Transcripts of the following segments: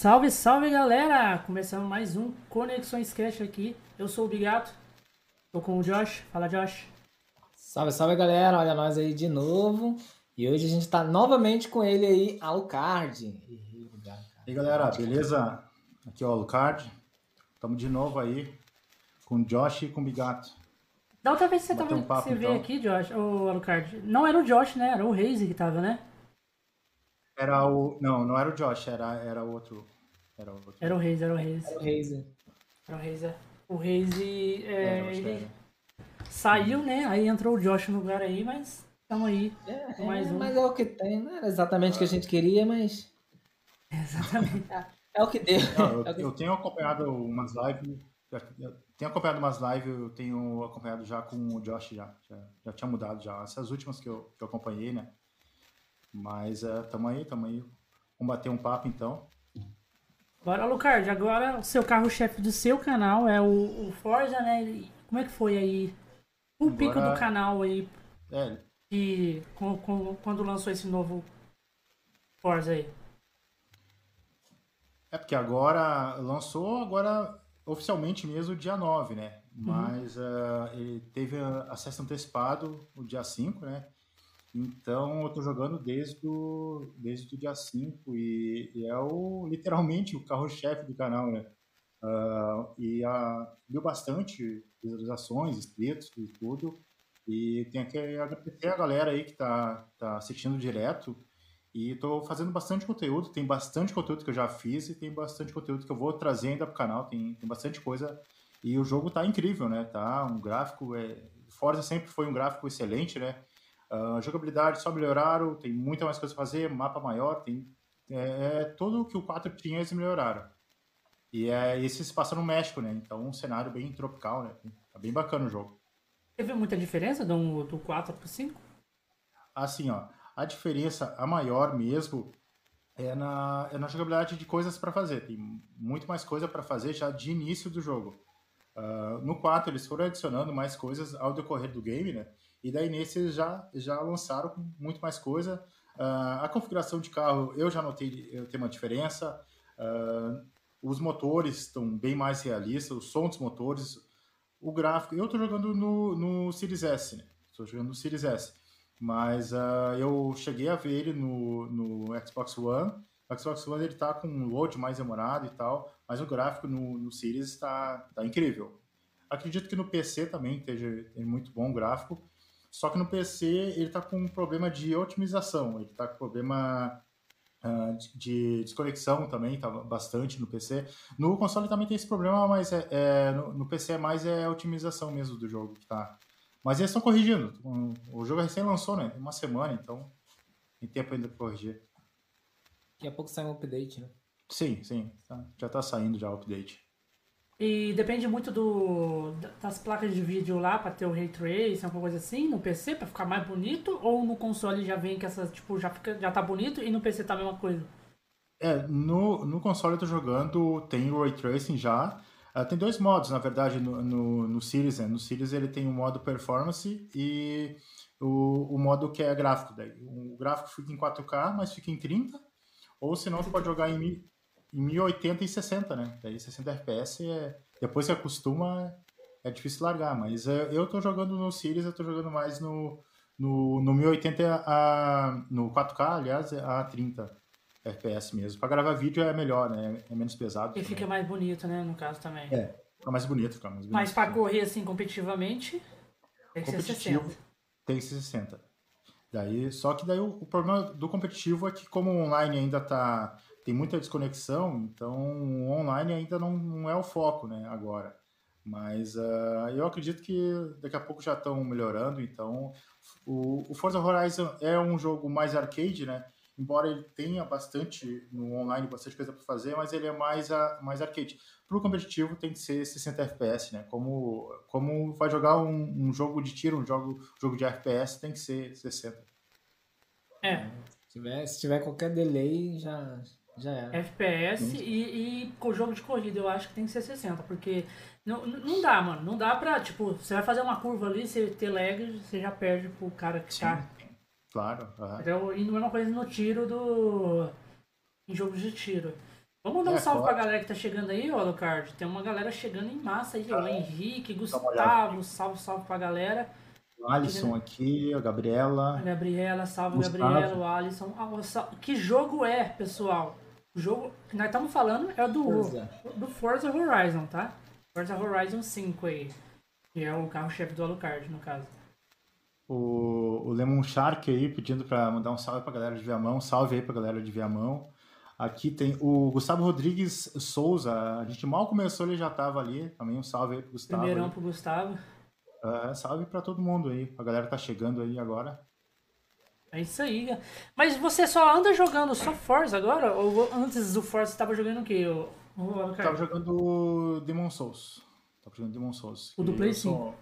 Salve, salve galera! Começando mais um Conexões Cash aqui. Eu sou o Bigato, tô com o Josh. Fala, Josh. Salve, salve galera! Olha nós aí de novo. E hoje a gente tá novamente com ele aí, Alucard. E aí galera, beleza? Aqui é o Alucard. Estamos de novo aí com o Josh e com o Bigato. Da outra vez que você, tava, um papo, você veio então. aqui, Josh, o Alucard, não era o Josh, né? Era o Reise que tava, né? Era o. Não, não era o Josh, era, era outro. Era o outro. Era o Reise, era o Reise. O Razer. Era o. O Reise, é, É, eu acho que ele era. saiu, né? Aí entrou o Josh no lugar aí, mas tamo aí. É, Mais é, um. mas é o que tem. Não era exatamente o que a gente queria, mas Exatamente. é o que deu. Não, É o que- eu, eu tenho acompanhado umas lives. Eu tenho acompanhado umas lives, eu tenho acompanhado já com o Josh já. Já, já tinha mudado já. Essas últimas que eu, que eu acompanhei, né? Mas é, tamo aí, tamo aí. Vamos bater um papo então. Bora, Alucard, agora o seu carro-chefe do seu canal é o, o Forza, né? Como é que foi aí? O pico do canal aí, É, e com, com- quando lançou esse novo Forza aí? É porque agora lançou agora oficialmente mesmo dia 9, né? Mas ah, ele teve acesso antecipado o dia 5, né? Então eu tô jogando desde o, desde o dia 5 e, e é o, literalmente o carro-chefe do canal, né? Ah, e ah, deu bastante visualizações, inscritos e tudo. E tenho que agradecer a galera aí que tá, tá assistindo direto. E estou fazendo bastante conteúdo, tem bastante conteúdo que eu já fiz e tem bastante conteúdo que eu vou trazer ainda pro canal, tem, tem bastante coisa. E o jogo tá incrível, né? Tá um gráfico, é... Forza sempre foi um gráfico excelente, né? Ah, jogabilidade só melhoraram, tem muita mais coisa pra fazer, mapa maior, tem é, é tudo que o 4 tinha eles melhoraram. E é, esse se passa no México, né? Então um cenário bem tropical, né? Tá bem bacana o jogo. Teve muita diferença do, do 4 pro 5? assim, ó, a diferença, a maior mesmo, é na, é na jogabilidade de coisas para fazer. Tem muito mais coisa para fazer já de início do jogo. Ah, no 4 eles foram adicionando mais coisas ao decorrer do game, né? E daí nesse eles já, já lançaram muito mais coisa. Ah, a configuração de carro eu já notei eu ter uma diferença. Ah, os motores estão bem mais realistas, o som dos motores, o gráfico. Eu tô jogando no, no Series S, né? Estou jogando no Series S. Mas ah, eu cheguei a ver ele no, no Xbox One. O Xbox One ele tá com um load mais demorado e tal, mas o gráfico no, no Series está tá incrível. Acredito que no PC também esteja tem muito bom o gráfico, só que no PC ele tá com um problema de otimização, ele tá com problema ah, de, de desconexão também, tá bastante no PC. No console também tem esse problema, mas é, é- no, no PC é mais é a otimização mesmo do jogo que tá. Mas eles estão corrigindo. O jogo recém lançou, né? Uma semana, então tem tempo ainda pra corrigir. Daqui a pouco sai um update, né? Sim, sim. Já tá saindo já o update. E depende muito do, da- das placas de vídeo lá pra ter o Ray Tracing, alguma coisa assim, no PC pra ficar mais bonito, ou no console já vem que essas, tipo, já, fica, já tá bonito e no PC tá a mesma coisa? É, no, no console eu tô jogando, tem o Ray Tracing já. Ah, tem dois modos, na verdade, no, no, no Series, né? No Series ele tem o modo Performance e o, o modo que é gráfico. Daí. O gráfico fica em 4K, mas fica em 30. Ou senão você pode jogar em, em 1080 e 60, né? Daí 60 FPS é... Depois que acostuma, é difícil largar. Mas é, eu tô jogando no Series, eu tô jogando mais no, no, no 1080 a... No 4K, aliás, a 30. FPS mesmo. Pra gravar vídeo é melhor, né? É menos pesado. E também. fica mais bonito, né, no caso também. É, fica mais bonito, fica mais bonito. Mas pra correr assim competitivamente, tem que ser competitivo 60. tem que ser 60. Daí, só que daí o, o problema do competitivo é que como o online ainda tá tem muita desconexão, então o online ainda não, não é o foco, né, agora. Mas ah, eu acredito que daqui a pouco já estão melhorando, então o, o Forza Horizon é um jogo mais arcade, né? Embora ele tenha bastante no online, bastante coisa para fazer, mas ele é mais, a, mais arcade. Pro competitivo tem que ser 60 FPS, né? Como, como vai jogar um, um jogo de tiro, um jogo, jogo de FPS, tem que ser 60. É, Se tiver, se tiver qualquer delay, já, já era. FPS e, e com jogo de corrida eu acho que tem que ser 60, porque não, não dá, mano. Não dá pra, tipo, você vai fazer uma curva ali, você ter lag, você já perde pro cara que tá. Claro. aham. Então, e não é uma coisa no tiro do. em jogos de tiro. Vamos mandar um É, salve claro. pra galera que tá chegando aí, ó, Alucard. Tem uma galera chegando em massa aí, ó. O Henrique, Gustavo, salve, salve pra galera. O Alisson aqui, a Gabriela. A Gabriela, salve Gustavo. Gabriela, o Alisson. Ah, sal- Que jogo é, pessoal? O jogo que nós estamos falando é o do Forza. do Forza Horizon, tá? Forza Horizon 5 aí. Que é o carro-chefe do Alucard, no caso. O, o Lemon Shark aí pedindo pra mandar um salve pra galera de Viamão. Salve aí pra galera de Viamão. Aqui tem o Gustavo Rodrigues Souza. A gente mal começou, ele já tava ali. Também um salve aí pro Gustavo. Primeirão aí. pro Gustavo. É, salve pra todo mundo aí. A galera tá chegando aí agora. É isso aí. Mas você só anda jogando só Forza agora? Ou antes do Forza você tava jogando o quê? O, o Tava jogando Demon Souls. Tava jogando Demon Souls. O do Play eu sou,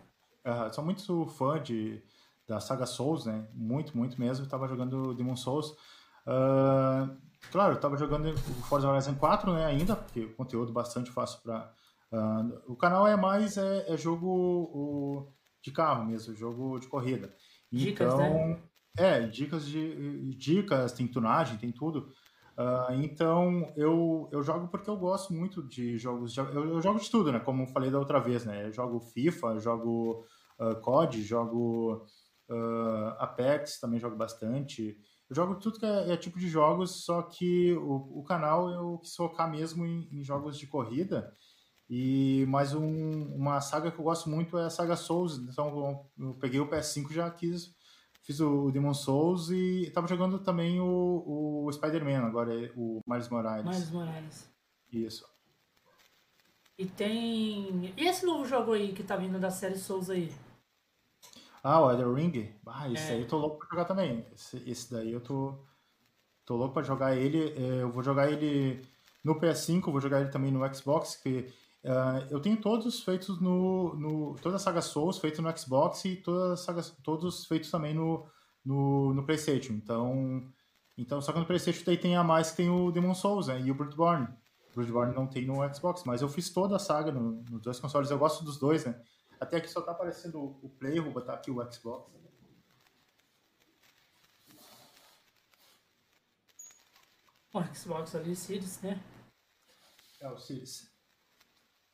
é, sou muito fã de, da saga Souls, né? Muito, muito mesmo. Tava jogando Demon Souls. Ah, claro, eu tava jogando o Forza Horizon 4, né? Ainda, porque o conteúdo bastante fácil para o canal é mais é, é jogo o- de carro mesmo, jogo de corrida. Dicas, então, né? é, dicas de dicas, tem tunagem, tem tudo. Ah, então eu, eu jogo porque eu gosto muito de jogos. de- eu, eu jogo de tudo, né? Como eu falei da outra vez, né? Eu jogo FIFA, jogo ah, COD, jogo ah, Apex, também jogo bastante. Eu jogo tudo que é, é tipo de jogos, só que o, o canal eu quis focar mesmo em, em jogos de corrida. E mais um- uma saga que eu gosto muito é a saga Souls. Então eu, peguei o PS5 e já quis fiz o Demon Souls e tava jogando também o, o Spider-Man, agora é o Miles Morales. Miles Morales. Isso. E tem. E esse novo jogo aí que tá vindo da série Souls aí? Ah, o Elden Ring? Ah, esse É. aí eu tô louco pra jogar também. Esse, esse daí eu tô, tô louco pra jogar ele. É, Eu vou jogar ele no PS5, eu vou jogar ele também no Xbox, que ah, eu tenho todos feitos no, no. Toda a saga Souls feito no Xbox e toda saga, todos feitos também no, no, no PlayStation. Então, então, só que no PlayStation daí tem a mais que tem o Demon Souls né, e o Bloodborne. Bloodborne não tem no Xbox, mas eu fiz toda a saga no- nos dois consoles. Eu gosto dos dois, né? Até aqui só tá aparecendo o o Play, vou botar aqui o Xbox. O Xbox ali, Series, né? É o Series.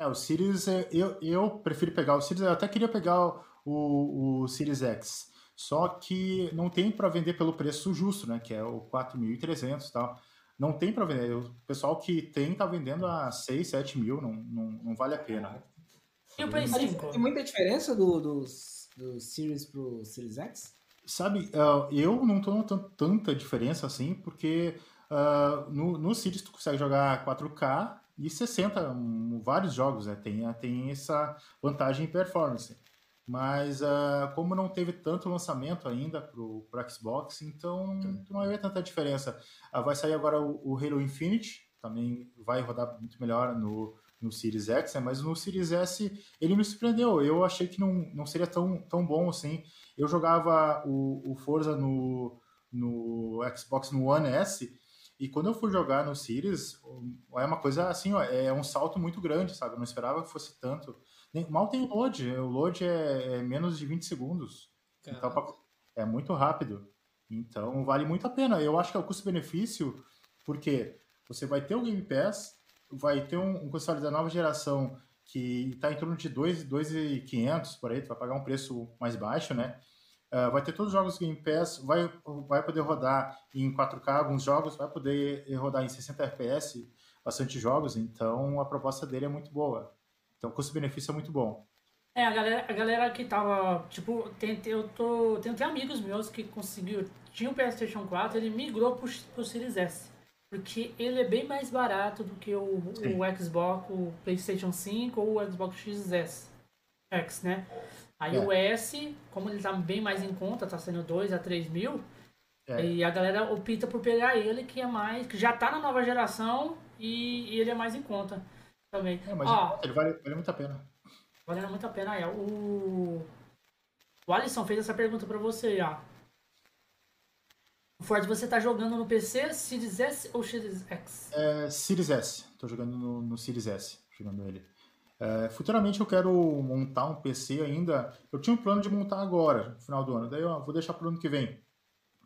É, o Series, é, eu, eu prefiro pegar o Series, eu até queria pegar o, o Series X, só que não tem para vender pelo preço justo, né, que é o 4.300 e tal. Não tem para vender, o pessoal que tem tá vendendo a 6, 7 mil, não, não, não vale a pena. E o Play Mas 5? Tem muita diferença do, dos, do Series pro Series X? Sabe, ah, eu não tô notando tanta diferença assim, porque ah, no, no Series tu consegue jogar 4K e 60, um, vários jogos, né? Tem, tem essa vantagem em performance. Mas ah, como não teve tanto lançamento ainda pro, pro Xbox, então tu não vai ver tanta diferença. Ah, vai sair agora o, o Halo Infinite, também vai rodar muito melhor no, no Series X, né? mas no Series S ele me surpreendeu. Eu achei que não, não seria tão, tão bom assim. Eu jogava o, o Forza no, no Xbox no One S e quando eu fui jogar no Series, é uma coisa assim, ó, é um salto muito grande, sabe? Eu não esperava que fosse tanto. Nem- Mal tem load, o load é, é menos de 20 segundos. Então, é muito rápido. Então, vale muito a pena. Eu acho que é o custo-benefício, porque você vai ter o Game Pass, vai ter um, um console da nova geração que está em torno de 2,500 por aí, tu vai pagar um preço mais baixo, né? Ah, vai ter todos os jogos Game Pass, vai, vai poder rodar em 4K alguns jogos, vai poder rodar em 60 FPS bastante jogos, então a proposta dele é muito boa. Então o custo-benefício é muito bom. É, a galera, a galera que tava, tipo, tem, tem- eu tô, tenho até amigos meus que conseguiu, tinha o PlayStation 4, ele migrou pro, pro Series S. Porque ele é bem mais barato do que o, Sim. o Xbox, o PlayStation 5 ou o Xbox XS. X, né? Aí É. o S, como ele tá bem mais em conta, tá sendo 2 a 3 mil, É. e a galera opta por pegar ele, que é mais, que já tá na nova geração e, e ele é mais em conta também. É, mas Ó, ele vale, vale muito a pena. Valendo muito a pena, é. O, o Alisson fez essa pergunta pra você, ó. O Ford, você tá jogando no PC, Series S ou Series X? É, Series S. Tô jogando no, no Series S, jogando ele. É, futuramente eu quero montar um PC ainda. Eu tinha um plano de montar agora, no final do ano. Daí eu vou deixar pro ano que vem.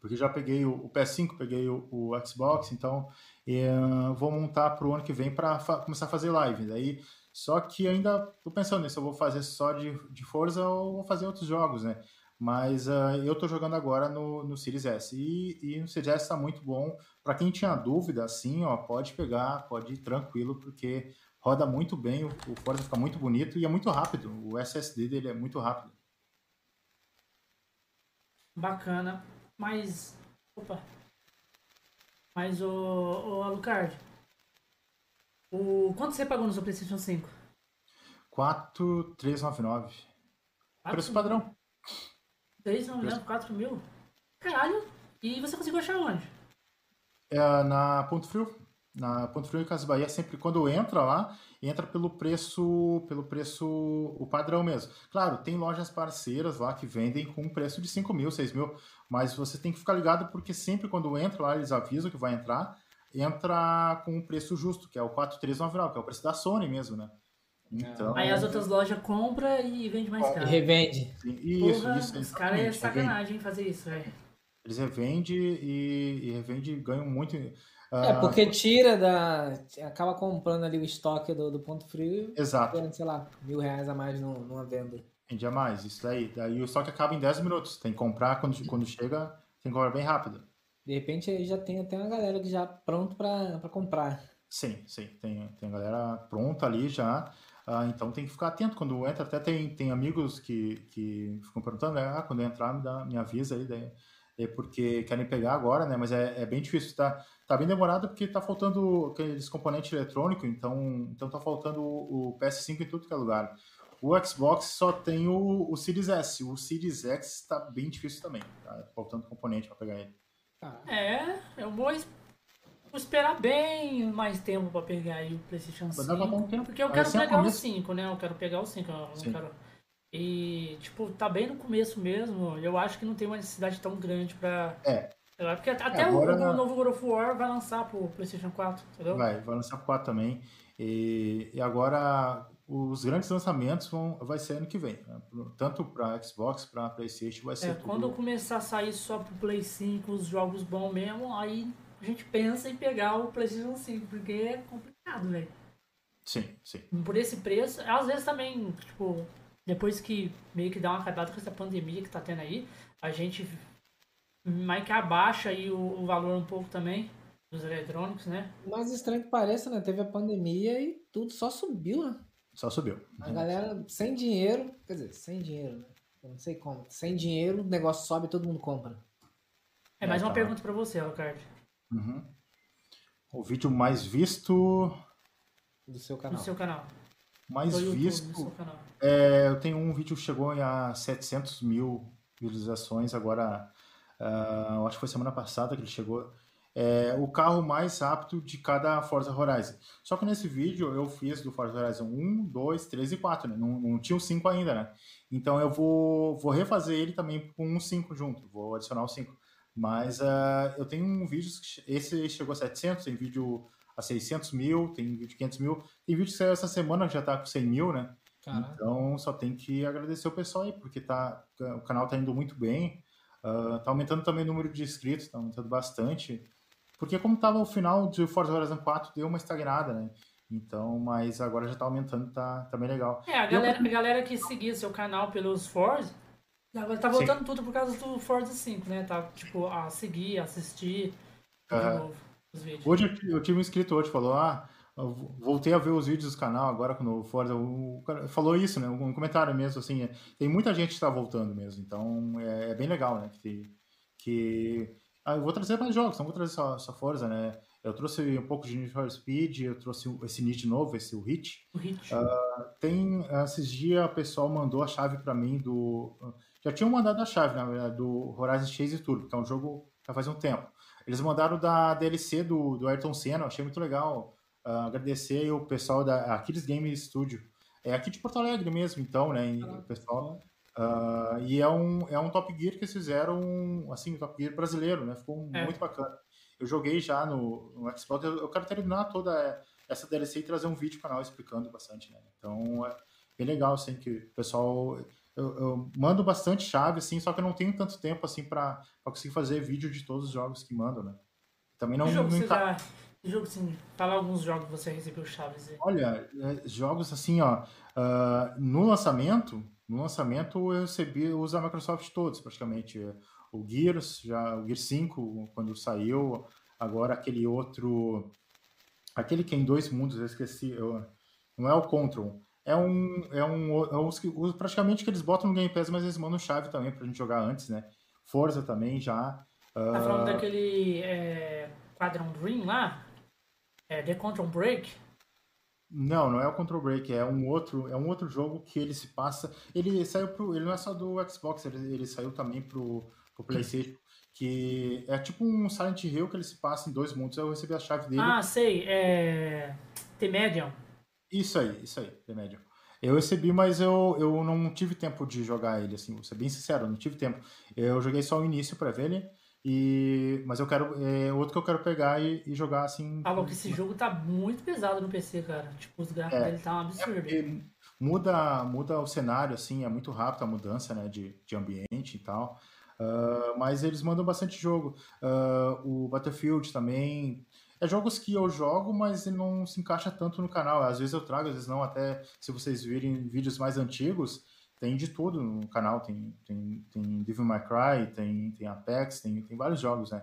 porque já peguei o, o PS5, peguei o, o Xbox, então uh, vou montar para o ano que vem para começar a fazer live. Daí, só que ainda estou pensando se eu vou fazer só de, de Forza ou vou fazer outros jogos, né? Mas uh, eu estou jogando agora no, no Series S e, e no Series S está muito bom. Para quem tinha dúvida, assim, ó, pode pegar, pode ir tranquilo, porque roda muito bem, o, o Forza fica muito bonito e é muito rápido. O SSD dele é muito rápido. Bacana. Mas. Opa. Mas o. o Alucard. O, quanto você pagou no seu PlayStation 5? 4,399. Preço padrão. 3,99, 4 mil? Caralho. E você conseguiu achar onde? É na Ponto Frio. Na Ponto Frio e Casa Bahia, sempre quando entra lá, entra pelo preço, pelo preço, o padrão mesmo. Claro, tem lojas parceiras lá que vendem com um preço de 5 mil, 6 mil, mas você tem que ficar ligado porque sempre quando entra lá, eles avisam que vai entrar, entra com um preço justo, que é o 4399, que é o preço da Sony mesmo, né? Então, Aí as outras lojas compram e vende mais caro. E revende. Isso, Porra, isso. Os caras é sacanagem fazer isso, velho. Eles revendem e, e revendem e ganham muito. É, ah, porque tira da. acaba comprando ali o estoque do, do ponto frio. Exato. Ganhando, sei lá, mil reais a mais numa venda. Vende a mais, isso daí. Daí o estoque acaba em 10 minutos. Tem que comprar quando, quando chega, tem que comprar bem rápido. De repente aí já tem até uma galera que já pronto para comprar. Sim, sim. Tem, tem a galera pronta ali já. Ah, então tem que ficar atento quando entra. Até tem, tem amigos que, que ficam perguntando, né? Ah, quando entrar, me, dá, me avisa aí. Daí, é porque querem pegar agora, né? Mas é, é bem difícil, tá? Tá bem demorado porque tá faltando aqueles componentes eletrônicos, então, então tá faltando o, o PS5 em tudo que é lugar. O Xbox só tem o, o Series S, o Series X tá bem difícil também, tá faltando componente para pegar ele. É, eu vou esperar bem mais tempo para pegar aí o PlayStation 5. Porque eu quero pegar o 5, né? Eu quero pegar o 5. Eu quero e, tipo, tá bem no começo mesmo. Eu acho que não tem uma necessidade tão grande pra. É. Porque até Agora... o, novo God of War vai lançar pro PlayStation 4, entendeu? Vai, vai lançar pro 4 também. E, e agora os grandes lançamentos vão vai ser ano que vem. Né? Tanto para Xbox, para PlayStation, vai ser é, tudo... Quando começar a sair só pro Play 5 os jogos bons mesmo, aí a gente pensa em pegar o PlayStation 5, porque é complicado, velho. Sim, sim. Por esse preço, às vezes também, tipo, depois que meio que dá uma acabada com essa pandemia que tá tendo aí, a gente mais que abaixa aí o, o valor um pouco também dos eletrônicos, né? Mas estranho que pareça, né? Teve a pandemia e tudo só subiu, né? Só subiu. A galera sem dinheiro, quer dizer, sem dinheiro, né? Eu não sei como. Sem dinheiro, o negócio sobe e todo mundo compra. É mais é, uma tá. pergunta para você, Alcard. Uhum. O vídeo mais visto do seu canal. Do seu canal mais YouTube, visto. É, eu tenho um vídeo que chegou a 700 mil visualizações, agora, uh, acho que foi semana passada que ele chegou. É, o carro mais rápido de cada Forza Horizon. Só que nesse vídeo eu fiz do Forza Horizon 1, 2, 3 e 4, né? Não, não tinha o 5 ainda, né? Então eu vou, vou refazer ele também com um 5 junto, vou adicionar o 5. Mas uh, eu tenho um vídeo, esse chegou a 700, tem vídeo a 600 mil, tem vídeo de 500 mil. Tem vídeo que saiu essa semana que já tá com 100 mil, né? Caramba. Então só tem que agradecer o pessoal aí, porque tá, o canal tá indo muito bem. Uh, tá aumentando também o número de inscritos, tá aumentando bastante. Porque como tava o final de Forza Horizon 4, deu uma estagnada, né? Então, mas agora já tá aumentando, tá, tá bem legal. É, a galera, eu... a galera que seguia seu canal pelos Forza, agora tá voltando Sim. tudo por causa do Forza 5, né? Tá, tipo, a seguir, assistir de novo. Hoje eu, tive um inscrito hoje, falou, ah, voltei a ver os vídeos do canal agora quando o Forza, o cara falou isso, né, um comentário mesmo, assim, é, tem muita gente que está voltando mesmo, então é, é, bem legal, né, que, que ah, eu vou trazer mais jogos, não vou trazer só, só Forza, né, eu trouxe um pouco de Need for Speed, eu trouxe esse Need novo, esse o Hit. O Hit. Uh, tem, esses dias o pessoal mandou a chave para mim do... Já tinham mandado a chave, na verdade, do Horizon Chase Turbo, que é um jogo já faz um tempo. Eles mandaram da DLC do, do Ayrton Senna, achei muito legal. Uh, agradecer o pessoal da Aquiles Game Studio. É aqui de Porto Alegre mesmo, então, né? E, pessoal. Uh, e é um, é um Top Gear que eles fizeram, assim, um Top Gear brasileiro, né? Ficou é. muito bacana. Eu joguei já no, no Xbox, eu, eu quero terminar toda essa DLC e trazer um vídeo no canal explicando bastante, né? Então, é bem legal, assim, que o pessoal eu, eu, mando bastante chave, assim, só que eu não tenho tanto tempo, assim, pra, pra conseguir fazer vídeo de todos os jogos que mando, né? Também não... Que jogo não. Que jogo, assim, fala alguns jogos que você recebeu chaves aí. Olha, é, jogos assim, ó, uh, no lançamento, no lançamento eu recebi os da Microsoft todos, praticamente. O Gears, já, o Gears 5, quando saiu, agora aquele outro, aquele que é em dois mundos, eu esqueci, eu, não é o Control, é um, é um, é um, praticamente que eles botam no Game Pass, mas eles mandam chave também pra gente jogar antes, né? Forza também já. Tá falando uh... daquele é, Quadron Dream lá? É The Control Break? Não, não é o Control Break, é um outro, é um outro jogo que ele se passa. Ele saiu pro. Ele não é só do Xbox, ele, ele saiu também pro, pro Playstation. Que é tipo um Silent Hill que ele se passa em dois mundos. Eu recebi a chave dele. Ah, sei. É. The Medium. Isso aí, isso aí, The Medium. Eu recebi, mas eu, eu não tive tempo de jogar ele, assim, vou ser bem sincero, não tive tempo. Eu joguei só o início para ver ele. E, mas eu quero. É outro que eu quero pegar e, e jogar assim. Falou que esse jogo tá muito pesado no PC, cara. Tipo, os gráficos é, dele tá um absurdo. É muda, muda o cenário, assim, é muito rápido a mudança né, de, de ambiente e tal. Uh, mas eles mandam bastante jogo. Uh, o Battlefield também. É jogos que eu jogo, mas ele não se encaixa tanto no canal. Às vezes eu trago, às vezes não. Até se vocês virem vídeos mais antigos, tem de tudo no canal, tem, tem, tem Devil May Cry, tem, tem Apex, tem, tem vários jogos, né?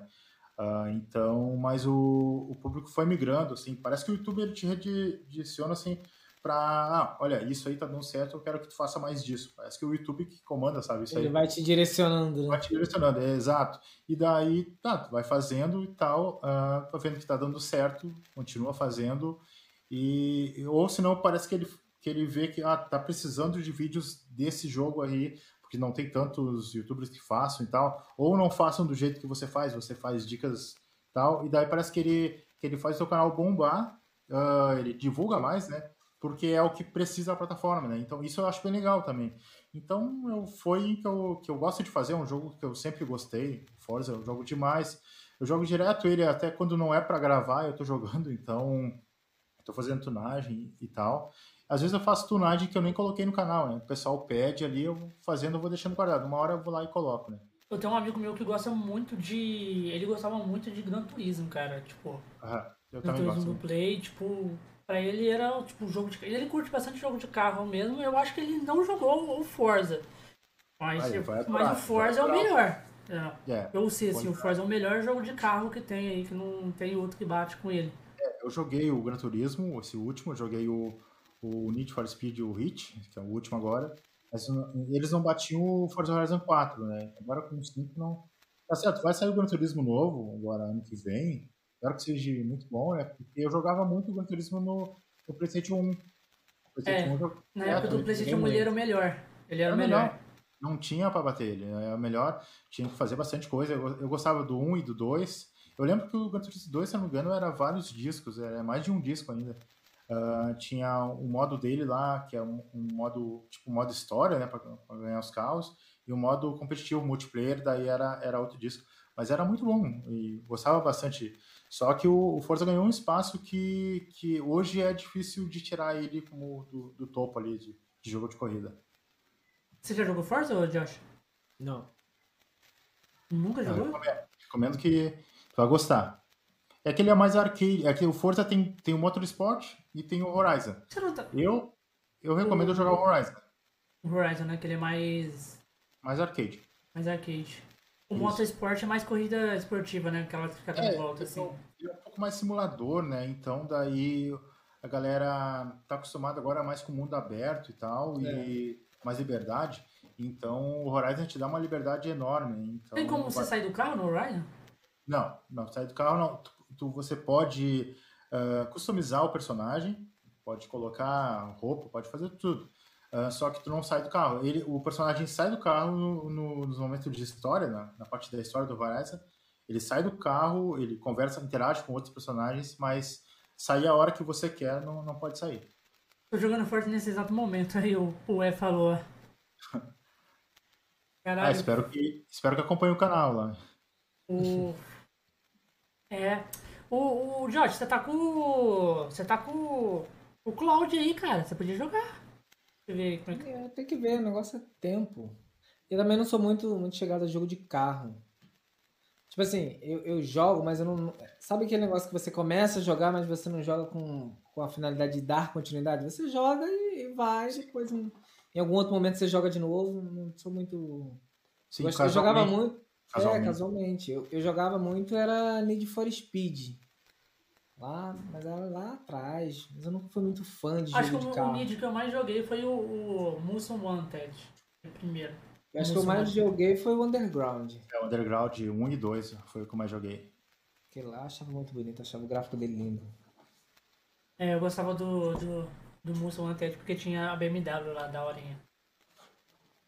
Uh, então, mas o, o público foi migrando, assim, parece que o YouTube ele te redireciona, assim, para, ah, olha, isso aí tá dando certo, eu quero que tu faça mais disso. Parece que o YouTube que comanda, sabe? Isso ele aí. vai te direcionando. Né? Vai te direcionando, é exato. E daí, tá, tu vai fazendo e tal, uh, tô vendo que tá dando certo, continua fazendo, e, ou senão parece que ele que ele vê que ah, tá precisando de vídeos desse jogo aí, porque não tem tantos youtubers que façam e tal, ou não façam do jeito que você faz, você faz dicas tal, e daí parece que ele, que ele faz o seu canal bombar, uh, ele divulga mais, né? Porque é o que precisa a plataforma, né? Então isso eu acho bem legal também. Então eu, foi que eu, que eu gosto de fazer, é um jogo que eu sempre gostei, Forza eu jogo demais. Eu jogo direto ele até quando não é para gravar, eu tô jogando, então tô fazendo tunagem e tal. Às vezes eu faço tunagem que eu nem coloquei no canal, né? O pessoal pede ali, eu fazendo, eu vou deixando guardado. Uma hora eu vou lá e coloco, né? Eu tenho um amigo meu que gosta muito de. Ele gostava muito de Gran Turismo, cara. Tipo. Ah, eu Gran Turismo gosto. do Play, tipo. Pra ele era tipo jogo de. Ele curte bastante jogo de carro mesmo. Eu acho que ele não jogou o Forza. Mas, Aí, mas o Forza é o melhor. É. É, Eu sei, assim, o Forza é o melhor jogo de carro que tem aí, que não tem outro que bate com ele. eu joguei o Gran Turismo, esse último, eu joguei o, o Need for Speed o Hit, que é o último agora. Mas eles não batiam o Forza Horizon 4, né? Agora com o 5 não. Tá certo, vai sair o Gran Turismo novo agora ano que vem. Espero que seja muito bom, né? Porque eu jogava muito o Gran Turismo no, no PlayStation 1. PlayStation é, 1 na época do PlayStation 1 ele era o melhor. Ele era, era o melhor. melhor. Não tinha para bater ele, era melhor. Tinha que fazer bastante coisa. Eu, eu gostava do 1 e do 2. Eu lembro que o Gran Turismo 2, se não me engano, era vários discos, era mais de um disco ainda. Uh, tinha o modo dele lá, que é um, um modo, tipo, modo história, né, para ganhar os carros, e o modo competitivo multiplayer, daí era, era outro disco. Mas era muito bom e gostava bastante. Só que o, o Forza ganhou um espaço que, que hoje é difícil de tirar ele como do, do topo ali de, de jogo de corrida. Você já jogou Forza, ou Josh? Não. Nunca jogou? Eu recomendo, recomendo que tu vai gostar. É que ele é mais arcade. É que o Forza tem, tem o Motorsport e tem o Horizon. Tá... Eu, eu recomendo o... jogar o Horizon. O Horizon, né? Que ele é mais. Mais arcade. Mais arcade. O Isso. Motorsport é mais corrida esportiva, né? Aquela que fica dando é, volta, assim. É um pouco mais simulador, né? Então daí a galera tá acostumada agora mais com o mundo aberto e tal, é. e mais liberdade. Então o Horizon te dá uma liberdade enorme. Então, Tem como você vai... sair do carro no Horizon? Não, não, sair do carro não tu, você pode uh, customizar o personagem, pode colocar roupa, pode fazer tudo. Uh, só que tu não sai do carro. Ele, o personagem sai do carro no, no, nos momentos de história, na, na, parte da história do Horizon. Ele sai do carro, ele conversa, interage com outros personagens, mas sair a hora que você quer não, não pode sair. Tô jogando forte nesse exato momento, aí o, o E falou. Caralho. Ah, espero que, espero que acompanhe o canal lá. O... É. O, o Jorge, você tá com. Você tá com o Cloud aí, cara. Você podia jogar. Deixa eu ver como é que. É, tem que ver, o negócio é tempo. Eu também não sou muito, muito chegado a jogo de carro. Tipo assim, eu, eu jogo, mas eu não. Sabe aquele negócio que você começa a jogar, mas você não joga com, com a finalidade de dar continuidade? Você joga e, e vai, depois em, em algum outro momento você joga de novo. Não sou muito. Sim, eu, eu jogava muito. Casualmente. É, casualmente. Eu, eu jogava muito, era Need for Speed. Lá, mas era lá atrás. Mas eu nunca fui muito fã de Acho jogo que de o, o carro. Need que eu mais joguei foi o, o Muscle Wanted. O primeiro. Eu acho que eu mais joguei foi o Underground. É, o Underground 1 e 2 foi o que eu mais joguei. Aquele lá eu achava muito bonito, achava o gráfico dele lindo. É, eu gostava do, do, do Muscle Wanted porque tinha a BMW lá da horinha.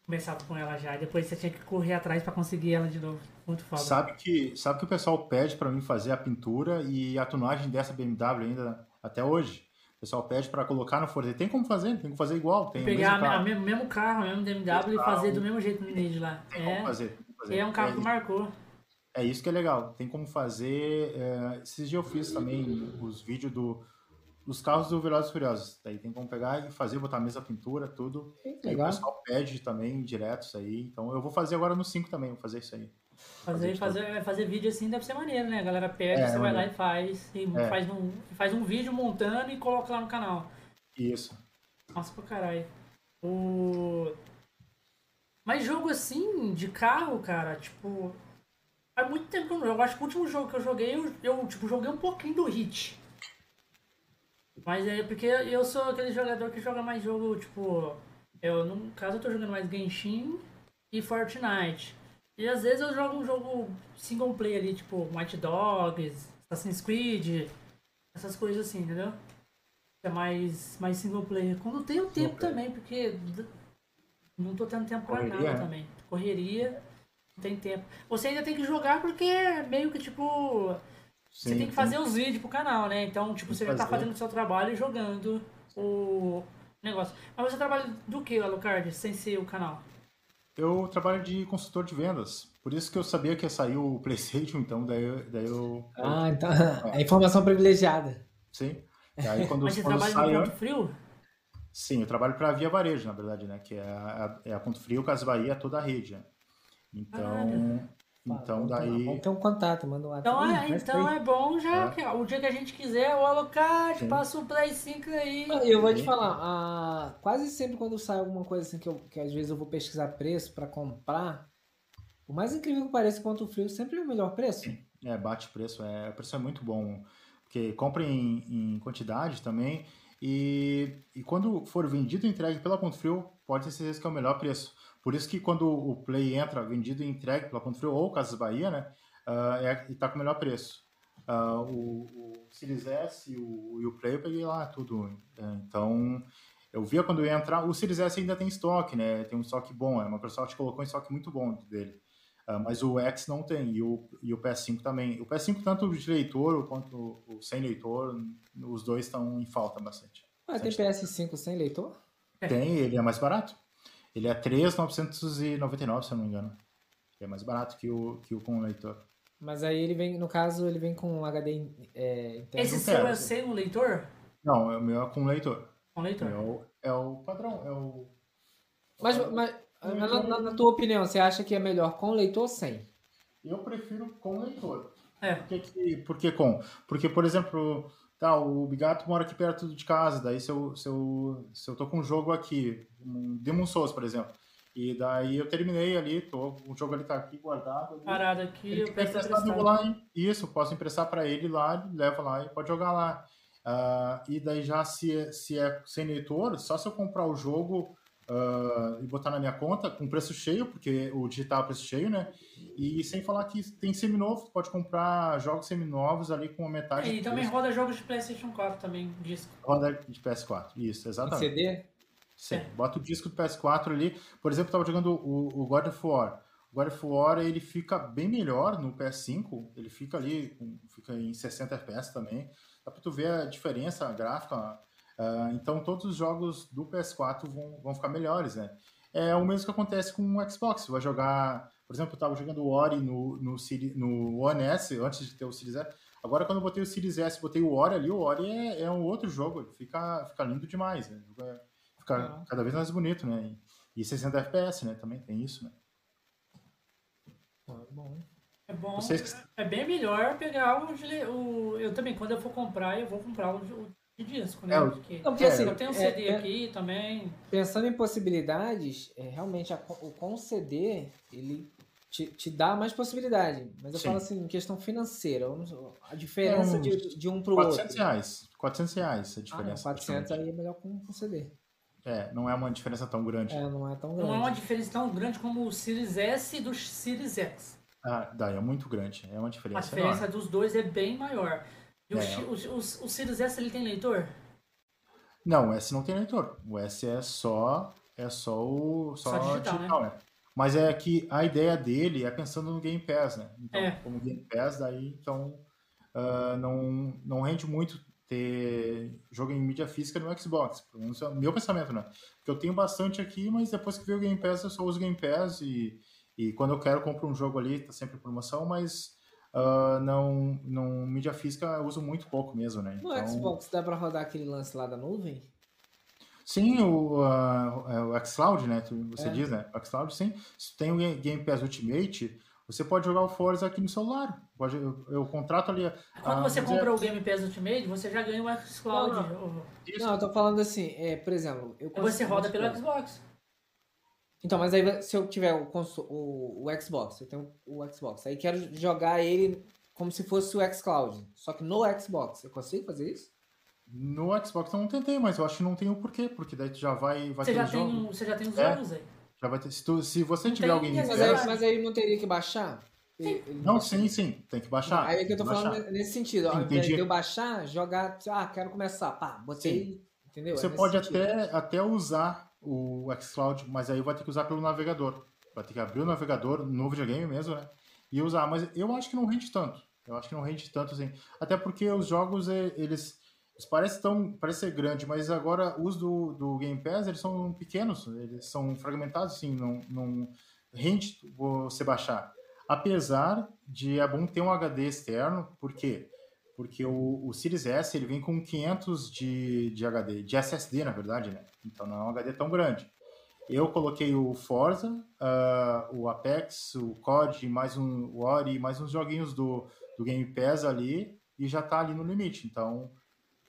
Começava com ela já, e depois você tinha que correr atrás pra conseguir ela de novo. Muito foda. Sabe que, sabe que o pessoal pede pra mim fazer a pintura e a tunagem dessa BMW ainda até hoje? O pessoal pede pra colocar no Forza. Tem como fazer, tem como fazer igual. Tem o Pegar mesmo a, carro. me- mesmo, mesmo carro, mesmo BMW e fazer do mesmo jeito no Need lá. Tem como É, fazer. tem como fazer. é um carro que É- marcou. É isso que é legal. Tem como fazer. é, esses dias eu fiz também os vídeos do, dos carros do Velozes e Furiosos. Daí tem como pegar e fazer, botar a mesma pintura, tudo. Que Aí o legal. pessoal pede também direto isso aí. Então eu vou fazer agora no 5 também, vou fazer isso aí. Fazer, Fazer fazer, vídeo assim deve ser maneiro, né? A galera pede, É, você vai lá e faz. E É. faz, um, faz um vídeo montando e coloca lá no canal. Isso. Nossa, pra caralho. O... Mas jogo assim, de carro, cara, tipo. Faz muito tempo que eu não jogo. Acho que o último jogo que eu joguei, eu, eu tipo, joguei um pouquinho do Hit. Mas é porque eu sou aquele jogador que joga mais jogo, tipo. Eu, no caso, eu tô jogando mais Genshin e Fortnite. E às vezes eu jogo um jogo single player ali, tipo White Dogs, Assassin's Creed, essas coisas assim, entendeu? É mais, mais single player. Quando eu tenho tempo também, porque não tô tendo tempo pra Correria, nada né? também. Correria, não tem tempo. Você ainda tem que jogar porque é meio que tipo. Você Sim, tem que fazer os vídeos pro canal, né? Então, tipo, Tem você já tá fazendo o seu trabalho e jogando o negócio. Mas você trabalha do que, Alucard, sem ser o canal? Eu trabalho de consultor de vendas. Por isso que eu sabia que ia sair o PlayStation, então daí, eu- daí eu. Ah, então. É informação privilegiada. Sim. Aí quando, Mas você quando trabalha sai. no ponto frio? Sim, eu trabalho para a Via Varejo, na verdade, né? Que é a, é a Ponto Frio, Casas Bahia, toda a rede. Né? Então, então daí. Vamos ter um contato, manda um WhatsApp. Então, Ih, é, faz então é bom já, É. que o dia que a gente quiser, o Alucard, Sim. passa o Play 5 aí. Ah, Eu vou te falar, ah, quase sempre quando sai alguma coisa assim que, eu, que às vezes eu vou pesquisar preço pra comprar, por mais incrível que pareça, quanto o frio sempre é o melhor preço. É, bate preço, é, o preço é muito bom, porque compra em, em quantidade também, e, e quando for vendido e entregue pela Ponto Frio, pode ter certeza que é o melhor preço. Por isso que quando o Play entra vendido e entregue pela Ponto Frio ou Casas Bahia, né, ah, é, e tá com o melhor preço. Ah, o, o Series S e o, e o Play eu peguei lá tudo, é, então eu via quando ia entrar, o Series S ainda tem estoque, né, tem um estoque bom, a Microsoft colocou um estoque muito bom dele. Ah, mas o X não tem, e o, e o PS5 também. O PS5, tanto de leitor quanto o sem leitor, os dois estão em falta bastante. Ah, tem PS5 sem leitor? Tem, ele é mais barato. Ele é 3,999, se eu não me engano. Ele é mais barato que o, que o com leitor. Mas aí ele vem, no caso, ele vem com um HD é, interno. Esse seu é sem o leitor? Não, o meu é com leitor. Com O leitor. meu é o padrão, é o... Mas, mas na, na- na tua opinião, você acha que é melhor com leitor ou sem? Eu prefiro com leitor. É. Por que, que- por que com? Porque, por exemplo, tá, o Bigato mora aqui perto de casa, daí se eu, se eu, se eu tô com um jogo aqui, um Demon Souls, por exemplo, e daí eu terminei ali, tô, o jogo ali tá aqui guardado. ali. Parado aqui, Ele eu peço emprestado. lá, e- isso, posso emprestar para ele lá, ele leva lá e pode jogar lá. Ah, e daí já se é, se é sem leitor, só se eu comprar o jogo ah, e botar na minha conta com preço cheio, porque o digital é preço cheio, né? E sem falar que tem seminovo, tu pode comprar jogos seminovos ali com a metade E do também preço. roda jogos de Playstation 4 também, disco. roda de PS4. Isso, Em exatamente. CD? Sim, É. bota o disco do PS4 ali. Por exemplo, eu tava jogando o, o God of War. O God of War ele fica bem melhor no PS5. Ele fica ali, fica em 60 FPS também. Dá pra tu ver a diferença gráfica. Ah, então todos os jogos do PS4 vão, vão ficar melhores, né? É o mesmo que acontece com o Xbox. Vai jogar, por exemplo, eu tava jogando o Ori no, no, no One S, antes de ter o Series S. Agora, quando eu botei o Series S, botei o Ori ali, o Ori é, é um outro jogo. Fica, fica lindo demais, né? Ficar cada vez mais bonito, né? E 60 FPS, né? Também tem isso, né? Ah, bom. É bom. Vocês É bem melhor pegar o, o. Eu também, quando eu for comprar, eu vou comprar o, o de disco, né? É, o- Porque, Não, porque É, assim, eu tenho um é- CD é- aqui também. pensando em possibilidades, é, realmente a o com CD, ele te, te dá mais possibilidade. Mas eu Sim. falo assim, em questão financeira, a diferença É uns de, de um pro 400 outro. reais. 400 reais a Ah, não, diferença. 400 praticamente. aí é melhor com, com CD. É, não é uma diferença tão grande. É, não é tão Não é uma grande. diferença tão grande como o Series S do Series X. Ah, daí é muito grande. É uma A diferença, diferença enorme. dos dois é bem maior. E o, É. O, o, o Series S ele tem leitor? Não, o S não tem leitor. O S é só é só o só, Só digital, digital, né? Mas é que a ideia dele é pensando no Game Pass, né? Então, É. como Game Pass, daí então ah, não não rende muito ter jogo em mídia física no Xbox. Pelo menos é o meu pensamento, né? Porque eu tenho bastante aqui, mas depois que veio o Game Pass, eu só uso Game Pass e, e quando eu quero compro um jogo ali, tá sempre em promoção, mas ah, não, não mídia física eu uso muito pouco mesmo, né? No Então- Xbox dá pra rodar aquele lance lá da nuvem? Sim, o, é o xCloud, né? Você É. diz, né? O xCloud, sim. Se tem o Ga- Game Pass Ultimate, você pode jogar o Forza aqui no celular. Pode, eu, eu contrato ali. Quando ah, você é- compra o Game Pass Ultimate, você já ganha o xCloud. Não, O- Isso. Não, eu tô falando assim, é, por exemplo, eu você roda pelo Xbox. Então, mas aí se eu tiver o, o, o Xbox, eu tenho o Xbox, aí quero jogar ele como se fosse o xCloud, só que no Xbox, eu consigo fazer isso? No Xbox eu não tentei, mas eu acho que não tem o porquê, porque daí tu já vai, vai Você ter já, tem, você já tem os É. jogos aí. Já vai ter, se, tu- se você tiver tem alguém Mas É aí, mas aí não teria que baixar? Ele- ele Não, baixa- sim, sim, tem que baixar. Aí é que eu tô falando baixar. nesse sentido, ao invés Entendi. de eu baixar, jogar, ah, quero começar, pá, botei, entendeu? Você É pode sentido. até, até usar o xCloud, mas aí vai ter que usar pelo navegador. Vai ter que abrir o navegador no videogame mesmo, né? E usar. Mas eu acho que não rende tanto. Eu acho que não rende tanto assim. Até porque os jogos, eles, eles parecem tão. Parece ser grande, mas agora os do, do Game Pass, eles são pequenos, eles são fragmentados, assim, não, não rende você baixar. Apesar de é bom ter um HD externo, por quê? Porque o, o Series S ele vem com 500 de, de HD, de SSD na verdade, né? Então não é um HD tão grande. Eu coloquei o Forza, ah, o Apex, o COD, mais um o Ori, mais uns joguinhos do, do Game Pass ali e já tá ali no limite. Então,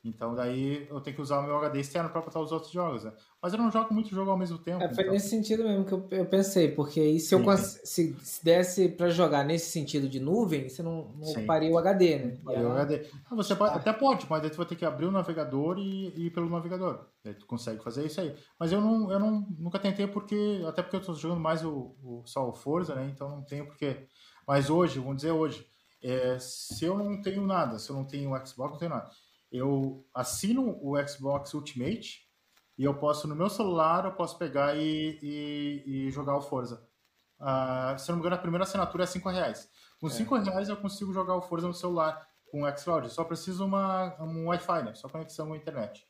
então daí eu tenho que usar o meu HD externo para botar os outros jogos, né? Mas eu não jogo muito jogo ao mesmo tempo. É, foi então- nesse sentido mesmo que eu, eu pensei, porque aí se eu Sim, se, se desse pra jogar nesse sentido de nuvem, você não, não ocuparia o HD, né? Aí o HD. Ah, você pode- até pode, mas aí tu vai ter que abrir o navegador e, e ir pelo navegador. Aí tu consegue fazer isso aí. Mas eu não, eu não nunca tentei porque até porque eu tô jogando mais o, o só o Forza, né? Então não tenho porque. Mas hoje, vamos dizer hoje, é, se eu não tenho nada, se eu não tenho o Xbox, não tenho nada. Eu assino o Xbox Ultimate e eu posso no meu celular eu posso pegar e, e, e jogar o Forza. Ah, se eu não me engano, a primeira assinatura é 5 reais. Com É. 5 reais eu consigo jogar o Forza no celular com o xCloud. Eu Só preciso uma, um Wi-Fi, né? Só conexão à internet.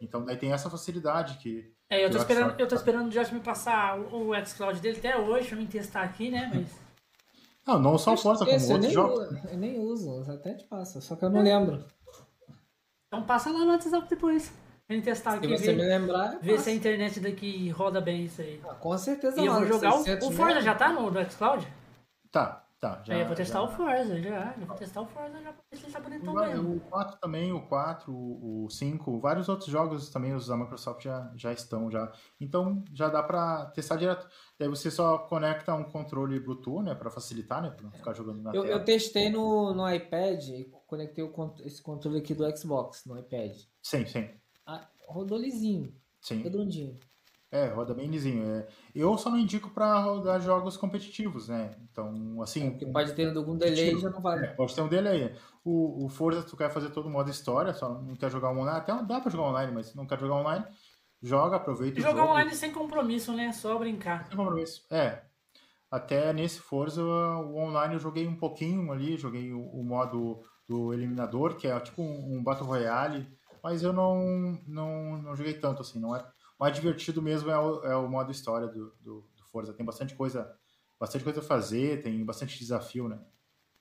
Então daí tem essa facilidade que. É, eu tô esperando, eu tô esperando o Josh me passar o, o xCloud dele até hoje pra mim testar aqui, né? Mas. Não, não só o Forza, como outros jogos. eu nem uso, até te passa, só que eu não lembro. Então passa lá no WhatsApp depois. Pra gente testar Se aqui, você me ver, lembrar, eu ver se a internet daqui roda bem isso aí. Ah, com certeza E eu vou jogar o, 600 o Forza, já tá no, no xCloud? Tá, tá. Já, aí eu vou testar já- o Forza, já. Eu vou testar o Forza já pra ver se ele tá bonitão mesmo. O 4 também, o 4, o 5, vários outros jogos também, os da Microsoft já, já estão já. Então já dá pra testar direto. Daí você só conecta um controle Bluetooth, né, Pra facilitar, né, Pra não ficar jogando na Eu, tela. eu testei no, no iPad conectei o esse controle aqui do Xbox no iPad. Sim, sim, Ah, rodou lisinho, sim. redondinho. É, roda bem lisinho. É. Eu só não indico pra rodar jogos competitivos, né? Então, assim. Porque pode ter algum delay já não vale. É, pode ter um delay. O, o Forza, tu quer fazer todo modo história, só não quer jogar online. Até dá pra jogar online, mas se não quer jogar online, joga, aproveita o Jogar online sem compromisso, né? Só brincar. Sem compromisso. É. Até nesse Forza, o online eu joguei um pouquinho ali, joguei o, o modo do eliminador, que é tipo um, um Battle Royale, mas eu não, não, não joguei tanto assim, não é. O mais divertido mesmo é o, é o modo história do, do, do Forza. Tem bastante coisa, bastante coisa a fazer, tem bastante desafio, né?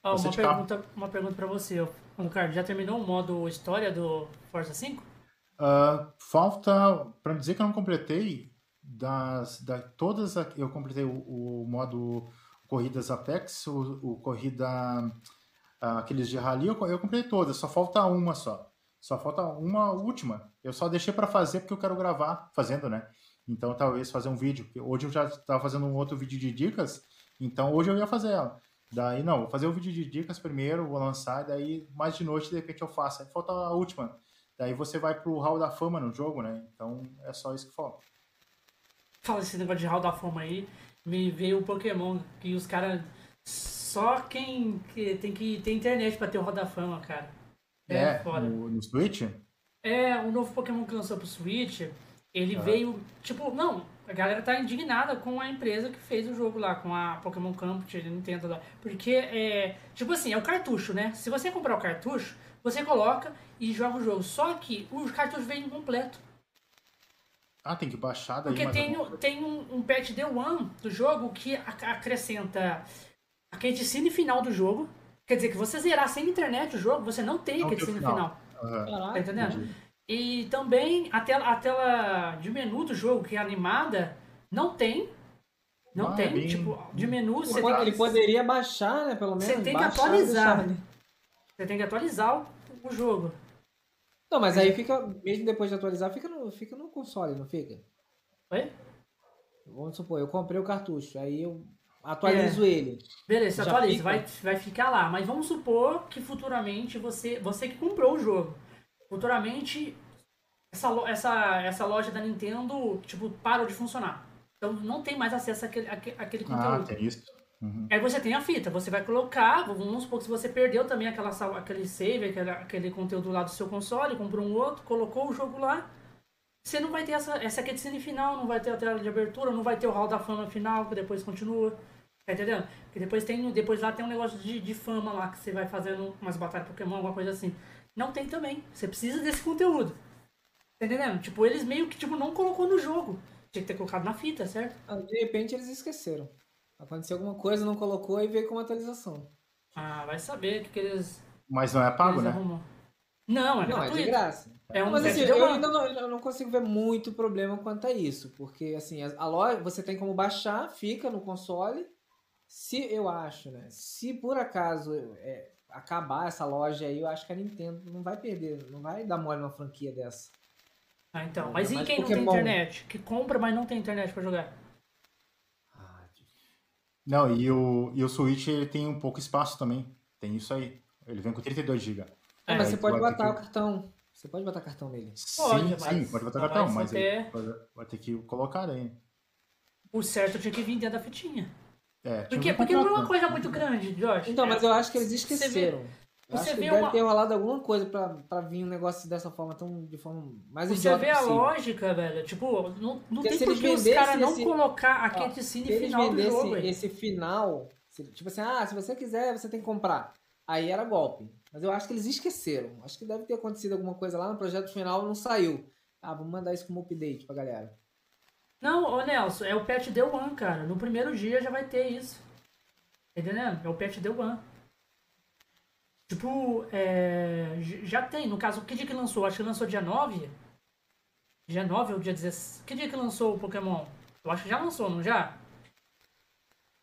Você uma, pergunta, uma pergunta pra você. Ricardo. Já terminou o modo história do Forza 5? Uh, falta, para dizer que eu não completei, das, da, todas, eu completei o, o modo corridas Apex, o, o corrida, aqueles de rally, eu, eu completei todas, só falta uma só. Só falta uma última. Eu só deixei para fazer porque eu quero gravar fazendo, né? Então talvez fazer um vídeo. Hoje eu já estava fazendo um outro vídeo de dicas, então hoje eu ia fazer ela. Daí não, vou fazer o vídeo de dicas primeiro, vou lançar, daí mais de noite de repente eu faço. Aí falta a última. Daí você vai pro Hall da Fama no jogo, né? Então é só isso que falta. Fala esse negócio de Hall da Fama aí, me veio o Pokémon, que os caras. Só quem que tem que ter internet pra ter o Hall da Fama, cara. É, é foda. No, no Switch? É, o novo Pokémon que lançou pro Switch, ele ah. veio. Tipo, não, a galera tá indignada com a empresa que fez o jogo lá, com a Pokémon Company, Nintendo lá. Porque é. Tipo assim, é o cartucho, né? Se você comprar o cartucho, você coloca e joga o jogo. Só que o cartucho vem incompleto. Ah, tem que baixar daí. Porque tem, tem um, um patch Day One do jogo que acrescenta a cutscene final do jogo. Quer dizer, que você zerar sem internet o jogo, você não tem a cutscene final. final. Uhum. Tá entendendo? Entendi. E também a tela, a tela de menu do jogo, que é animada, não tem. Não ah, tem, bem... tipo, de menu você tem Ele poderia baixar, né, pelo menos. Você tem que atualizar. Você tem que atualizar o, o jogo. Não, mas aí fica, mesmo depois de atualizar, fica no, fica no console, não fica? Oi? Vamos supor, eu comprei o cartucho, aí eu atualizo é. ele. Beleza, atualiza, vai, vai ficar lá. Mas vamos supor que futuramente você, você que comprou o jogo, futuramente essa, essa, essa loja da Nintendo, tipo, parou de funcionar. Então não tem mais acesso àquele, àquele ah, conteúdo. Ah, tem isso. Uhum. Aí você tem a fita, você vai colocar, vamos supor que se você perdeu também aquela, aquele save, aquele, aquele conteúdo lá do seu console, comprou um outro, colocou o jogo lá, você não vai ter essa, essa cutscene final, não vai ter a tela de abertura, não vai ter o hall da fama final, que depois continua. Tá entendendo? Porque depois tem. Depois lá tem um negócio de, de fama lá, que você vai fazendo umas batalhas Pokémon, alguma coisa assim. Não tem também. Você precisa desse conteúdo. Tá entendendo? Tipo, eles meio que tipo, não colocou no jogo. Tinha que ter colocado na fita, certo? Ah, de repente eles esqueceram. Aconteceu alguma coisa, não colocou e veio com uma atualização. Ah, vai saber o que, que eles. Mas não é pago, né? Arrumam. Não, é não, gratuito. é de graça. É um Mas assim, eu ainda não, eu não consigo ver muito problema quanto a isso. Porque assim, a, a loja você tem como baixar, fica no console. Se eu acho, né? Se por acaso é, acabar essa loja aí, eu acho que a Nintendo não vai perder, não vai dar mole numa franquia dessa. Ah, então. Mas e quem Pokémon... não tem internet? Que compra, mas não tem internet para jogar? Não, e o, e o Switch ele tem um pouco espaço também. Tem isso aí. Ele vem com 32 GB. É, mas você pode botar que... o cartão. Você pode botar cartão nele. Pode, sim, sim, pode botar cartão, mas ter... vai ter que colocar aí. O certo tinha que vir dentro da fitinha. É, Porque, porque não é uma coisa muito grande, Josh. Então, mas eu acho que eles esqueceram. Você vê deve uma... ter rolado alguma coisa pra, pra vir um negócio dessa forma, tão, de forma mais Você vê a lógica, velho. Tipo, não, não tem por que os caras não colocar a cutscene final do jogo. esse final, tipo assim, ah, se você quiser, você tem que comprar. Aí era golpe. Mas eu acho que eles esqueceram. Acho que deve ter acontecido alguma coisa lá no projeto final não saiu. Ah, vamos mandar isso como update pra galera. Não, ô Nelson, é o patch Day One, cara. No primeiro dia já vai ter isso. Entendendo? É o patch Day One. Tipo, é, já tem, no caso, que dia que lançou? Acho que lançou dia 9? Dia 9 ou dia 16? Que dia que lançou o Pokémon? Eu acho que já lançou, não já?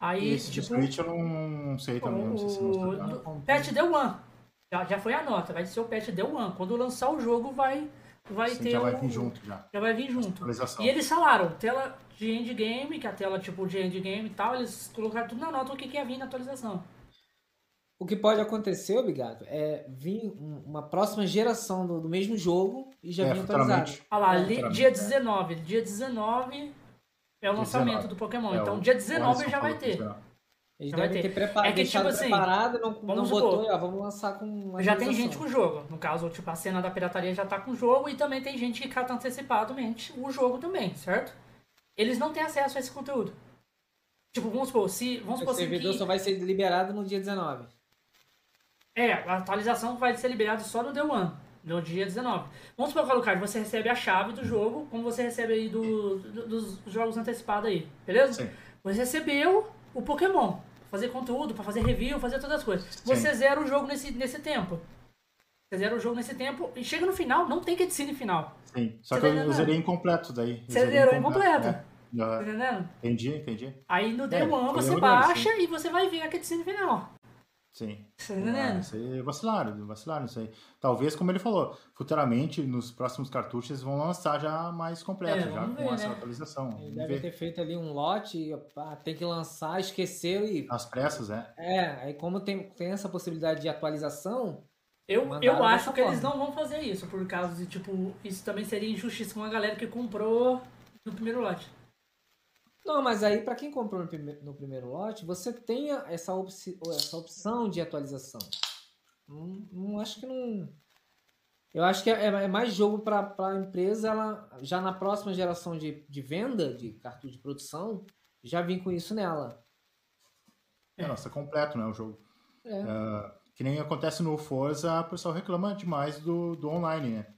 Aí, Esse tipo, Switch eu não sei também, o, não sei se O Patch Day One. Já, já foi a nota, vai ser o Patch Day One. Quando lançar o jogo, vai, vai Sim, ter. Já vai vir junto já. Já vai vir junto. E eles falaram, tela de endgame, que é a tela tipo de endgame e tal, eles colocaram tudo na nota o que, que ia vir na atualização. O que pode acontecer, obrigado, é vir uma próxima geração do, do mesmo jogo e já é, vir atualizado. Olha lá, é, dia 19. Dia 19 é o lançamento 19. do Pokémon. É então, dia 19 já vai ter. Eles devem ter, preparado, é que, tipo assim, preparado, não, não botou, ó, vamos lançar com Já tem gente com o jogo. No caso, tipo, a cena da pirataria já tá com o jogo e também tem gente que cata antecipadamente o jogo também, certo? Eles não têm acesso a esse conteúdo. Tipo, vamos supor, se... Vamos supor o servidor que... só vai ser liberado no dia 19. É, a atualização vai ser liberada só no Day One, no dia 19. Vamos supor, Alucard, você recebe a chave do jogo, como você recebe aí do, do, dos jogos antecipados aí, beleza? Sim. Você recebeu o Pokémon, fazer conteúdo, para fazer review, fazer todas as coisas. Sim. Você zera o jogo nesse, nesse tempo. Você zera o jogo nesse tempo e chega no final, não tem cutscene final. Sim, só Você que eu, eu zerei incompleto daí. Você zerou incompleto. É. Tá entendendo? Entendi, entendi. Aí no Day é, One você baixa e você vai ver a cutscene final. Sim. Tá entendendo? isso aí vacilaram, vacilaram isso aí. Talvez, como ele falou, futuramente, nos próximos cartuchos, vão lançar já mais completo, é, já ver, com essa né? atualização. Ele deve ver. ter feito ali um lote, tem que lançar, esqueceu e. As pressas, é. É, aí como tem, tem essa possibilidade de atualização. Eu, eu acho que forma. eles não vão fazer isso, por causa de, tipo, isso também seria injustiça com a galera que comprou no primeiro lote. Não, mas aí para quem comprou no, prime no, primeiro lote, você tem essa, op essa opção de atualização. Não, não, acho que não. Eu acho que é, é mais jogo para a empresa, ela já na próxima geração de, de venda de cartucho de produção, já vir com isso nela. É, nossa, completo, né, o jogo. É. Uh, que nem acontece no Forza, o pessoal reclama demais do, do online, né?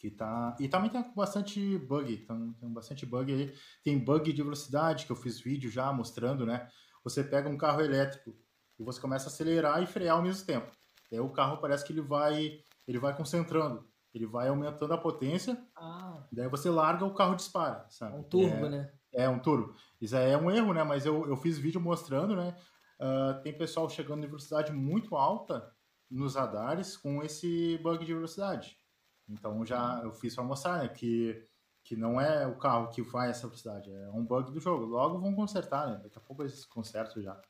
Que tá e também tem bastante bug, então tem bastante bug aí. Tem bug de velocidade que eu fiz vídeo já mostrando, né? Você pega um carro elétrico e você começa a acelerar e frear ao mesmo tempo. Aí o carro parece que ele vai ele vai concentrando, ele vai aumentando a potência. Ah. Daí você larga o carro dispara, sabe? É um turbo, é, né? É um turbo. Isso aí é um erro, né? Mas eu, eu fiz vídeo mostrando, né? Uh, tem pessoal chegando em velocidade muito alta nos radares com esse bug de velocidade. Então já eu fiz para mostrar né, que, que não é o carro que vai essa velocidade, é um bug do jogo. Logo vão consertar, né? Daqui a pouco eles consertam já.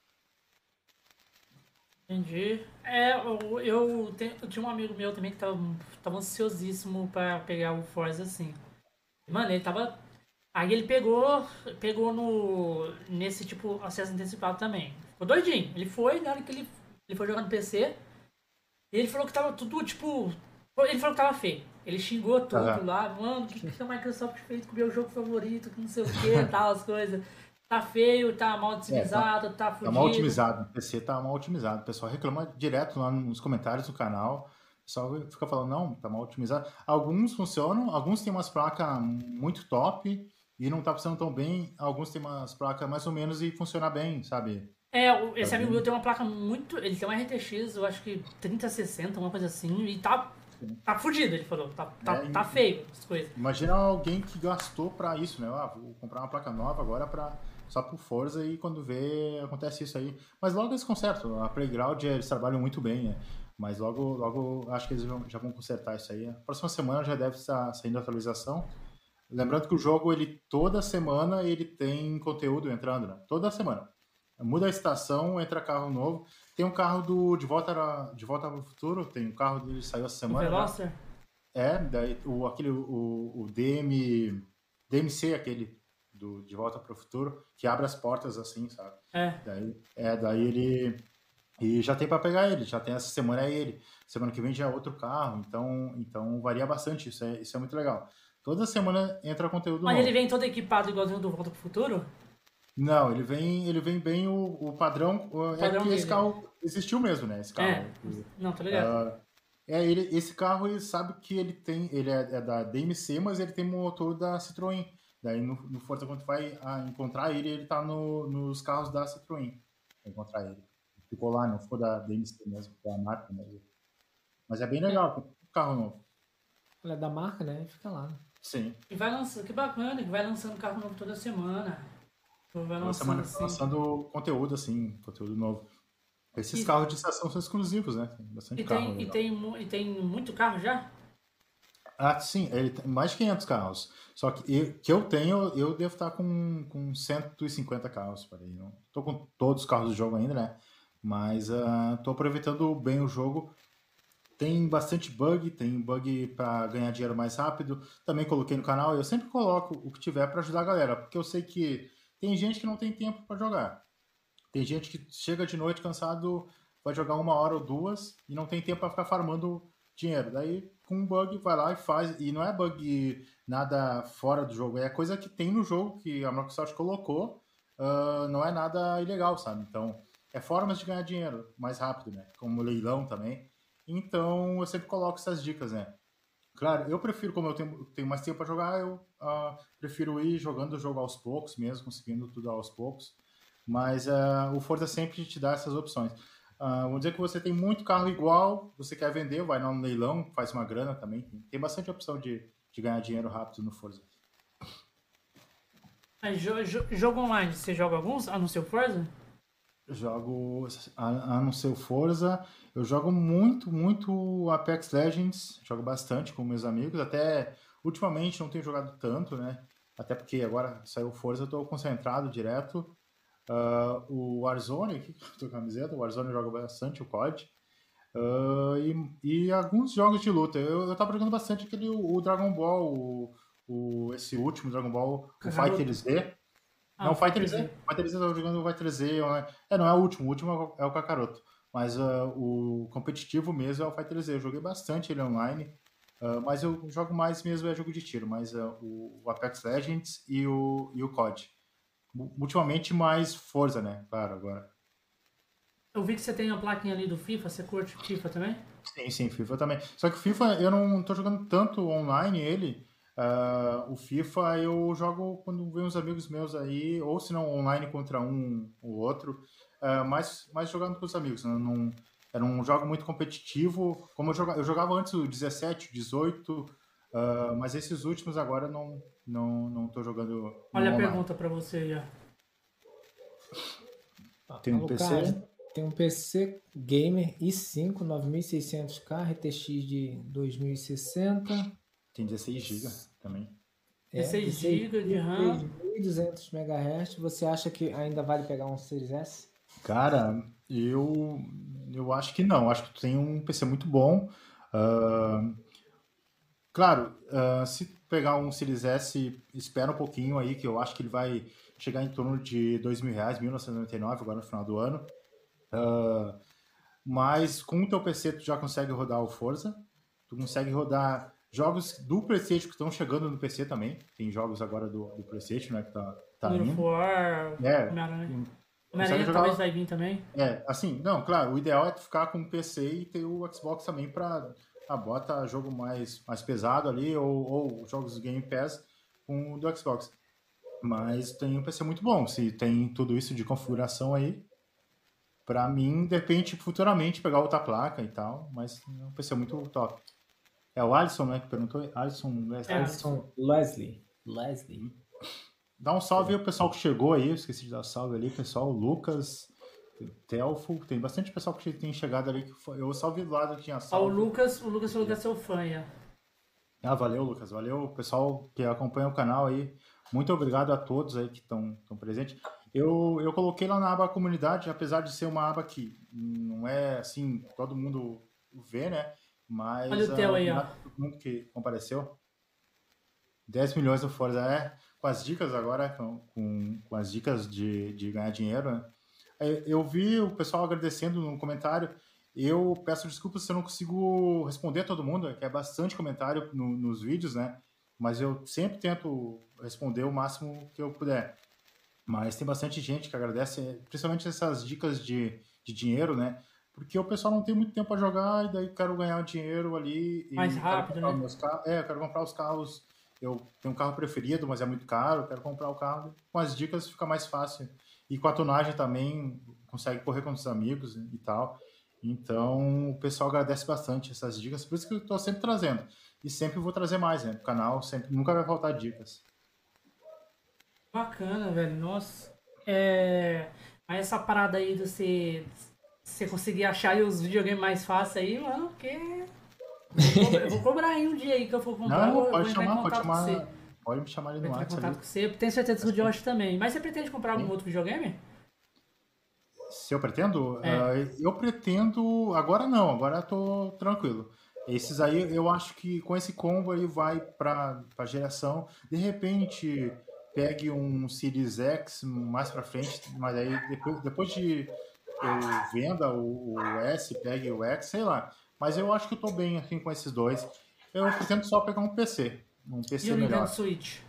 Entendi. É, eu, eu, tenho, eu tinha um amigo meu também que tava, tava ansiosíssimo para pegar o Forza assim. Mano, ele tava. Aí ele pegou, pegou no. nesse tipo acesso antecipado também. Ficou doidinho. Ele foi, na hora que ele, ele foi jogar no PC, e ele falou que tava tudo, tipo. Ele falou que tava feio. Ele xingou tudo uhum. lá, mano, o que, que a Microsoft fez com o meu jogo favorito, que não sei o que, tal, as coisas. Tá feio, tá mal otimizado, é, tá, tá fudido. Tá mal otimizado, o PC tá mal otimizado. O pessoal reclama direto lá nos comentários do canal. O pessoal fica falando, não, tá mal otimizado. Alguns funcionam, alguns têm umas placas muito top e não tá funcionando tão bem. Alguns têm umas placas mais ou menos e funciona bem, sabe? É, esse tá amigo meu tem uma placa muito. Ele tem uma RTX, eu acho que 3060, uma coisa assim, e tá Tá fudido, ele falou. Tá, tá, é, tá feio as coisas. Imagina alguém que gastou pra isso, né? Ah, vou comprar uma placa nova agora pra, só por Forza e quando vê acontece isso aí. Mas logo eles consertam. A Playground eles trabalham muito bem, né? Mas logo, logo acho que eles já vão consertar isso aí. próxima semana já deve estar saindo a atualização. Lembrando que o jogo, ele toda semana ele tem conteúdo entrando, né? Toda semana. Muda a estação, entra carro novo. Tem um carro do De Volta, de Volta o Futuro, tem um carro que saiu essa semana. O Veloster? É, daí, o, aquele, o, o DM, DMC, aquele do De Volta para o Futuro, que abre as portas assim, sabe? É. Daí, é, daí ele. E já tem para pegar ele, já tem essa semana é ele. Semana que vem já é outro carro, então, então varia bastante, isso é, isso é muito legal. Toda semana entra conteúdo Mas novo. ele vem todo equipado igualzinho do Volta para o Futuro? Não, ele vem, ele vem bem o, o padrão. O é padrão que esse carro existiu mesmo, né? Esse carro. É. Não, tá ligado. Uh, é, ele, esse carro, ele sabe que ele tem. Ele é, é, da DMC, mas ele tem motor da Citroën. Daí no, no Forza, quando vai ah, encontrar ele, ele tá no, nos carros da Citroën. Encontrar ele. Ficou lá, não ficou da DMC mesmo, da marca mesmo. Mas é bem legal, é. carro novo. Ele é da marca, né? Fica lá. Sim. E vai lançando, que bacana, que vai lançando carro novo toda semana. Lançando, semana assim. lançando conteúdo, assim, conteúdo novo. Esses e, carros de estação são exclusivos, né? Tem bastante e carro. Tem, e, tem, e tem muito carro já? Ah, sim, ele tem mais de 500 carros. Só que eu, que eu tenho, eu devo estar com, com 150 carros. Peraí, não tô com todos os carros do jogo ainda, né? Mas uh, tô aproveitando bem o jogo. Tem bastante bug, tem bug para ganhar dinheiro mais rápido. Também coloquei no canal. Eu sempre coloco o que tiver para ajudar a galera, porque eu sei que tem gente que não tem tempo para jogar. Tem gente que chega de noite cansado, vai jogar uma hora ou duas e não tem tempo para ficar farmando dinheiro. Daí, com um bug, vai lá e faz. E não é bug nada fora do jogo, é coisa que tem no jogo que a Microsoft colocou. Uh, não é nada ilegal, sabe? Então, é formas de ganhar dinheiro mais rápido, né? Como leilão também. Então, eu sempre coloco essas dicas, né? Claro, eu prefiro, como eu tenho, tenho mais tempo para jogar, eu uh, prefiro ir jogando o jogo aos poucos mesmo, conseguindo tudo aos poucos. Mas uh, o Forza sempre te dá essas opções. Uh, vamos dizer que você tem muito carro igual, você quer vender, vai no leilão, faz uma grana também. Tem bastante opção de, de ganhar dinheiro rápido no Forza. Mas jo, jo, jogo online, você joga alguns a não ser o Forza? Jogo a, não ser o Forza. Eu jogo muito, muito Apex Legends. Jogo bastante com meus amigos. Até ultimamente não tenho jogado tanto, né? Até porque agora saiu o Forza, eu tô concentrado direto. Uh, o Warzone, aqui que eu tô com a camiseta, o Warzone joga bastante, o COD. Uh, e, e, alguns jogos de luta. Eu, eu tava jogando bastante aquele o, Dragon Ball, o, o, esse último Dragon Ball, o Fighter Z. Ah, não, o Fighter Z. O Fighter Z eu tava jogando o Fighter Z. É, não é o último, o último é o Kakaroto. Mas uh, o competitivo mesmo é o Fighter Z. Eu joguei bastante ele online. Uh, mas eu jogo mais mesmo é jogo de tiro, mas uh, o, o, Apex Legends e o, e o COD. Ultimamente mais Forza, né? Claro, agora. Eu vi que você tem a plaquinha ali do FIFA, você curte FIFA também? Sim, sim, FIFA também. Só que o FIFA eu não tô jogando tanto online ele. Uh, o FIFA eu jogo quando vem uns amigos meus aí, ou se não online contra um ou outro, uh, mais, mais jogando com os amigos. Né? Não, era um jogo muito competitivo. Como eu jogava, eu jogava antes o 17, 18, uh, mas esses últimos agora não, não, não tô jogando. Olha a pergunta para você aí. Tem um PC? tem um PC Gamer i5 9600K RTX de 2060. Tem 16 GB também. É, 16 GB de RAM. 1200 MHz. Você acha que ainda vale pegar um Series S? Cara, eu, eu acho que não. Acho que tu tem um PC muito bom. Uh, claro, uh, se pegar um Series S, espera um pouquinho aí, que eu acho que ele vai chegar em torno de R$ mil reais, 1999, agora no final do ano. Uh, mas com o teu PC tu já consegue rodar o Forza, tu consegue rodar jogos do PlayStation que estão chegando no PC também. Tem jogos agora do, do PlayStation, né, que tá, tá indo. War, é, Homem-Aranha jogar... talvez vai vir também. É, assim, não, claro, o ideal é ficar com o PC e ter o Xbox também para a ah, bota jogo mais, mais pesado ali, ou, ou jogos do Game Pass com o do Xbox. Mas tem um PC muito bom, se tem tudo isso de configuração aí. Para mim, depende futuramente pegar outra placa e tal, mas é um PC muito top. É o Alisson, né, que perguntou? Alisson Leslie. É, Alisson Leslie. Leslie. Dá um salve aí ao pessoal que chegou aí, esqueci de dar salve ali, pessoal, o Lucas, Telfo, tem bastante pessoal que tem chegado ali, que foi, eu salve do lado que tinha salve. Ah, o Lucas, o Lucas falou que é seu fã, é. Ah, valeu, Lucas, valeu, pessoal que acompanha o canal aí, muito obrigado a todos aí que estão presentes. Eu, eu coloquei lá na aba comunidade, apesar de ser uma aba que não é assim, todo mundo vê, né? Mas. Olha o teu aí, ó. Que compareceu. 10 milhões do Forza é com as dicas agora, com, com, com as dicas de, de ganhar dinheiro, né? É, eu vi o pessoal agradecendo no comentário. Eu peço desculpas se eu não consigo responder a todo mundo, que é bastante comentário no, nos vídeos, né? Mas eu sempre tento responder o máximo que eu puder. Mas tem bastante gente que agradece, principalmente essas dicas de, de dinheiro, né? Porque o pessoal não tem muito tempo para jogar e daí quero ganhar dinheiro ali. Mais rápido, né? Carros, é, eu quero comprar os carros eu tenho um carro preferido, mas é muito caro, quero comprar o carro. Com as dicas fica mais fácil. E com a tonagem também consegue correr com os amigos e tal. Então o pessoal agradece bastante essas dicas, por isso que eu estou sempre trazendo. E sempre vou trazer mais, né? O canal sempre, nunca vai faltar dicas. Bacana, velho. Nossa. É... Mas essa parada aí de você, você conseguir achar os videogames mais fáceis aí, mano, que eu vou cobrar aí um dia aí que eu for comprar. Não, eu pode chamar, pode chamar. Pode me chamar ali no WhatsApp. contato com você. Tenho certeza que o Josh também. Mas você pretende comprar algum Sim. outro videogame? Se eu pretendo? É. Uh, eu pretendo. Agora não, agora eu tô tranquilo. Esses aí eu acho que com esse combo aí vai para a geração. De repente pegue um Series X mais para frente, mas aí depois, depois de eu venda o, o S, pegue o X, sei lá. Mas eu acho que eu tô bem assim com esses dois. Eu pretendo só pegar um PC. Um PC e o melhor. Nintendo Switch?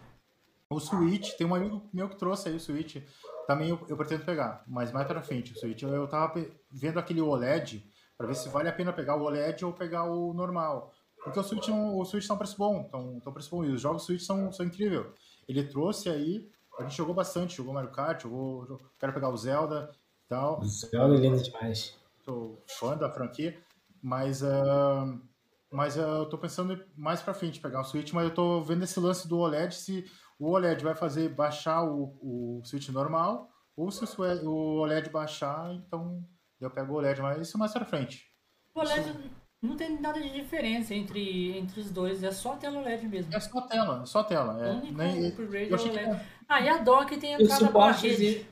O Switch, tem um amigo meu que trouxe aí o Switch. Também eu, eu pretendo pegar, mas mais pra frente o Switch. Eu, eu tava vendo aquele OLED para ver se vale a pena pegar o OLED ou pegar o normal. Porque o Switch, o Switch tá um preço bom, então, um preço bom. E os jogos Switch são, são incríveis. Ele trouxe aí, a gente jogou bastante, jogou Mario Kart, jogou, jogou quero pegar o Zelda tal. O Zelda é lindo demais. sou fã da franquia, mas, uh, mas uh, eu tô pensando mais para frente pegar um Switch, mas eu tô vendo esse lance do OLED, se o OLED vai fazer baixar o, o Switch normal, ou se o OLED baixar, então eu pego o OLED, mas isso mais para frente. O OLED não tem nada de diferença entre, entre os dois, é só tela LED mesmo. É só tela, só tela. É. único Nem, upgrade é o LED. Ah, e a dock tem E o entrada para suportezinho, rede.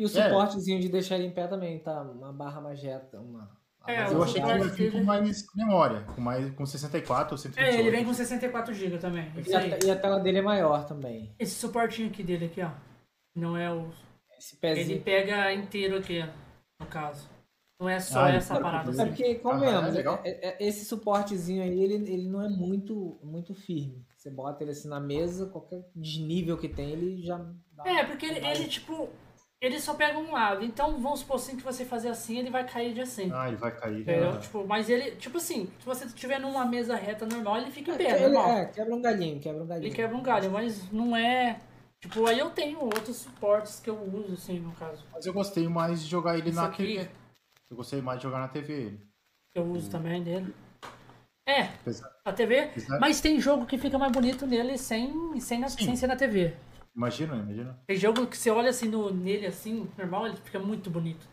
E o suportezinho de deixar ele em pé também, tá? Uma barra magenta, uma... É, uma eu achei que ele vir com mais memória, com, mais, com 64 ou 128. É, ele vem com 64 GB também. E a, e a tela dele é maior também. Esse suportinho aqui dele aqui, ó. Não é o. Esse Ele pezinho. pega inteiro aqui, no caso. Não é só Ah, ele essa parada tudo. É assim. porque, convenhamos, Ah, é é- é- esse suportezinho aí, ele, ele não é muito, muito firme. Você bota ele assim na mesa, qualquer desnível que tem, ele já dá É, porque ele, ele, tipo. Ele só pega um lado. Então vamos supor assim que você fazer assim, ele vai cair de assim. Ah, ele vai cair. Entendeu? Ah. Tipo, mas ele, tipo assim, se você estiver numa mesa reta normal, ele fica em É, pé, ele- normal. é, quebra um galinho, quebra um galinho. Ele quebra um galho, mas não é. Tipo, aí eu tenho outros suportes que eu uso, assim, no caso. Mas eu gostei mais de jogar ele Isso na aqui. TV. Eu gostei mais de jogar na TV ele. Eu uso também dele. É, Apesar- a TV. apesar- Mas tem jogo que fica mais bonito nele sem, sem, Sim. sem ser na TV. Imagina, imagina. Tem jogo que você olha assim no, nele, assim, normal, ele fica muito bonito.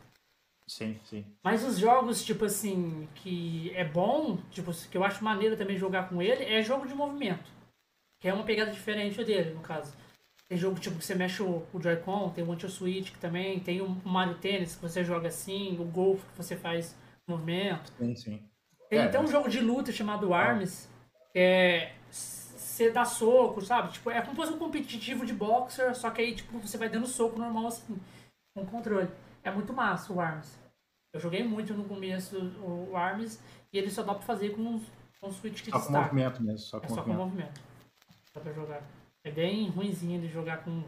Sim, sim. Mas os jogos, tipo assim, que é bom, tipo, que eu acho maneiro também jogar com ele, é jogo de movimento. Que é uma pegada diferente dele, no caso. Tem jogo tipo que você mexe o, o Joy-Con, tem o Anti-Switch que também, tem o Mario Tennis que você joga assim, o Golf que você faz movimento. Sim, sim. Tem É, até um jogo de luta chamado Arms, que é você dá soco, sabe? Tipo, é como se fosse um competitivo de boxer, só que aí tipo, você vai dando soco normal assim, com controle. É muito massa o Arms. Eu joguei muito no começo o, Arms e ele só dá pra fazer com com um switch que Só com destaca. movimento mesmo, só É com só com movimento. movimento. Dá pra jogar. É bem ruimzinho de jogar com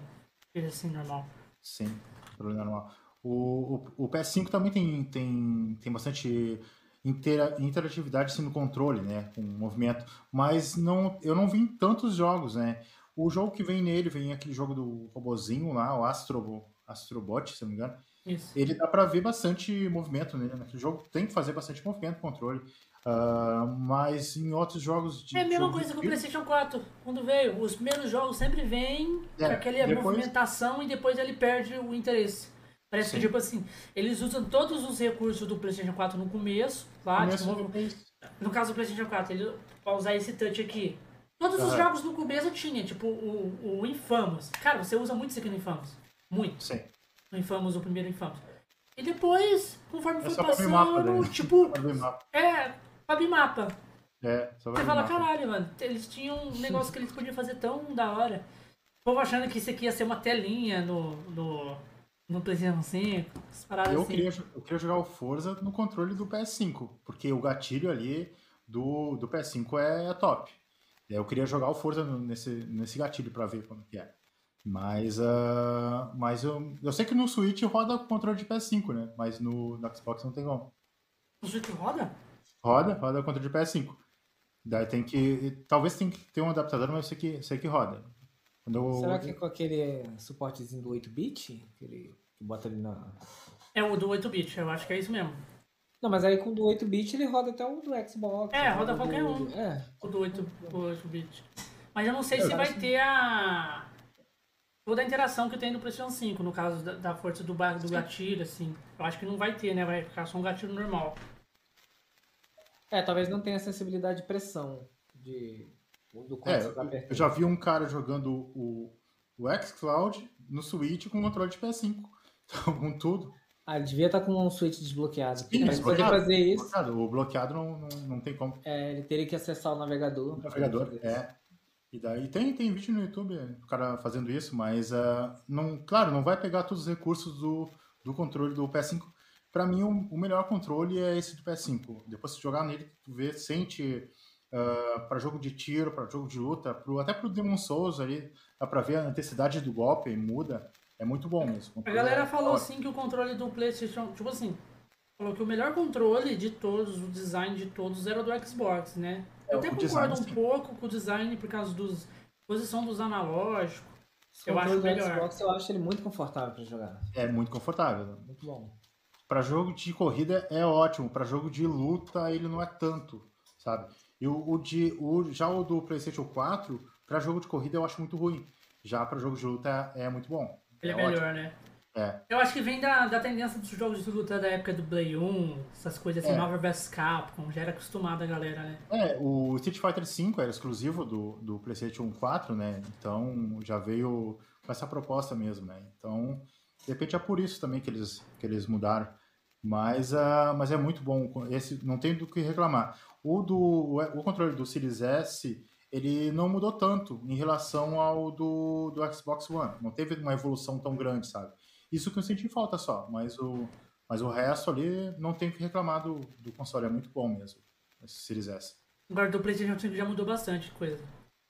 ele assim normal. Sim, problema normal. O, o, o PS5 também tem, tem, tem bastante intera, interatividade no controle, né? Com movimento. Mas não, eu não vi em tantos jogos, né? O jogo que vem nele, vem aquele jogo do robozinho lá, o Astro, Astrobot, se não me engano. Isso. Ele dá pra ver bastante movimento nele. Naquele jogo tem que fazer bastante movimento controle. Ah, mas em outros jogos de. É a mesma coisa que o PlayStation 4, quando veio. Os primeiros jogos sempre vêm É, com aquela depois- movimentação e depois ele perde o interesse. Parece que, Sim. tipo assim, eles usam todos os recursos do PlayStation 4 no começo, claro. Começo, tipo, depois- no caso do PlayStation 4, ele, pra usar esse touch aqui. Todos os Aham. jogos no começo tinha, tipo o, o Infamous. Cara, você usa muito isso aqui no Infamous. Muito. Sim. No Infamous, o primeiro Infamous. E depois, conforme É foi passando, mapa, né? tipo, Pra ver mapa. é, abrir mapa. É, só Você fala, mapa. caralho, mano, eles tinham um negócio que eles podiam fazer tão da hora. O povo achando que isso aqui ia ser uma telinha no, no, no PlayStation 5, essas paradas Eu assim. queria, eu queria jogar o Forza no controle do PS5, porque o gatilho ali do, do PS5 é top. Eu queria jogar o Forza no- nesse, nesse gatilho pra ver como que é. Mas, ah, mas eu, eu sei que no Switch roda o controle de PS5, né? Mas no, no Xbox não tem como. O Switch roda? Roda, roda o controle de PS5. Daí tem que. Talvez tem que ter um adaptador, mas eu sei que, sei que roda. Quando eu- Será que é com aquele suportezinho do 8-bit? Aquele que bota ali na. É o do 8-bit, eu acho que é isso mesmo. Não, mas aí com o do 8-bit ele roda até o do Xbox. É, roda do- qualquer um. É. O do 8, o 8-bit. Mas eu não sei Eu se vai ter a. Toda a interação que tem no PlayStation 5, no caso da, da força do, ba- do gatilho, assim. Eu acho que não vai ter, né? Vai ficar só um gatilho normal. É, talvez não tenha sensibilidade de pressão de, do É, tá eu- já vi um cara jogando o, o xCloud no Switch com controle de PS5. Então, com tudo. Ah, ele devia estar com um switch desbloqueado. Sim, Mas poder fazer isso, Bloqueado. O bloqueado não, não, não tem como. é, ele teria que acessar o navegador. O navegador, é. E daí tem, tem vídeo no YouTube, o cara fazendo isso, mas ah, não, claro, não vai pegar todos os recursos do, do controle do PS5. Pra mim, o, o melhor controle é esse do PS5. Depois de jogar nele, tu vê, sente ah, pra jogo de tiro, pra jogo de luta, pro, até pro Demon Souls ali, dá pra ver a intensidade do golpe, muda. É muito bom mesmo. O A controle galera é falou assim que o controle do PlayStation, tipo assim, falou que o melhor controle de todos, o design de todos era o do Xbox, né? É, Eu até o concordo design, um sim. pouco com o design por causa dos posição dos analógicos. Eu acho do melhor. Xbox eu acho ele muito confortável pra jogar. É muito confortável. Muito bom. para jogo de corrida é ótimo, para jogo de luta ele não é tanto, sabe? E o, o de, o, já o do PlayStation 4, para jogo de corrida eu acho muito ruim. Já para jogo de luta é, muito bom. Ele é, é melhor, ótimo. né? É. Eu acho que vem da, da tendência dos jogos de luta da época do Play 1, essas coisas assim, É. Marvel vs Capcom, já era acostumada a galera, né? É, o Street Fighter V era exclusivo do, do PlayStation 4, né? Então já veio com essa proposta mesmo, né? Então, de repente é por isso também que eles, que eles mudaram. Mas, ah, mas é muito bom. Esse não tem do que reclamar. O do o controle do Series S, ele não mudou tanto em relação ao do, do Xbox One. Não teve uma evolução tão grande, sabe? Isso que eu senti falta só, mas o, mas o resto ali não tem o que reclamar do, do console, é muito bom mesmo, esse Series S. Agora do PlayStation 5 já mudou bastante coisa.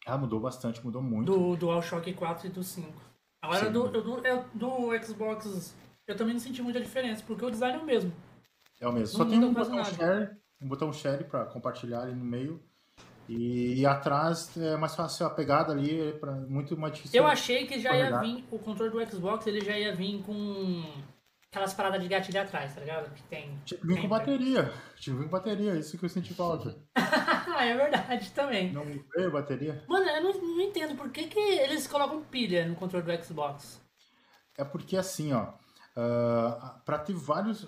Ah, mudou bastante, mudou muito. Do DualShock 4 e do 5. Agora Sim. do, do, é, do Xbox eu também não senti muita diferença, porque o design é o mesmo. É o mesmo. Não Só tem um botão nada. share, um botão share para compartilhar ali no meio. E, e atrás é mais fácil a pegada ali, é pra, muito mais difícil. Eu achei que já ia vir, o controle do Xbox ele já ia vir com aquelas paradas de gatilho atrás, tá ligado? Que tem. Tinha que vir com tem- bateria. Tinha que vir com bateria, isso que eu senti falta. Ah, é verdade também. Não veio bateria. Mano, eu não, não entendo por que, que eles colocam pilha no controle do Xbox. É porque assim, ó, ah, para ter vários,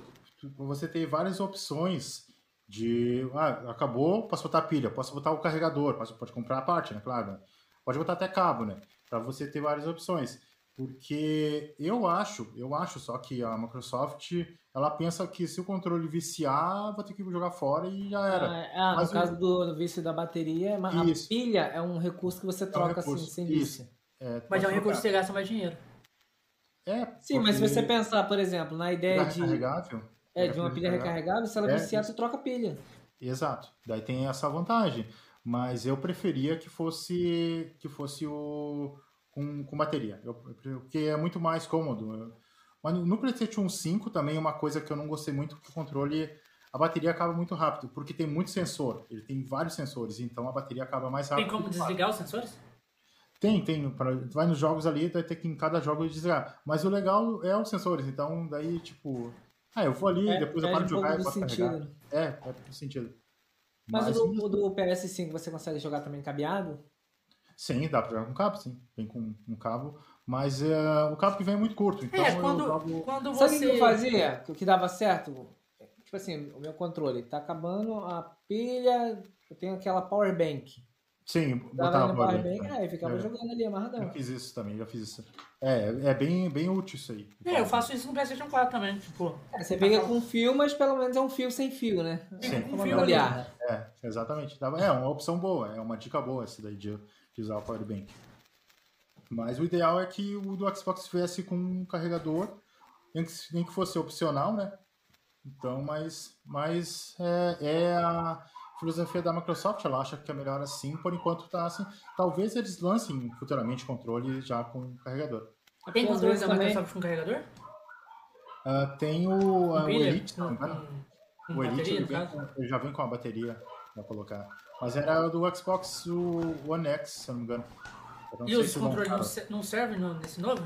você ter várias opções de, ah, acabou, posso botar pilha, posso botar o carregador, posso, pode comprar a parte, né, claro, né? pode botar até cabo, né, para você ter várias opções, porque eu acho, eu acho só que a Microsoft, ela pensa que se o controle viciar, vou ter que jogar fora e já era. Ah, no Mas o- caso do vício da bateria, ma- a Isso. pilha é um recurso que você troca recurso, assim, sem isso. vício. É, Mas é um recurso que você gasta mais dinheiro. É, Sim, mas se você pensar, por exemplo, na ideia de, é, de uma pilha recarregável, se ela É, viciar, tu troca a pilha. Exato. Daí tem essa vantagem. Mas eu preferia que fosse que fosse o com, com bateria. Eu, porque é muito mais cômodo. Mas no- PlayStation 5 também uma coisa que eu não gostei muito que o controle a bateria acaba muito rápido, porque tem muito sensor. Ele tem vários sensores, então a bateria acaba mais rápido. Tem como desligar os sensores? tem, tem. Pra, vai nos jogos ali, vai ter que em cada jogo desligar. Mas o legal é os sensores, então daí, tipo. Ah, eu vou ali, É, depois eu paro um de jogar pouco e posso sentido. carregar. né? É, faz todo sentido. Mas, Mas o, do, o do PS5 você consegue jogar também cabeado? Sim, dá pra jogar com cabo, sim. Vem com um cabo. Mas é, o cabo que vem é muito curto, então é, eu quando, jogo. quando Sabe o você. que eu fazia? Que, que dava certo? Tipo assim, o meu controle tá acabando a pilha, eu tenho aquela power bank. Sim, botava no power ali, bank, né? aí ficava É. jogando ali amarradão. Eu fiz isso também, já fiz isso. É, é bem, bem útil isso aí. É, eu faço isso no PlayStation 4 também, tipo. É, você pega com fio, mas pelo menos é um fio sem fio, né? Sim. Um fio ali. gambiarra. É, exatamente. É uma opção boa, é uma dica boa essa daí de, de usar o Power Bank. Mas o ideal é que o do Xbox viesse com um carregador, nem que, nem que fosse opcional, né? Então, mas, mas é, é a filosofia da Microsoft, ela acha que é melhor assim, por enquanto tá assim. Talvez eles lancem futuramente controle já com carregador. Tem controle da também- Microsoft com carregador? Ah, tem o, ah, o? Elite, não é? com, O Elite bateria, ele, no vem caso? com- ele já vem com a bateria pra colocar. Mas era do Xbox o One X, se eu não me engano. Não E os vão- controles não, se- não servem no- nesse novo?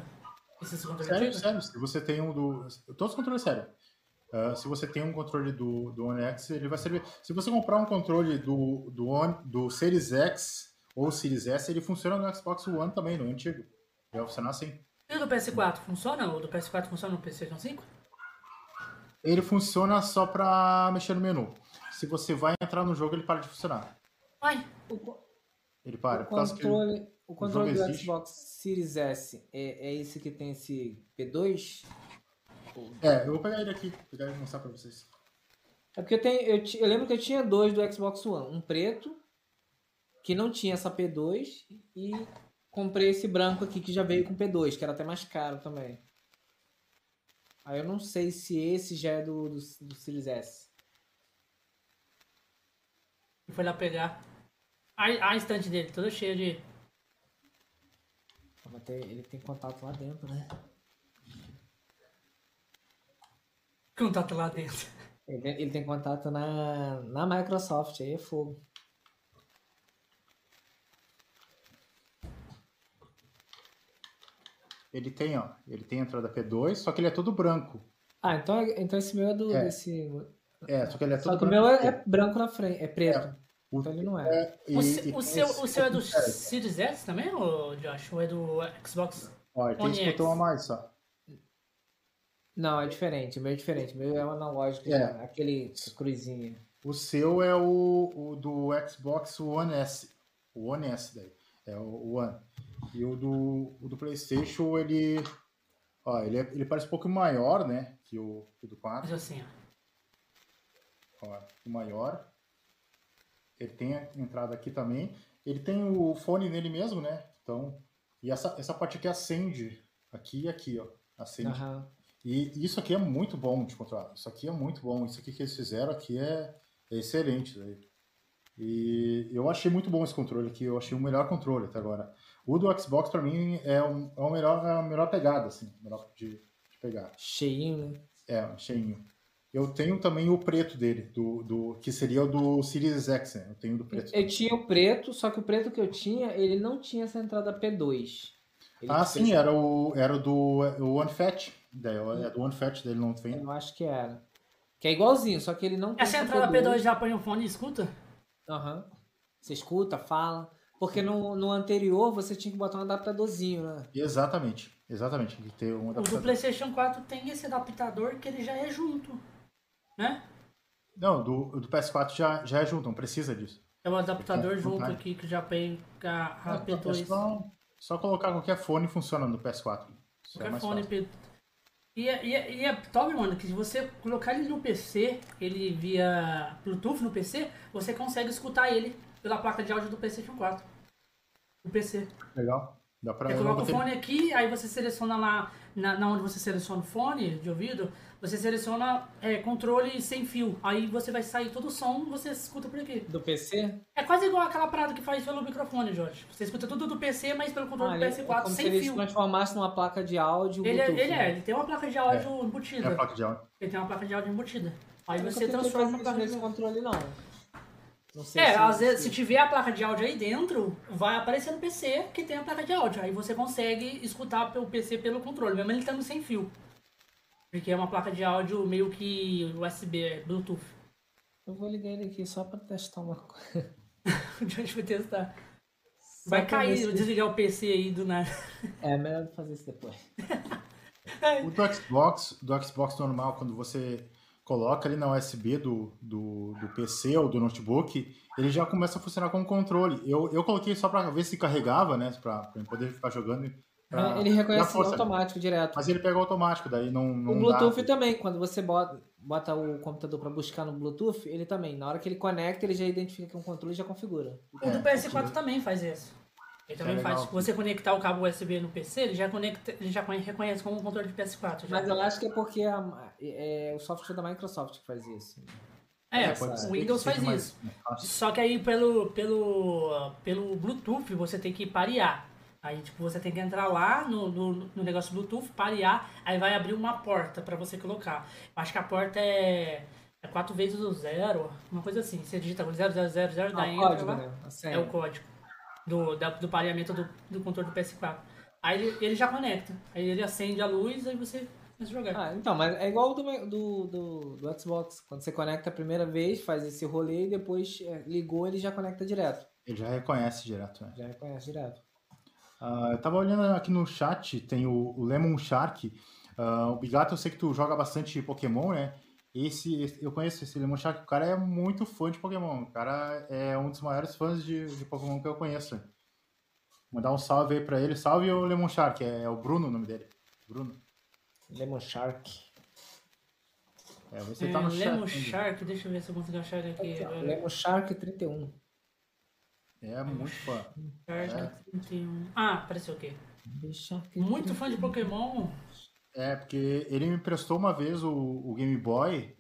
Esses controles Sério, sério. Se você tem um do. Todos os controles sério. Ah, se você tem um controle do, do One X, ele vai servir. Se você comprar um controle do, do, One, do Series X ou Series S, ele funciona no Xbox One também, no antigo. Vai funcionar assim. E o do PS4 funciona? O do PS4 funciona no PlayStation 5? Ele funciona só pra mexer no menu. Se você vai entrar no jogo, ele para de funcionar. Ai, O, Ele para. o por causa que controle, o controle do existe. Xbox Series S é, é esse que tem esse P2? É, eu vou pegar ele aqui, pegar e mostrar pra vocês. É porque eu, tenho, eu, eu lembro que eu tinha dois do Xbox One. Um preto, que não tinha essa P2, e comprei esse branco aqui que já veio com P2, que era até mais caro também. Aí eu não sei se esse já é do, do, do Series S. foi lá pegar. A, a estante dele, toda cheia de. Ele tem contato lá dentro, né? Contato lá dentro. Ele, ele tem contato na, na Microsoft, aí é fogo. Ele tem, ó, ele tem a entrada P2, só que ele é todo branco. Ah, então, então esse meu é do. É. Desse... É, só que ele é Só todo que o meu e é, é branco na frente, é preto. O- Então ele não é. é, e- O, e o seu, esse o seu é do Series X também, ou Josh? Ou é do Xbox? Ó, e tem One esse botão a mais, só. Não, é diferente. O meu é diferente. O meu é um analógico, É. já, aquele cruzinha. O seu é o, o do Xbox One S. O One S daí. É o One. E o do, o do PlayStation, ele. Ó, ele, é- ele parece um pouco maior, né? Que o, que o do 4. Mas assim, ó. Ó, o maior. Ele tem a entrada aqui também. Ele tem o fone nele mesmo, né? Então. E essa, essa parte aqui acende. Aqui e aqui, ó. Acende. Aham. E isso aqui é muito bom de controlar. Isso aqui é muito bom. Isso aqui que eles fizeram aqui é, é excelente. daí. E eu achei muito bom esse controle aqui. Eu achei o melhor controle até agora. O do Xbox, pra mim, é, um, é, o melhor, é a melhor pegada, assim. Melhor de, de pegar. Cheinho, né? É, cheinho. Eu tenho também o preto dele, do, do, que seria o do Series X, né? Eu tenho do preto. Eu tinha o preto, só que o preto que eu tinha, ele não tinha essa entrada P2. Ele Ah, sim, era o, era o do o OneFat. Daí é do OneFat dele, não tem? Eu acho que era. Que é igualzinho, só que ele não Essa tem. Essa entrada P2 já põe o fone e escuta? Aham. Uhum. Você escuta, fala. Porque no, no anterior você tinha que botar um adaptadorzinho, né? Exatamente, exatamente. que tem um adaptador. O do PlayStation 4 tem esse adaptador que ele já é junto, né? Não, do, do PS4 já, já é junto, não precisa disso. É um adaptador junto tá. aqui que já pega a, a tá, tá P2. Só, só colocar qualquer fone funciona no PS4. É qualquer é fone P2. E é, e, e é top, mano, que se você colocar ele no PC, ele via Bluetooth no PC, você consegue escutar ele pela placa de áudio do PlayStation 4. No PC. Legal. Dá pra Você coloca o fone aqui, aí você seleciona lá, na, na onde você seleciona o fone de ouvido, você seleciona é, controle sem fio. Aí você vai sair todo o som, você escuta por aqui. Do PC? É quase igual aquela parada que faz pelo microfone, Jorge. Você escuta tudo do PC, mas pelo controle Ah, do ele- é PS4 como se sem ele fio. se transformasse numa placa de áudio Ele, é, Bluetooth, ele é, né? ele tem uma placa de áudio embutida. É a placa de áudio. Ele tem uma placa de áudio embutida. Aí você transforma nesse áudio. controle, não. Não sei É, se- às vezes, se tiver a placa de áudio aí dentro, vai aparecer no PC que tem a placa de áudio. Aí você consegue escutar pelo PC pelo controle, mesmo ele estando sem fio. Porque é uma placa de áudio meio que USB, Bluetooth. Eu vou ligar ele aqui só pra testar uma coisa. A gente vai testar. Só Vai cair, se- desligar o PC aí do nada. É, melhor fazer isso depois. O do Xbox, do Xbox normal, quando você coloca ali na USB do, do, do PC ou do notebook, ele já começa a funcionar como controle. Eu, eu coloquei só pra ver se carregava, né? Pra, pra eu poder ficar jogando. pra- É, ele reconhece força. automático, direto. Mas ele pega automático, daí não. não O Bluetooth dá. também, quando você bota, bota o computador pra buscar no Bluetooth, ele também, na hora que ele conecta, ele já identifica que é um controle e já configura. O do É, PS4 aquilo- também faz isso. Ele também É faz. legal. Você conectar o cabo USB no PC, ele já, conecta, ele já conhe- reconhece como um controle de PS4. já. Mas eu acho que é porque a- é, o software da Microsoft que faz isso. É, É, o Windows faz mais- isso. mais. Só que aí pelo, pelo, pelo Bluetooth você tem que parear. Aí tipo, você tem que entrar lá no, no, no negócio Bluetooth, parear, aí vai abrir uma porta pra você colocar. Eu acho que a porta é, é 4 vezes o zero, uma coisa assim. Você digita 0000, Ah, daí o entra código, lá. né? A senha. É o código do, da- do pareamento do, do controle do PS4. Aí ele, ele já conecta. Aí ele acende a luz aí você começa a jogar. Ah, então, mas é igual o do, do, do, do Xbox. Quando você conecta a primeira vez, faz esse rolê e depois é, ligou, ele já conecta direto. Ele já reconhece direto, né? Já reconhece direto. Ah, eu tava olhando aqui no chat, tem o, o Lemon Shark. Ah, o Bigato, eu sei que tu joga bastante Pokémon, né? Esse, esse- eu conheço esse Lemon Shark, o cara é muito fã de Pokémon. O cara é um dos maiores fãs de, de Pokémon que eu conheço. Mandar um salve aí pra ele. Salve o Lemon Shark, é, é o Bruno o nome dele. Bruno. Lemon Shark. É, você É, tá no Lemon. Shark, deixa eu ver se eu consigo achar ele aqui. Agora. Lemon Shark 31. É muito fã. Shark 31. Ah, apareceu o quê? Muito fã de Pokémon. É, porque ele me emprestou uma vez o, o Game Boy.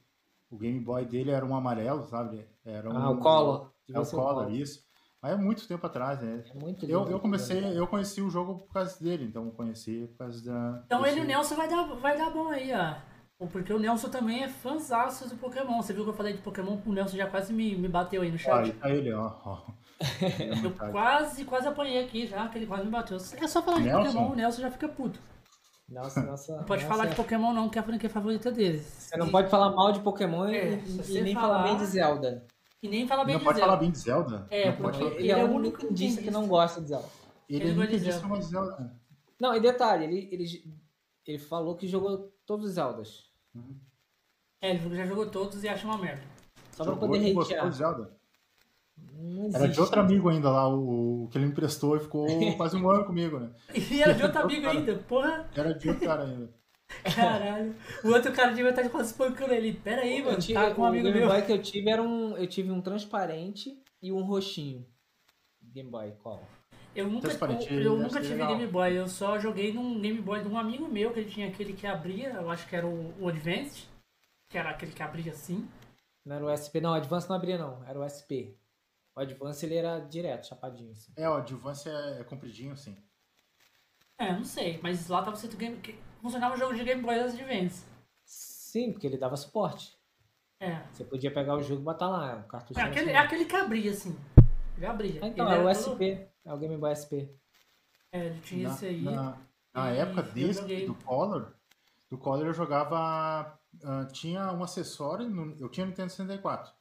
O Game Boy dele era um amarelo, sabe? Era um, Ah, o Color. É o Color, isso. Mas é muito tempo atrás, né? É muito Eu, eu comecei, né? eu conheci o jogo por causa dele, então eu conheci por causa da. Então desse- ele e o Nelson vai dar, vai dar bom aí, ó. Porque o Nelson também é fãzaço de Pokémon. Você viu que eu falei de Pokémon? O Nelson já quase me, me bateu aí no Ah, chat. aí tá ele, ó. ó. Eu quase, quase apanhei aqui já, que ele quase me bateu. É só falar de Nelson? Pokémon, o Nelson já fica puto. Nossa, nossa. Não pode nossa, falar de Pokémon não, que é a franquia favorita deles. Você não pode falar mal de Pokémon e- É, e, e nem falar- falar bem de Zelda. E nem fala bem Não de pode Zelda. falar bem de Zelda? É, não porque- pode falar. Ele, Ele é o único indício que não gosta de Zelda. Ele Ele é gosta de Zelda. né? Não, e detalhe, ele, ele, ele falou que jogou todos os Zeldas. É, ele já jogou todos e acha uma merda. Só pra Jogou poder e gostou hatear. Era de outro amigo ainda lá, o, o que ele me emprestou e ficou quase um ano comigo, né? E era de outro amigo ainda, porra, Era de outro cara ainda. caralho. O outro cara devia estar quase espancando ele. Pera aí, mano, tive, tá com um o amigo Game meu. Boy que eu tive era um. Eu tive um transparente e um roxinho. Game Boy, qual? Eu nunca, Transparente, eu, eu nunca tive legal. Game Boy, eu só joguei num Game Boy de um amigo meu, que ele tinha aquele que abria, eu acho que era o, o Advanced, que era aquele que abria assim. Não era o SP, não, o Advance não abria não, era o SP. O Advance ele era direto, chapadinho assim. É, o Advance é, é compridinho, sim. É, não sei, mas lá tava sendo game, que funcionava o jogo de Game Boy Advance. Sim, porque ele dava suporte. É. Você podia pegar o jogo e botar lá, o cartucho. É aquele, é aquele que abria assim. Ele abria. Ah, então, Ele é o era todo- SP, é o Game Boy SP. É, ele tinha Na, esse aí. na, na E época desse, joguei. do Color, do Color eu jogava. ah, tinha um acessório, no- eu tinha Nintendo 64.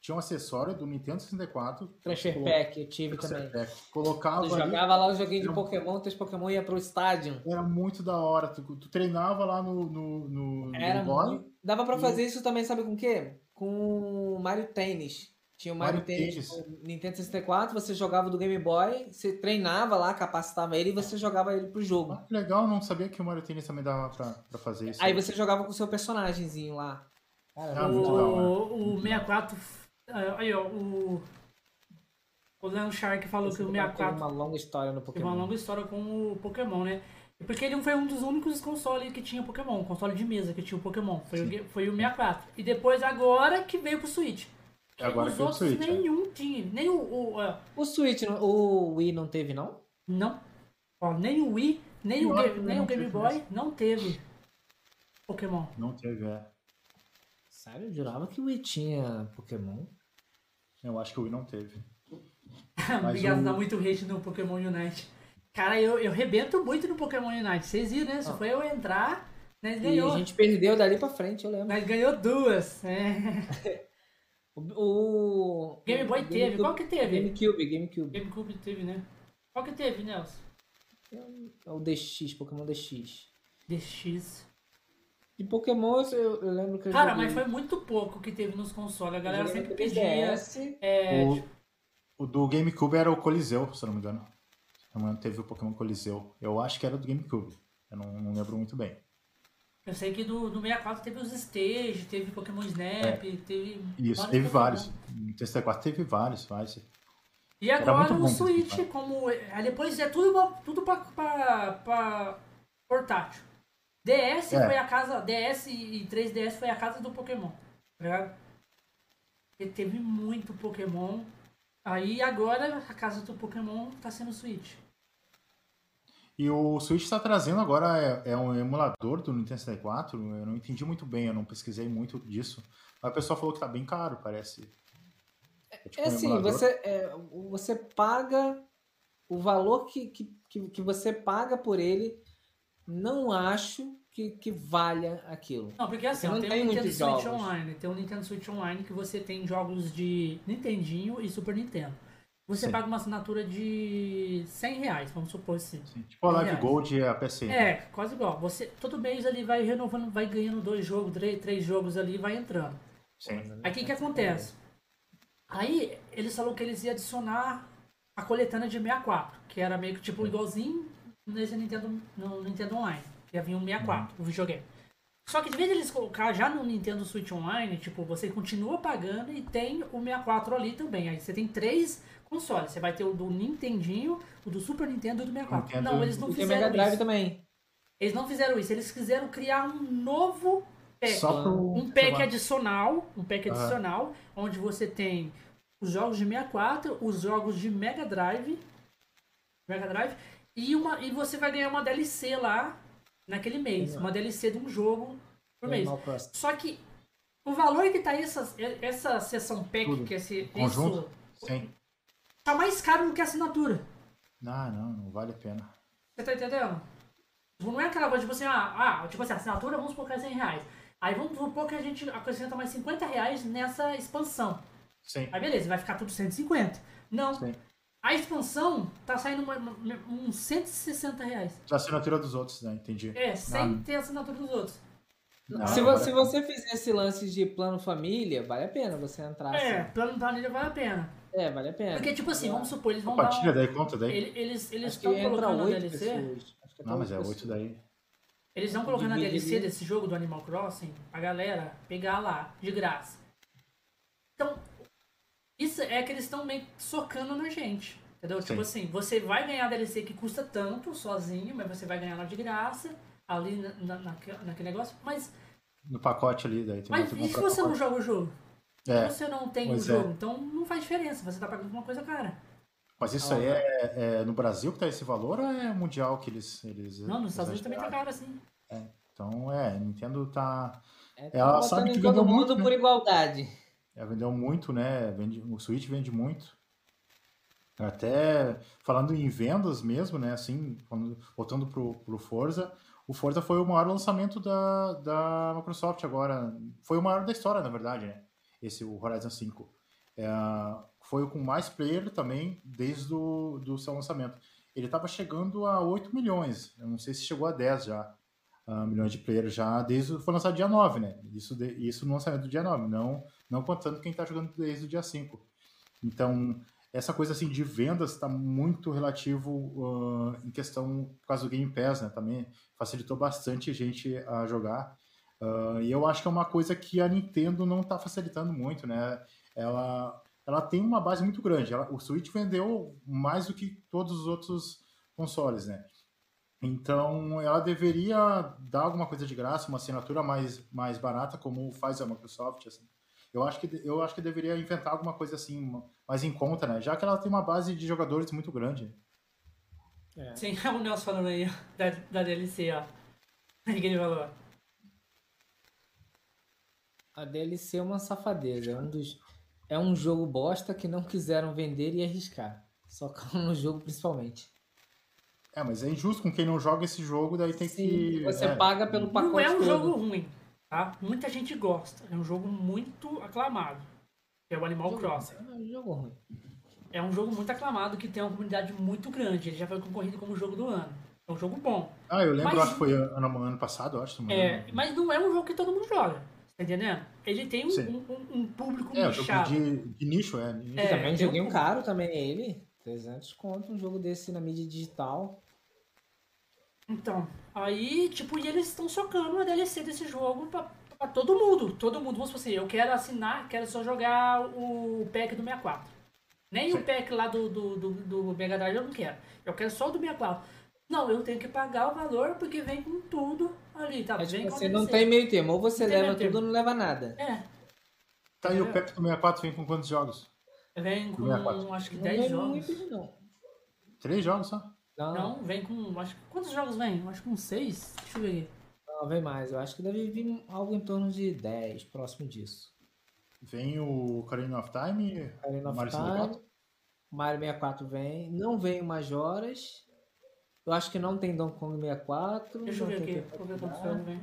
Tinha um acessório do Nintendo 64. Transfer Colo- Pack, eu tive Transfer também. Pack. Colocava Tu ali, jogava lá o joguinho de Era um- Pokémon, teus Pokémon ia pro estádio. era muito da hora. Tu, tu treinava lá no, no, no, no Era Game Boy. muito... Dava pra fazer isso também, sabe com o quê? Com o Mario Tênis. Tinha o Mario, Mario Tênis Tênis. no Nintendo 64, você jogava do Game Boy, você treinava lá, capacitava ele e você jogava ele pro jogo. Ah, que legal, não sabia que o Mario Tennis também dava pra, pra fazer isso. Aí você jogava com o seu personagemzinho lá. Cara, Ah, muito da hora. O, o 64. Ah, Aí, ó, o. O Leon Shark falou que o Tem 64 uma longa história no teve Pokémon. uma longa história com o Pokémon, né? Porque ele foi um dos únicos consoles que tinha Pokémon, console de mesa que tinha o Pokémon. Foi, o, Sim. Foi o 64. E depois agora que veio pro Switch. É agora Os que o outros Switch. é. nenhum tinha. Nem o. o O Switch, o Wii não teve, não? não. Ó, nem o Wii, nem o, Pior Ga- que nem o Game Boy mesmo. não teve Pokémon. Não teve, é. Sério, eu jurava que o Wii tinha Pokémon. Eu acho que o Wii não teve. Obrigado, o- dá muito hate no Pokémon Unite. Cara, eu, eu rebento muito no Pokémon Unite. Vocês viram, né? Só Ah. foi eu entrar, nós E ganhou. a gente perdeu dali pra frente, eu lembro. Nós ganhou duas. É. O, o- Game Boy o teve. Qual que teve? GameCube, GameCube. GameCube teve, né? Qual que teve, Nelson? É o DX, Pokémon DX. DX. De Pokémon, eu, eu lembro que eu Cara, joguei. mas foi muito pouco que teve nos consoles. A galera sempre pedia. 3DS. É, O, o do GameCube era o Coliseu, se eu não me engano. Se não me engano, teve o Pokémon Coliseu. Eu acho que era do GameCube. Eu não, não lembro muito bem. eu sei que do, do 64 teve os Stage, teve Pokémon Snap, teve. Isso, vários teve Pokémon. vários. No 64 teve vários, vários. E Era agora o Switch, como. Aí depois é tudo, tudo pra, pra, pra portátil. DS É. foi a casa. DS e 3DS foi a casa do Pokémon. Tá ligado? Ele teve muito Pokémon. Aí agora a casa do Pokémon tá sendo o Switch. E o Switch está trazendo agora, é, é um emulador do Nintendo 64. Eu não entendi muito bem, eu não pesquisei muito disso. Mas o pessoal falou que tá bem caro, parece. tipo É um assim, você, é, você paga o valor que, que, que, que você paga por ele, não acho que, que valha aquilo. Não, porque assim, não tem, tem o Nintendo muitos Switch jogos. Online. Tem o Nintendo Switch Online que você tem jogos de Nintendinho e Super Nintendo. Você Sim. paga uma assinatura de 100 reais, vamos supor assim. Assim, tipo a Live Reais. Gold e a PC. É, quase igual. Você todo mês ali vai renovando, vai ganhando dois jogos, três, três jogos ali e vai entrando. Sim. Aí o que, que acontece? Aí eles falaram que eles iam adicionar a coletânea de 64, que era meio que tipo igualzinho nesse Nintendo, no Nintendo Online, ia vir um 64, o videogame. Só que de vez de eles colocar já no Nintendo Switch Online, tipo, você continua pagando e tem o 64 ali também. Aí você tem três consoles. Você vai ter o do Nintendinho, o do Super Nintendo e o do 64. Nintendo- Não, eles não E fizeram Mega Drive isso. também. Eles não fizeram isso. Eles quiseram criar um novo pack. Só pro. Um pack adicional, um pack adicional, onde você tem os jogos de 64, os jogos de Mega Drive, Mega Drive, e uma e você vai ganhar uma DLC lá naquele mês, uma DLC de um jogo por mês. Só que o valor que tá essa essa sessão pack, Tudo. que é esse Conjunto? isso, Sim. tá mais caro do que a assinatura. Não, não, não vale a pena. Você tá entendendo? Não é aquela coisa, tipo assim, ah, ah tipo assim, assinatura vamos supor que é 100 reais. Aí vamos supor que a gente acrescenta mais 50 reais nessa expansão. Sim. Aí beleza, vai ficar tudo 150. Não. Sim. A expansão tá saindo uma- uma- uns 160 reais. Da assinatura dos outros, né? Entendi. É, sem Não. ter a assinatura dos outros. Não, se, agora- você, se você fizer esse lance de plano família, vale a pena você entrar É, assim. plano planilha vale a pena. É, vale a pena. Porque, tipo assim, vamos supor, eles vão Opa, dar. daí, conta daí. ele- eles estão colocando na DLC. pessoas. Acho que Não, até mas é oito oito pessoas. daí. Eles vão colocando na DLC desse jogo do Animal Crossing a galera pegar lá, de graça. Então, isso é que eles estão meio socando na gente. Entendeu? Tipo assim, você vai ganhar a DLC que custa tanto sozinho, mas você vai ganhar ela de graça, ali na, na, naque- naquele negócio. Mas, No pacote ali, daí tem mas e se você não pacote. joga o jogo? É, Se você não tem o é. jogo, então não faz diferença. Você tá pagando uma coisa cara. mas isso Ah, aí é, é no Brasil que tá esse valor ou é mundial que eles. eles Não, nos Estados Unidos também tá caro assim. Então, é, Nintendo tá. É, tá Ela sabe que todo mundo muito, né? por igualdade. Ela vendeu muito, né? Vende, o Switch vende muito. Até falando em vendas mesmo, né? Assim, quando- voltando pro, pro Forza, o Forza foi o maior lançamento da, da Microsoft agora. Foi o maior da história, na verdade, né? Esse, o Horizon 5. É, foi o com mais player também desde o do seu lançamento. Ele estava chegando a 8 milhões. Eu não sei se chegou a 10 já. Ah, milhões de players já desde foi lançado dia 9, né? Isso, de- isso no lançamento do dia 9, não, não contando quem está jogando desde o dia 5. Então, essa coisa assim de vendas está muito relativo ah, em questão por causa do Game Pass, né? Também facilitou bastante gente a jogar. Ah, e eu acho que é uma coisa que a Nintendo não está facilitando muito, né? Ela, ela tem uma base muito grande. Ela- o Switch vendeu mais do que todos os outros consoles, né? Então, ela deveria dar alguma coisa de graça, uma assinatura mais, mais barata, como faz a Microsoft, assim. Eu acho que eu acho que deveria inventar alguma coisa assim, mais em conta, né? Já que ela tem uma base de jogadores muito grande. É. Sim, é o Nelson falando aí, ó, da, da DLC, ó. Ele falou. A DLC é uma safadeza. É um, dos, é um jogo bosta que não quiseram vender e arriscar. Só que no jogo principalmente. É, mas é injusto com quem não joga esse jogo, daí tem Sim, que. você é, paga pelo pacote Não é um todo. jogo ruim, tá? Muita gente gosta. É um jogo muito aclamado. É o Animal Crossing. É um jogo ruim. É um jogo muito aclamado que tem uma comunidade muito grande. Ele já foi concorrido como jogo do ano. É um jogo bom. Ah, eu lembro, Mas- acho que foi ano, ano passado, acho. É, mas não é um jogo que todo mundo joga. Tá entendendo? Ele tem um, um- um- um público É, o jogo nichado. de, de nicho, é. de nicho. É, também um joguinho um- caro também ele. 300 conto, um jogo desse na mídia digital. Então, aí, tipo, e eles estão socando a DLC desse jogo pra, pra todo mundo. Todo mundo, vamos assim, eu quero assinar, quero só jogar o pack do 64. Nem Sim. o pack lá do, do, do, do Mega Drive eu não quero. Eu quero só o do 64. Não, eu tenho que pagar o valor porque vem com tudo ali, tá? É, vem tipo, você não DLC. tem meio termo. Ou você Não leva tudo ou não leva nada. É, Tá, e o Pack do 64 vem com quantos jogos? Vem com 64. acho que Não 10 vem jogos. muito, não. Três jogos só? Não, não. Não, vem com. Acho, quantos jogos vem? Acho que uns 6. Deixa eu ver aqui. Não, vem mais. Eu acho que deve vir algo em torno de 10, próximo disso. Vem o Ocarina of Time, Ocarina of Mario Time, 64. Mario 64 vem. Não vem o Majoras. Eu acho que não tem Donkey Kong 64. Deixa eu não ver tem aqui. Vou ver quantos jogos vem.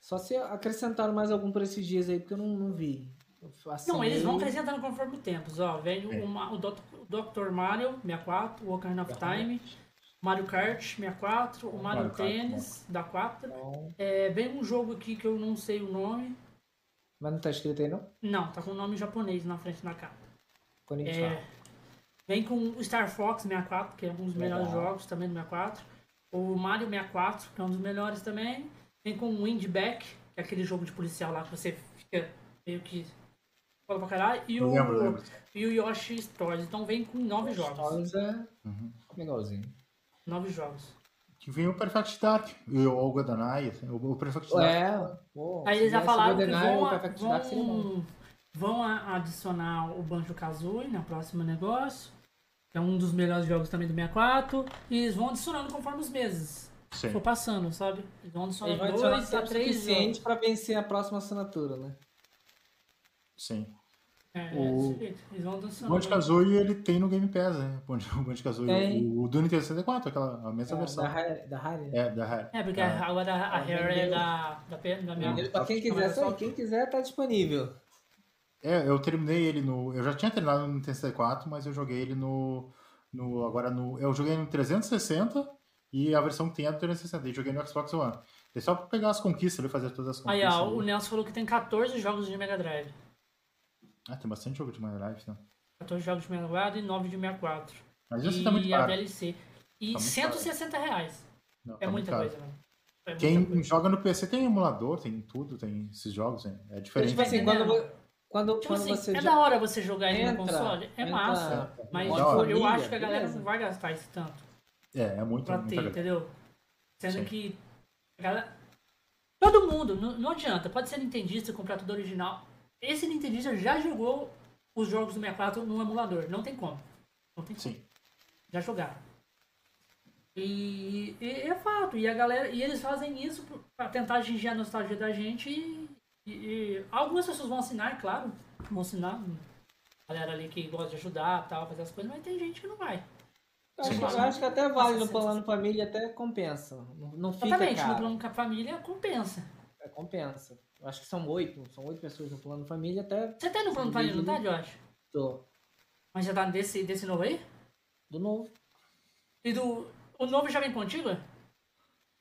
Só se acrescentaram mais algum por esses dias aí, porque eu não, não vi. Eu Não, eles vão acrescentando conforme o tempo. Ó, vem É. o, Ma- o o Dr. Mario 64, o Ocarina of Time, Mario Kart 64, o Mario, Mario Tennis da 4. Não, É, vem um jogo aqui que eu não sei o nome. Mas não tá escrito aí, não? Não, tá com o nome japonês na frente da capa. É, vem com o Star Fox 64, que é um dos melhores Legal. jogos também do 64. O Mario 64, que é um dos melhores também. Vem com o Windback, que é aquele jogo de policial lá que você fica meio que. Fala pra caralho. E o, lembro, lembro. e o Yoshi Stories. Então vem com nove jogos. Stories é Uhum. legalzinho. Nove jogos. Que vem o Perfect Dark e o Olga Danai, assim, o Perfect Dark. É, pô. Aí eles já falaram que GoldenEye, vão, a- vão, vão adicionar o Banjo Kazooie na próxima negócio. Que é um dos melhores jogos também do 64. E eles vão adicionando conforme os meses. Sim. For passando, sabe? Eles vão Eles adicionando vão adicionar dois a três suficiente pra vencer a próxima assinatura, né? Sim. É, O- jeito. Eles vão O dançando. Banjo-Kazooie, ele tem no Game Pass, né? O Tem. o, o do Nintendo 64, aquela, a mesma Da, versão. da, da Harry. É, da Rare. É, porque Ah. agora a Ah, Hair é da, da, da minha. Ele, pra quem quiser, sabe, quem quiser tá disponível. É, eu terminei ele no. Eu já tinha terminado no Nintendo 64, mas eu joguei ele no. no agora no. Eu joguei no 360 e a versão que tem é do 360. E joguei no Xbox One. É só pra pegar as conquistas ali, fazer todas as Aí, conquistas. ó, o ali. Nelson falou que tem 14 jogos de Mega Drive. Ah, tem bastante jogo de Mega Drive, né? 14 jogos de Mega Drive e 9 de 64. Mas isso e tá muito a caro. DLC. E Tá muito 160 reais. Não, É tá muito muita caro. coisa, mano. É muita Quem coisa. joga no PC tem emulador, tem tudo, tem esses jogos, né? É diferente. Tipo assim, quando, quando, Tipo quando assim, você. é já- da hora você jogar ele no console. É entra massa. É, Mas tipo, eu acho que a galera beleza. não vai gastar esse tanto É, é muito, pra ter, entendeu? Sendo Sim. que. a galera- Todo mundo, não, não adianta. Pode ser Nintendista comprar tudo original. Esse Nintendista já jogou os jogos do 64 no emulador. Não tem como. Não tem como. Sim. Já jogaram. E, e é fato. E a galera. E eles fazem isso pra tentar atingir a nostalgia da gente. E, e- e algumas pessoas vão assinar, é claro. Vão assinar. Galera ali que gosta de ajudar tal, fazer as coisas, mas tem gente que não vai. Eu acho, acho que até vale no plano família, até compensa. Não, não fica Exatamente, no caro. plano com a família compensa. É, compensa. Eu acho que são oito, são oito pessoas no plano família, até Você tá no plano família, não tá, Josh? tô. Mas já tá desse, desse novo aí? Do novo. E do. O novo já vem contigo?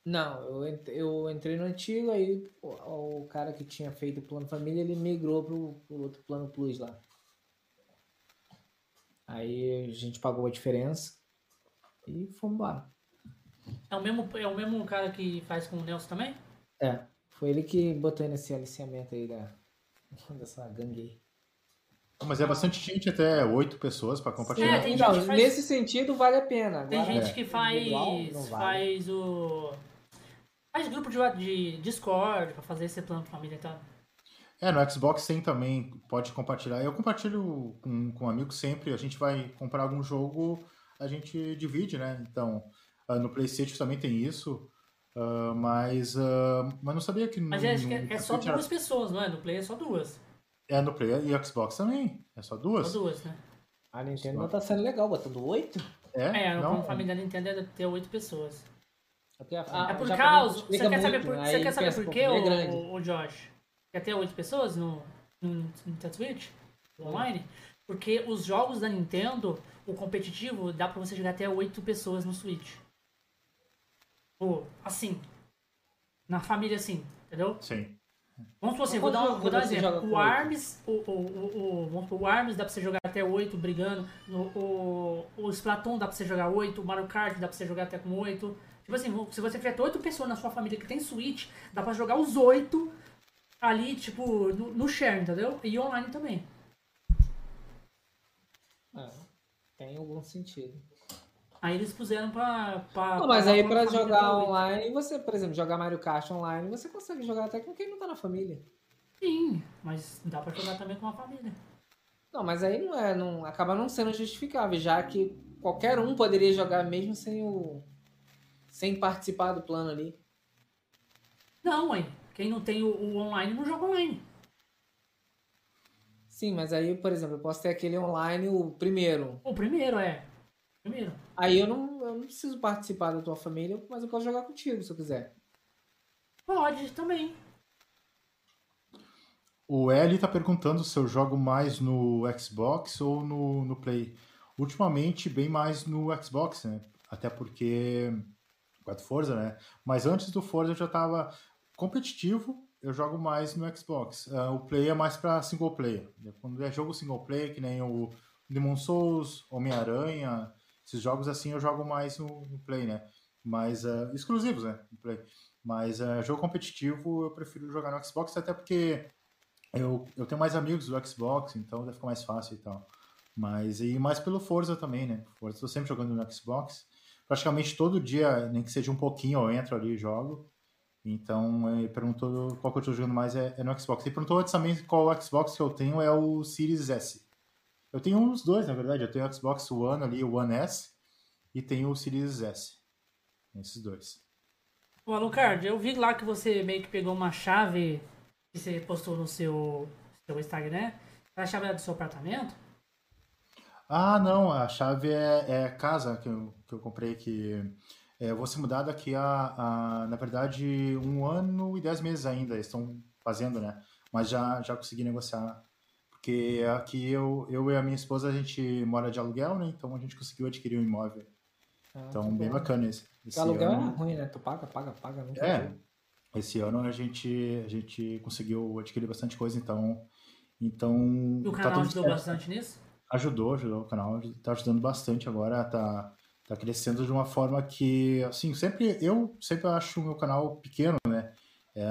Não, eu, eu entrei no antigo, aí o, o cara que tinha feito o plano família, ele migrou pro, pro outro plano plus lá. Aí a gente pagou a diferença e fomos embora. É o mesmo, é o mesmo cara que faz com o Nelson também? É, foi ele que botou nesse aliciamento aí da, dessa gangue aí. Mas é bastante gente, até oito pessoas pra compartilhar. É, tem Então, faz- nesse sentido vale a pena. Tem Agora, gente É. que faz. vale. Faz o. Faz grupo de, de Discord pra fazer esse plano família e tal. É, no Xbox tem também, pode compartilhar. Eu compartilho com, com amigos sempre, a gente vai comprar algum jogo, a gente divide, né? Então, ah, no PlayStation também tem isso, ah, mas, ah, mas não sabia que Mas no, é, acho que é, é só duas pessoas, não é? No Play é só duas. É no Play e Xbox também, é só duas? Só duas, né? A Nintendo não tá sendo legal, botando oito. É, no não, família da Nintendo é ter oito pessoas. Porque a- é por causa. Você quer saber por, você quer saber por quê, é o, o Josh? Quer ter oito pessoas no, no Nintendo Switch? Online? Porque os jogos da Nintendo, o competitivo, dá pra você jogar até oito pessoas no Switch. Assim. Na família, assim, entendeu? Sim. Vamos supor assim, vou dar, um- vou dar um exemplo. O? Arms, o, o, o, o, Arms dá pra você jogar até 8 brigando. O, o, o Splatoon dá pra você jogar 8. O Mario Kart dá pra você jogar até com 8. Tipo assim, se você tiver 8 pessoas na sua família que tem Switch, dá pra jogar os 8 ali, tipo, no, no share, entendeu? E online também. É, tem algum sentido. Aí eles puseram pra. pra Não, mas pra- aí pra jogar online, você, por exemplo, jogar Mario Kart online, você consegue jogar até com quem não tá na família. Sim, mas dá pra jogar também com a família. Não, mas aí não é, não acaba não sendo justificável, já que qualquer um poderia jogar mesmo sem o sem participar do plano ali. Não, aí. Quem não tem o, o online não joga online. Sim, mas aí, por exemplo, eu posso ter aquele online o primeiro. O primeiro é. Primeiro. Aí eu não, eu não preciso participar da tua família, mas eu posso jogar contigo se eu quiser. Pode também. O Eli tá perguntando se eu jogo mais no Xbox ou no, no Play. Ultimamente, bem mais no Xbox, né? Até porque. Quatro Forza, né? Mas antes do Forza eu já tava competitivo, eu jogo mais no Xbox. Ah, o Play é mais pra single player. Quando é jogo single player, que nem o Demon Souls, Homem-Aranha, esses jogos assim eu jogo mais no, no Play, né? Mas ah, exclusivos, né? No Play. Mas ah, jogo competitivo eu prefiro jogar no Xbox, até porque eu, eu tenho mais amigos do Xbox, então vai ficar mais fácil e tal. Mas e mais pelo Forza também, né? Forza, tô sempre jogando no Xbox. Praticamente todo dia, nem que seja um pouquinho, eu entro ali e jogo. Então, ele perguntou qual que eu tô jogando mais é, é no Xbox. Ele perguntou antes também qual Xbox que eu tenho é o Series S. Eu tenho uns dois, na verdade. Eu tenho o Xbox One ali, o One S, e tenho o Series S. Esses dois. Ô, Alucard, eu vi lá que você meio que pegou uma chave que você postou no seu, seu Instagram, né? A chave é do seu apartamento? Ah, não, a chave é, é casa que eu, que eu comprei que é, eu vou se mudar daqui a, a, na verdade, um ano e dez meses ainda. Eles estão fazendo, né? Mas já, já consegui negociar. Porque aqui eu, eu e a minha esposa, a gente mora de aluguel, né? Então a gente conseguiu adquirir um imóvel. Ah, então, bem bom. bacana esse. esse aluguel ano. é ruim, né? Tu paga, paga, paga. Nunca é. Esse ano a gente, a gente conseguiu adquirir bastante coisa, então. então e o tá canal tá ajudou certo. bastante nisso? Ajudou, ajudou. O canal tá ajudando bastante agora. Tá, tá crescendo de uma forma que, assim, sempre. Eu sempre acho o meu canal pequeno, né? É,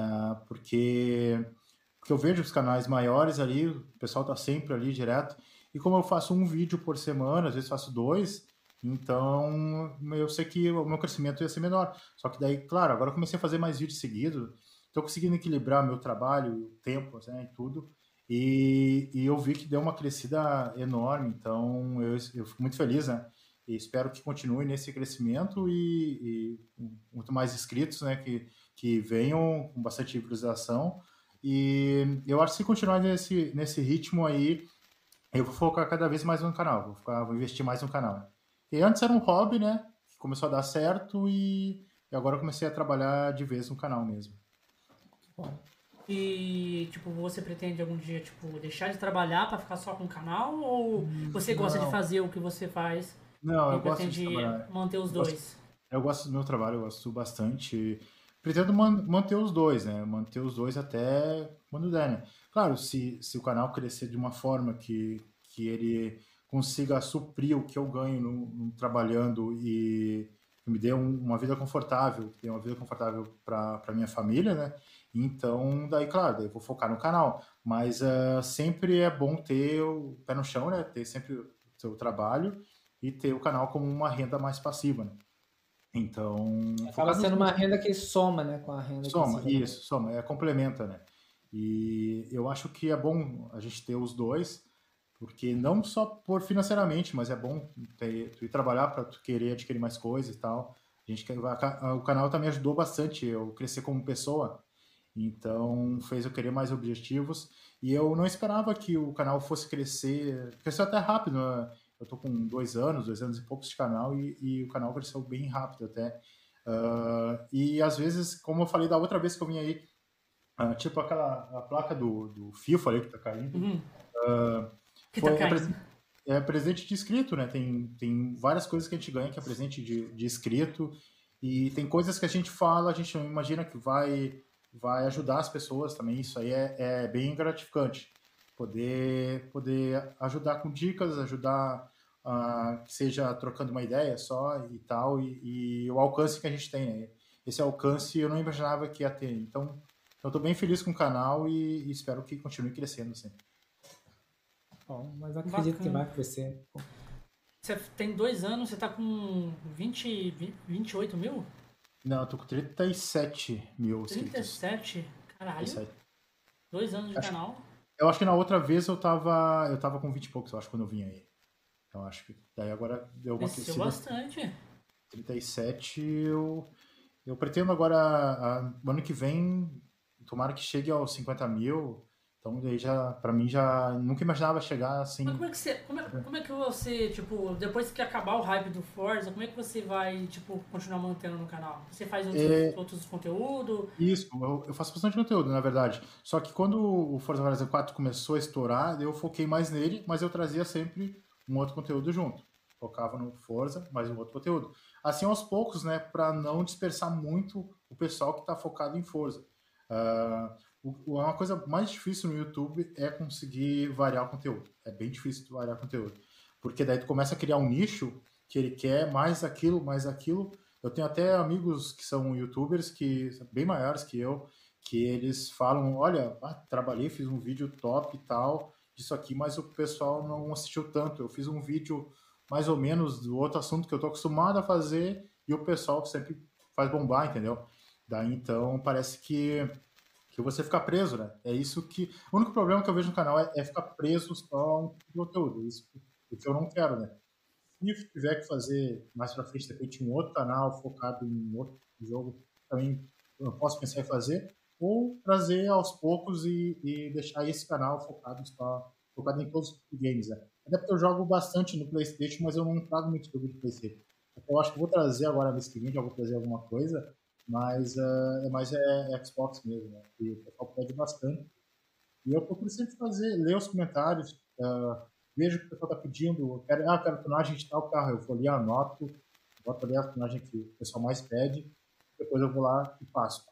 porque, porque eu vejo os canais maiores ali, o pessoal tá sempre ali direto. E como eu faço um vídeo por semana, às vezes faço dois, então, eu sei que o meu crescimento ia ser menor. Só que daí, claro, agora eu comecei a fazer mais vídeos seguidos, estou conseguindo equilibrar meu trabalho, tempo, né, e tudo. E, e, eu vi que deu uma crescida enorme, então eu, eu fico muito feliz, né? E espero que continue nesse crescimento e, e muito mais inscritos, né? Que, que venham com bastante visualização. E eu acho que se continuar nesse, nesse ritmo aí, eu vou focar cada vez mais no canal, vou, vou investir mais no canal. E antes era um hobby, né? Que começou a dar certo e, e agora eu comecei a trabalhar de vez no canal mesmo. E, tipo, você pretende algum dia, tipo, deixar de trabalhar para ficar só com o canal? Ou você gosta Não. de fazer o que você faz? Não, eu gosto de trabalhar. manter os eu dois? Gosto, eu gosto do meu trabalho, eu gosto bastante. Pretendo man manter os dois, né? Manter os dois até quando der, né? Claro, se, se o canal crescer de uma forma que, que ele consiga suprir o que eu ganho no, no trabalhando e me dê um, uma vida confortável, dê uma vida confortável para minha família, né? Então, daí, claro, daí eu vou focar no canal. Mas uh, sempre é bom ter o pé no chão, né? Ter sempre o seu trabalho e ter o canal como uma renda mais passiva, né? Então. Acaba sendo uma renda que soma, né? Com a renda Soma, isso, soma, é complementa, né? E eu acho que é bom a gente ter os dois porque não só por financeiramente, mas é bom ter, tu ir trabalhar para tu querer adquirir mais coisas e tal. A gente o canal também ajudou bastante eu crescer como pessoa. Então fez eu querer mais objetivos e eu não esperava que o canal fosse crescer, cresceu até rápido. Né? Eu tô com dois anos, dois anos e poucos de canal e, e o canal cresceu bem rápido até. Uh, e às vezes, como eu falei da outra vez que eu vim aí, uh, tipo aquela a placa do, do FIFA ali que tá caindo. Uhum. Uh, que foi, tá é, é, presente de inscrito, né? Tem, tem várias coisas que a gente ganha que é presente de, de inscrito. E tem coisas que a gente fala, a gente não imagina que vai, vai ajudar as pessoas também. Isso aí é, é bem gratificante. Poder, poder ajudar com dicas, ajudar uh, que seja trocando uma ideia só e tal, e, e, o alcance que a gente tem. Né? Esse alcance eu não imaginava que ia ter. Então, eu estou bem feliz com o canal e, e espero que continue crescendo sempre. Bom, mas acredito Bacana. que vai crescer. Você tem dois anos, você tá com 20, 28 mil? Não, eu tô com 37 mil 37? Caralho. 37. Dois anos de acho, canal. Eu acho que na outra vez eu tava, eu tava com 20 e poucos, eu acho, quando eu vim aí. Então acho que daí agora deu uma Cresceu bastante. 37 eu, eu pretendo agora, a, ano que vem, tomara que chegue aos 50 mil, então daí já, pra mim já nunca imaginava chegar assim. Mas como é que você, como é, como é que você, tipo, depois que acabar o hype do Forza, como é que você vai, tipo, continuar mantendo no canal? Você faz outros, é... outros conteúdos? Isso, eu, eu, faço bastante conteúdo, na verdade. Só que quando o Forza Horizon 4 começou a estourar, eu foquei mais nele, mas eu trazia sempre um outro conteúdo junto. Focava no Forza, mais um outro conteúdo. Assim aos poucos, né, para não dispersar muito o pessoal que está focado em Forza. Uh, uma coisa mais difícil no YouTube é conseguir variar o conteúdo. É bem difícil variar o conteúdo. Porque daí tu começa a criar um nicho que ele quer mais aquilo, mais aquilo. Eu tenho até amigos que são youtubers que bem maiores que eu, que eles falam, olha, ah, trabalhei, fiz um vídeo top e tal, disso aqui, mas o pessoal não assistiu tanto. Eu fiz um vídeo mais ou menos do outro assunto que eu tô acostumado a fazer e o pessoal sempre faz bombar, entendeu? Daí então parece que que você fica preso, né? É isso que. O único problema que eu vejo no canal é, é ficar preso só a um conteúdo. Isso o que eu não quero, né? Se tiver que fazer mais pra frente, de repente, um outro canal focado em outro jogo, também eu posso pensar em fazer, ou trazer aos poucos e, e deixar esse canal focado só focado em todos os games, né? Até porque eu jogo bastante no Playstation, mas eu não trago muito jogo de Playstation. Eu acho que vou trazer agora nesse seguinte, eu vou trazer alguma coisa, mas uh, é mais é, é, Xbox mesmo, né? E o pessoal pede bastante. E eu procuro sempre fazer, ler os comentários, uh, vejo o que o pessoal está pedindo, quero, ah, quero tonagem de tal carro, eu vou ali, anoto, boto ali a tonagem que o pessoal mais pede, depois eu vou lá e faço.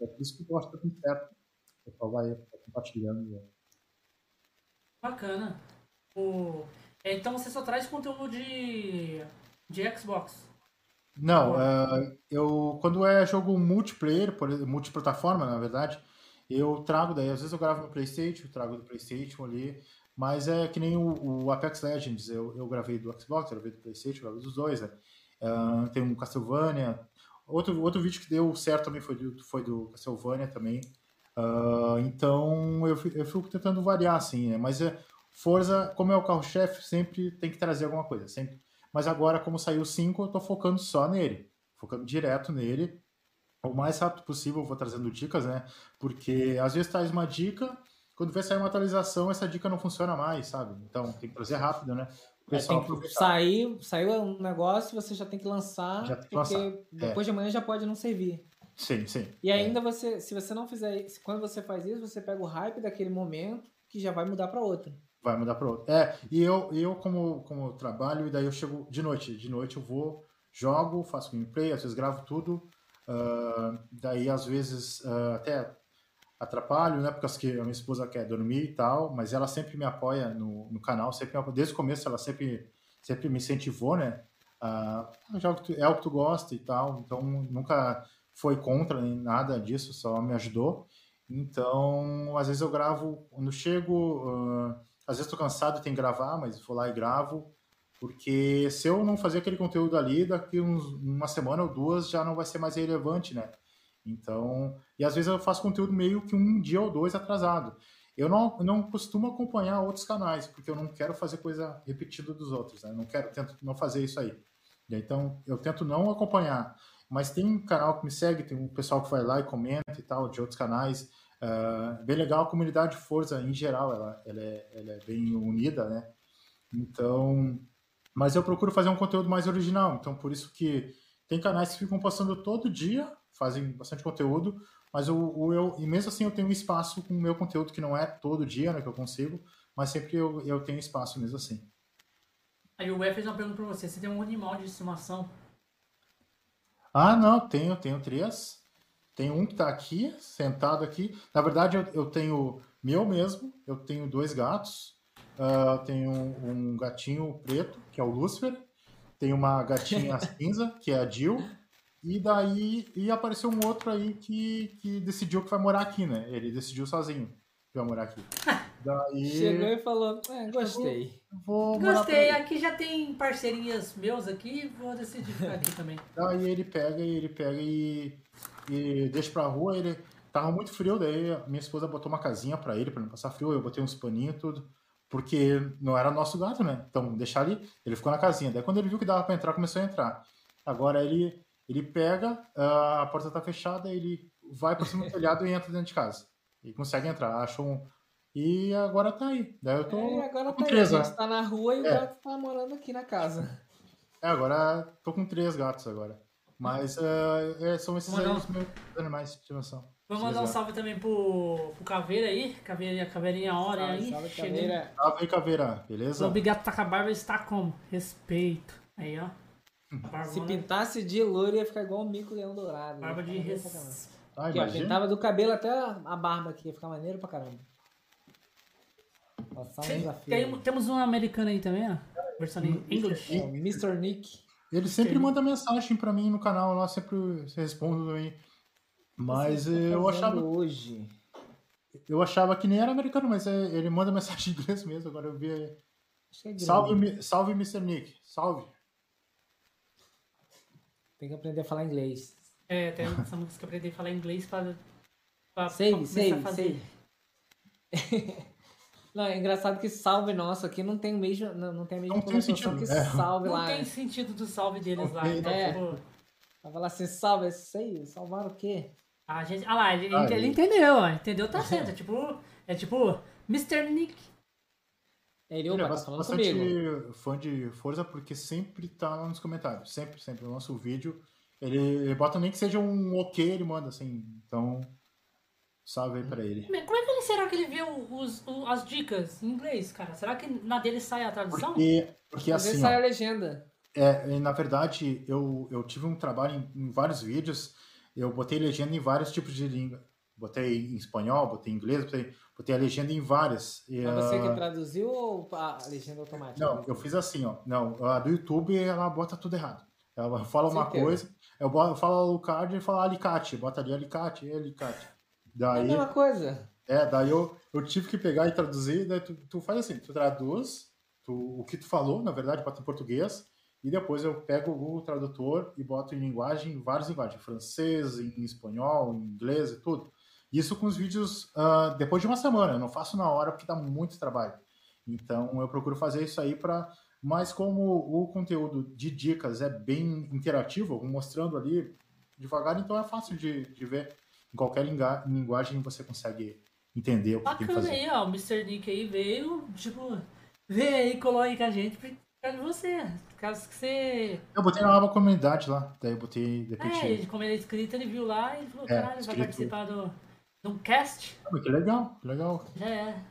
É por isso que eu que tá tudo certo. O pessoal vai compartilhando. Né? Bacana. O... Então você só traz conteúdo de, de Xbox? Não, uh, eu quando é jogo multiplayer, por, multiplataforma, na verdade, eu trago daí, às vezes eu gravo no Playstation, trago do Playstation ali, mas é que nem o, o Apex Legends, eu, eu gravei do Xbox, eu gravei do Playstation, eu gravei dos dois, né? Uh, tem um Castlevania, outro, outro vídeo que deu certo também foi do, foi do Castlevania também, uh, então eu, eu fico tentando variar assim, né? Mas é, Forza, como é o carro-chefe, sempre tem que trazer alguma coisa, sempre. Mas agora, como saiu o 5, eu tô focando só nele, focando direto nele, o mais rápido possível, eu vou trazendo dicas, né? Porque às vezes traz uma dica, quando vai sair uma atualização, essa dica não funciona mais, sabe? Então tem que trazer rápido, né? É, tem que sair, saiu um negócio, você já tem que lançar, tem que porque lançar. depois é. de amanhã já pode não servir. Sim, sim. E ainda é. você, se você não fizer isso, quando você faz isso, você pega o hype daquele momento que já vai mudar para outro. Vai mudar para outro. É, e eu, eu como, como trabalho, e daí eu chego de noite. De noite eu vou, jogo, faço gameplay, às vezes gravo tudo, Uh, daí, às vezes, uh, até atrapalho, né? Porque a minha esposa quer dormir e tal, mas ela sempre me apoia no, no canal, sempre desde o começo ela sempre, sempre me incentivou, né? Uh, é o que tu gosta e tal, então nunca foi contra nem nada disso, só me ajudou. Então, às vezes eu gravo, quando chego, uh, às vezes estou cansado tenho que gravar, mas vou lá e gravo. Porque se eu não fazer aquele conteúdo ali, daqui uns, uma semana ou duas já não vai ser mais relevante, né? Então, e às vezes eu faço conteúdo meio que um dia ou dois atrasado. Eu não, não costumo acompanhar outros canais, porque eu não quero fazer coisa repetida dos outros, né? Eu não quero, tento não fazer isso aí. Então, eu tento não acompanhar. Mas tem um canal que me segue, tem um pessoal que vai lá e comenta e tal, de outros canais. Uh, bem legal, a comunidade Forza, em geral, ela, ela, é, ela é bem unida, né? Então, mas eu procuro fazer um conteúdo mais original. Então, por isso que tem canais que ficam postando todo dia, fazem bastante conteúdo, mas o eu, e mesmo assim eu tenho um espaço com o meu conteúdo que não é todo dia, né, que eu consigo, mas sempre eu, eu tenho espaço mesmo assim. Aí o Web fez uma pergunta pra você, você tem um animal de estimação? Ah, não, tenho, tenho três. Tem um que tá aqui, sentado aqui. Na verdade, eu, eu tenho meu mesmo, eu tenho dois gatos, Uh, tem um, um, gatinho preto, que é o Lucifer. Tem uma gatinha cinza, que é a Jill. E daí e apareceu um outro aí que, que decidiu que vai morar aqui, né? Ele decidiu sozinho que vai morar aqui. Daí... Chegou e falou, é, gostei. Vou, vou gostei, aqui já tem parceirinhas meus aqui, vou decidir ficar aqui também. Daí ele pega e ele pega e, e deixa pra rua, ele tava muito frio, daí minha esposa botou uma casinha pra ele, pra não passar frio, eu botei uns paninhos e tudo porque não era nosso gato, né? Então, deixar ali, ele ficou na casinha. Daí, quando ele viu que dava para entrar, começou a entrar. Agora, ele, ele pega, ah, a porta tá fechada, ele vai para cima do telhado e entra dentro de casa. E consegue entrar. Acha um. E agora tá aí. Daí eu tô. É, agora com tá três, aí. A gente tá na rua e é. o gato tá morando aqui na casa. É, agora tô com três gatos agora. Mas uh, é, são esses aí os meus animais de estimação. Vamos mandar um salve também pro, pro Caveira aí. Caveirinha, caveirinha hora salve, aí. Salve, Caveira. Salve aí, Caveira. Beleza? O Obrigado tá com a barba está como? Respeito. Aí, ó. Barba, Se pintasse de loiro ia ficar igual o mico leão dourado. Barba de respeito. Ah, aqui, ó, pintava do cabelo até a barba aqui, ia ficar maneiro pra caramba. Passar um desafio. Tem, temos um americano aí também, ó. Versão em inglês. É, Mr. Nick. Ele sempre manda mensagem pra mim no canal lá, sempre respondo aí. Mas tá eu achava. Hoje. Eu achava que nem era americano, mas é, ele manda mensagem em inglês mesmo. Agora eu vi. É salve, salve, Mr. Nick. Salve. Tem que aprender a falar inglês. É, tem essa música que aprender a falar inglês para. Save, save, save. Não, é engraçado que salve nosso aqui não tem o mesmo, não, não tem a mesma não sentido, que é. salve não lá. Não tem sentido do salve deles lá. Então, é. Tipo, Vai falar assim, salve, isso aí, salvar o quê? A gente, ah lá, ele, ah, ele entendeu, ó, entendeu, tá certo. É tipo, é tipo, Mr. Nick. Ele, Ele opa, é tá falando bastante comigo. fã de Forza porque sempre tá lá nos comentários. Sempre, sempre. No nosso vídeo, ele, ele bota nem que seja um ok, ele manda assim. Então, salve aí pra ele. Como é que ele será que ele vê o- os, o- as dicas em inglês, cara? Será que na dele sai a tradução? Porque, porque Às assim, sai a ó, legenda. é, na verdade, eu, eu tive um trabalho em, em vários vídeos, eu botei legenda em vários tipos de língua. Botei em espanhol, botei em inglês, botei, botei a legenda em várias. E, Mas você que ah, traduziu ou a legenda automática? Não, eu fiz assim, ó. Não, a do YouTube ela bota tudo errado. Ela fala uma Certeza. coisa, eu, boto, eu falo alucard e fala alicate, bota ali alicate, alicate. É a Daí, mesma coisa. é, daí eu, eu tive que pegar e traduzir, daí tu, tu faz assim, tu traduz tu, o que tu falou, na verdade, bota em português, e depois eu pego o Google Tradutor e boto em linguagem, várias linguagens, francês, em espanhol, em inglês e tudo. Isso com os vídeos ah, depois de uma semana, eu não faço na hora porque dá muito trabalho. Então eu procuro fazer isso aí para. Mas como o conteúdo de dicas é bem interativo, eu vou mostrando ali devagar, então é fácil de, de ver. Em qualquer linguagem você consegue entender o que tem que Bacana fazer. aí, ó. O Mr. Nick aí veio, tipo, veio aí, colou aí com a gente por causa de você. Por causa que você. Eu botei na aba comunidade lá, daí eu botei, de repente, É, ele- como ele é inscrito, ele viu lá e falou, É, caralho, vai participar do, de um cast. Ah, que legal, que legal. Já é.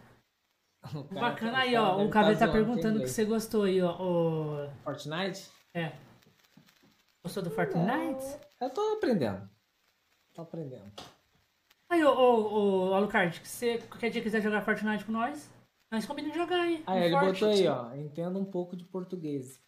Cara- Bacana o aí, ó. O Cavê tá zoando perguntando o que inglês. você gostou aí, ó. O... Fortnite? É. Gostou do Fortnite? Eu tô aprendendo. Tô aprendendo. Aí, ô, ô, ô Alucard, que você qualquer dia quiser jogar Fortnite com nós, nós combinamos de jogar aí. Ah, no ele Forte. botou aí, ó. Entenda um pouco de português.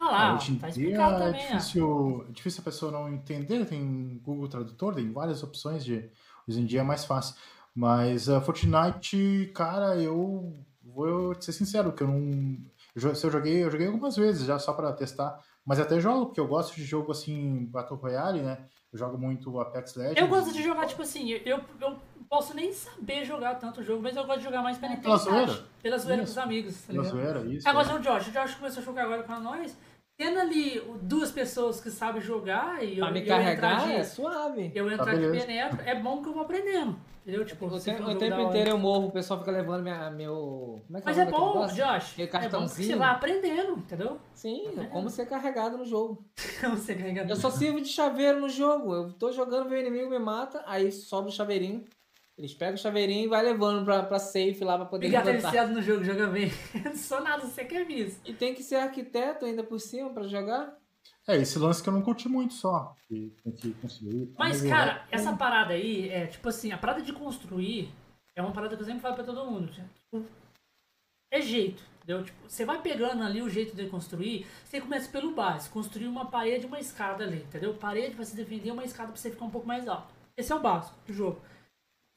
Olha lá, Ah, ó, hoje em tá dia explicado é também, ó. difícil, é difícil a pessoa não entender, tem Google Tradutor, tem várias opções de. Hoje em dia é mais fácil. Mas a Fortnite, cara, eu vou te ser sincero, que eu não. eu Se eu joguei, eu joguei algumas vezes já só pra testar. Mas até jogo, porque eu gosto de jogo assim, Battle Royale, né? Eu jogo muito Apex Legends. Eu gosto de jogar, tipo assim, eu, eu posso nem saber jogar tanto o jogo, mas eu gosto de jogar mais pela Pela intensidade. zoeira? Pela zoeira com Isso. os amigos, tá ligado? zoeira, isso. Agora é. o Josh, o Josh começou a jogar agora com nós, tendo ali duas pessoas que sabem jogar e eu, Pra me eu carregar de, é suave. eu entrar Tá de penetra, é bom que eu vou aprendendo. Entendeu? Tipo, O, se te- for um o tempo inteiro eu morro, o pessoal fica levando minha, meu. Como é que Mas é, é bom? Josh. É bom que você vai aprendendo, entendeu? Sim, É. como ser carregado no jogo. Você carrega Eu só sirvo de chaveiro no jogo. Eu tô jogando, meu inimigo me mata, aí sobe o chaveirinho. Eles pegam o chaveirinho e vai levando pra, pra safe lá pra poder Fica levantar. viciado no jogo, joga bem. Não sou nada, você quer isso. E tem que ser arquiteto ainda por cima pra jogar. É, esse lance que eu não curti muito só. Que tem que construir. Mas, o cara, resto- essa parada aí, é tipo assim, a parada de construir é uma parada que eu sempre falo pra todo mundo. Tipo, é jeito, entendeu? Tipo, você vai pegando ali o jeito de construir, você começa pelo básico, construir uma parede e uma escada ali, entendeu? Parede pra se defender, uma escada pra você ficar um pouco mais alto. Esse é o básico do jogo.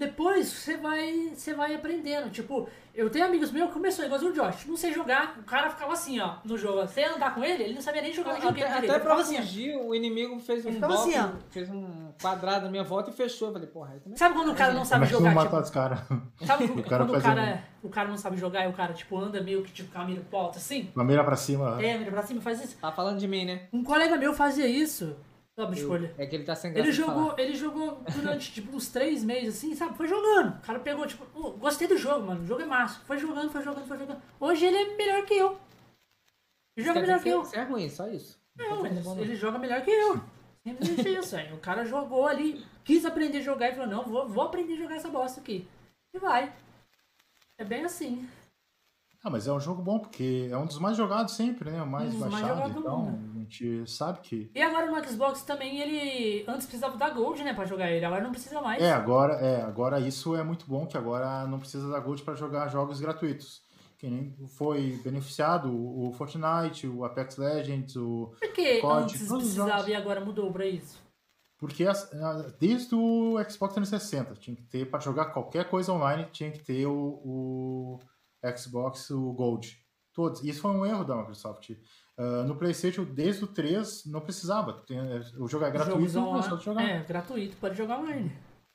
Depois você vai, você vai aprendendo. Tipo, eu tenho amigos meus que começou igualzinho o Josh. Não sei jogar, o cara ficava assim, ó, no jogo. Você andar com ele, ele não sabia nem jogar Até, direito. até Ele ficava pra assim, fugir, o inimigo fez um bloco, assim, fez um quadrado na minha volta e fechou. Eu falei, porra, aí. Sabe quando o cara não sabe é jogar? vou Tipo, matar os caras? Sabe O cara quando o cara, o cara não sabe jogar e o cara, tipo, anda meio que tipo com a mira pro alto, assim? Uma mira pra cima. É, mira pra cima, faz isso. Tá falando de mim, né? Um colega meu fazia isso. Sabe, Eu- escolha. É que ele tá sem graça Ele jogou, falar. ele jogou durante, tipo, uns três meses, assim, sabe? Foi jogando. O cara pegou, tipo, "Oh, gostei do jogo, mano. O jogo é massa. Foi jogando, foi jogando, foi jogando. Hoje ele é melhor que eu. Ele joga melhor que eu. Você é ruim, só isso. Não, falando ele, bom, não. ele joga melhor que eu. Simplesmente isso, velho. O cara jogou ali, quis aprender a jogar e falou, não, vou, vou aprender a jogar essa bosta aqui. E vai. É bem assim. Ah, mas é um jogo bom, porque é um dos mais jogados sempre, né? O mais Um mais baixado. jogados do então, gente sabe que. E agora no Xbox também ele. Antes precisava da Gold, né, pra jogar ele. Agora não precisa mais. É, agora, é, agora isso é muito bom, que agora não precisa da Gold para jogar jogos gratuitos. Que nem foi beneficiado o Fortnite, o Apex Legends, o. Por que COD, antes precisava e agora mudou pra isso? Porque desde o Xbox 360 tinha que ter, para jogar qualquer coisa online, tinha que ter o, o Xbox, o Gold. Todos. Isso foi um erro da Microsoft. Ah, no PlayStation, desde o 3, não precisava. Tem- o jogo é gratuito, não online- começou a jogar. É, gratuito, pode jogar online.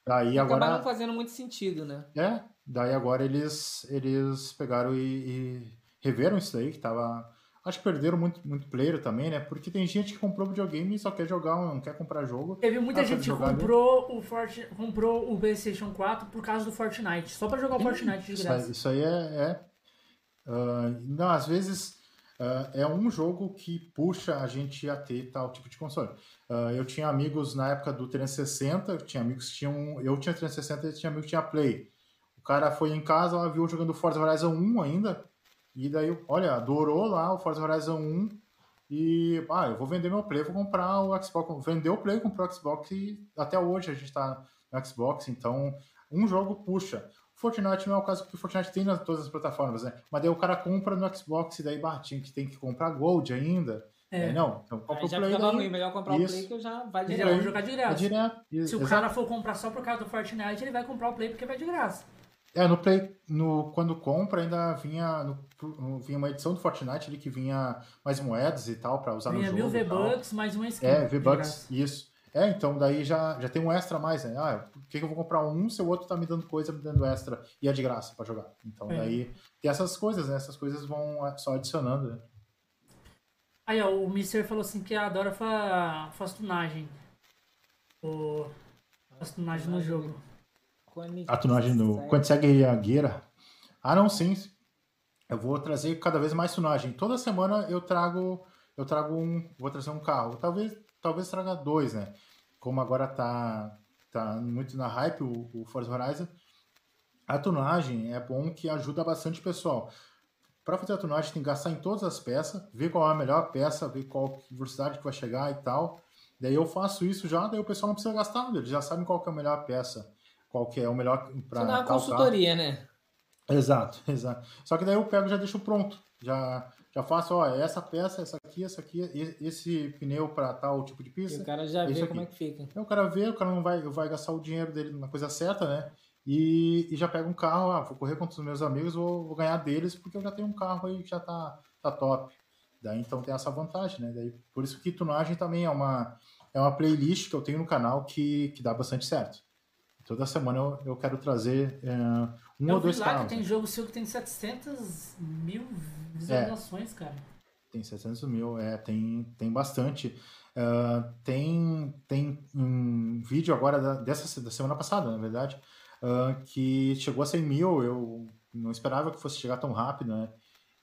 Daí Acabaram agora. fazendo muito sentido, né? É, daí agora eles, eles pegaram e, e reveram isso daí, que tava. Acho que perderam muito, muito player também, né? Porque tem gente que comprou videogame e só quer jogar, não quer comprar jogo. Teve muita gente que ali. comprou o, Forti... comprou o PlayStation 4 por causa do Fortnite. Só pra jogar o Fortnite de Isso aí, graça. isso aí é. é- Uh, não, às vezes uh, é um jogo que puxa a gente a ter tal tipo de console. Uh, eu tinha amigos na época do 360, tinha amigos que tinham. Eu tinha 360 e tinha amigos que tinha Play. O cara foi em casa, lá, viu jogando Forza Horizon 1 ainda, e daí, olha, adorou lá o Forza Horizon 1 e, ah, eu vou vender meu Play, vou comprar o Xbox. Vendeu o Play, comprou o Xbox e até hoje a gente tá no Xbox, então um jogo puxa. Fortnite não é o caso porque o Fortnite tem nas todas as plataformas, né? Mas daí o cara compra no Xbox e daí bate, que tem que comprar Gold ainda. É. é não, então compra o Play. Já ruim, melhor comprar Isso. o Play que eu já vai direto. Ele jogar de graça. direto. Se Exato. o cara for comprar só por causa do Fortnite, ele vai comprar o Play porque vai de graça. É, no Play, no, quando compra, ainda vinha, no, vinha uma edição do Fortnite ali que vinha mais moedas e tal para usar vinha no jogo. Vinha mil V-Bucks, mais um skin. É, V-Bucks, isso. É, então daí já, já tem um extra a mais, né? Ah, por que, que eu vou comprar um se o outro tá me dando coisa, me dando extra e é de graça para jogar? Então é. daí tem essas coisas, né? Essas coisas vão só adicionando, né? Aí, ó, o Mister falou assim que adora fa faz tunagem. O... Faz tunagem no jogo. A tunagem no... Quando segue a gueira. Ah, não, sim. Eu vou trazer cada vez mais tunagem. Toda semana eu trago eu trago um, vou trazer um carro. Talvez talvez traga dois, né? Como agora tá, tá muito na hype o, o Forza Horizon, a tunagem é bom que ajuda bastante o pessoal. Para fazer a tunagem tem que gastar em todas as peças, ver qual é a melhor peça, ver qual velocidade que vai chegar e tal. Daí eu faço isso já, daí o pessoal não precisa gastar, eles já sabem qual é a melhor peça, qual que é o melhor para dá uma consultoria, carro. né? Exato, exato. Só que daí eu pego e já deixo pronto. Já já faço, ó, essa peça, essa aqui, essa aqui, esse pneu para tal tipo de pista. E o cara já vê como é que fica. Então, o cara vê, o cara não vai, vai gastar o dinheiro dele na coisa certa, né? E, e já pega um carro, ah, vou correr contra os meus amigos, vou, vou, ganhar deles, porque eu já tenho um carro aí que já tá, tá top. Daí então tem essa vantagem, né? Daí, por isso que tunagem também é uma, é uma playlist que eu tenho no canal que, que dá bastante certo. Toda semana eu, eu quero trazer é, um eu ou dois lá que tem jogo seu que tem 700 mil visualizações, é, cara. Tem 700 mil, é, tem, tem bastante. Uh, tem, tem um vídeo agora da, dessa, da semana passada, na verdade, uh, que chegou a 100 mil. Eu não esperava que fosse chegar tão rápido, né?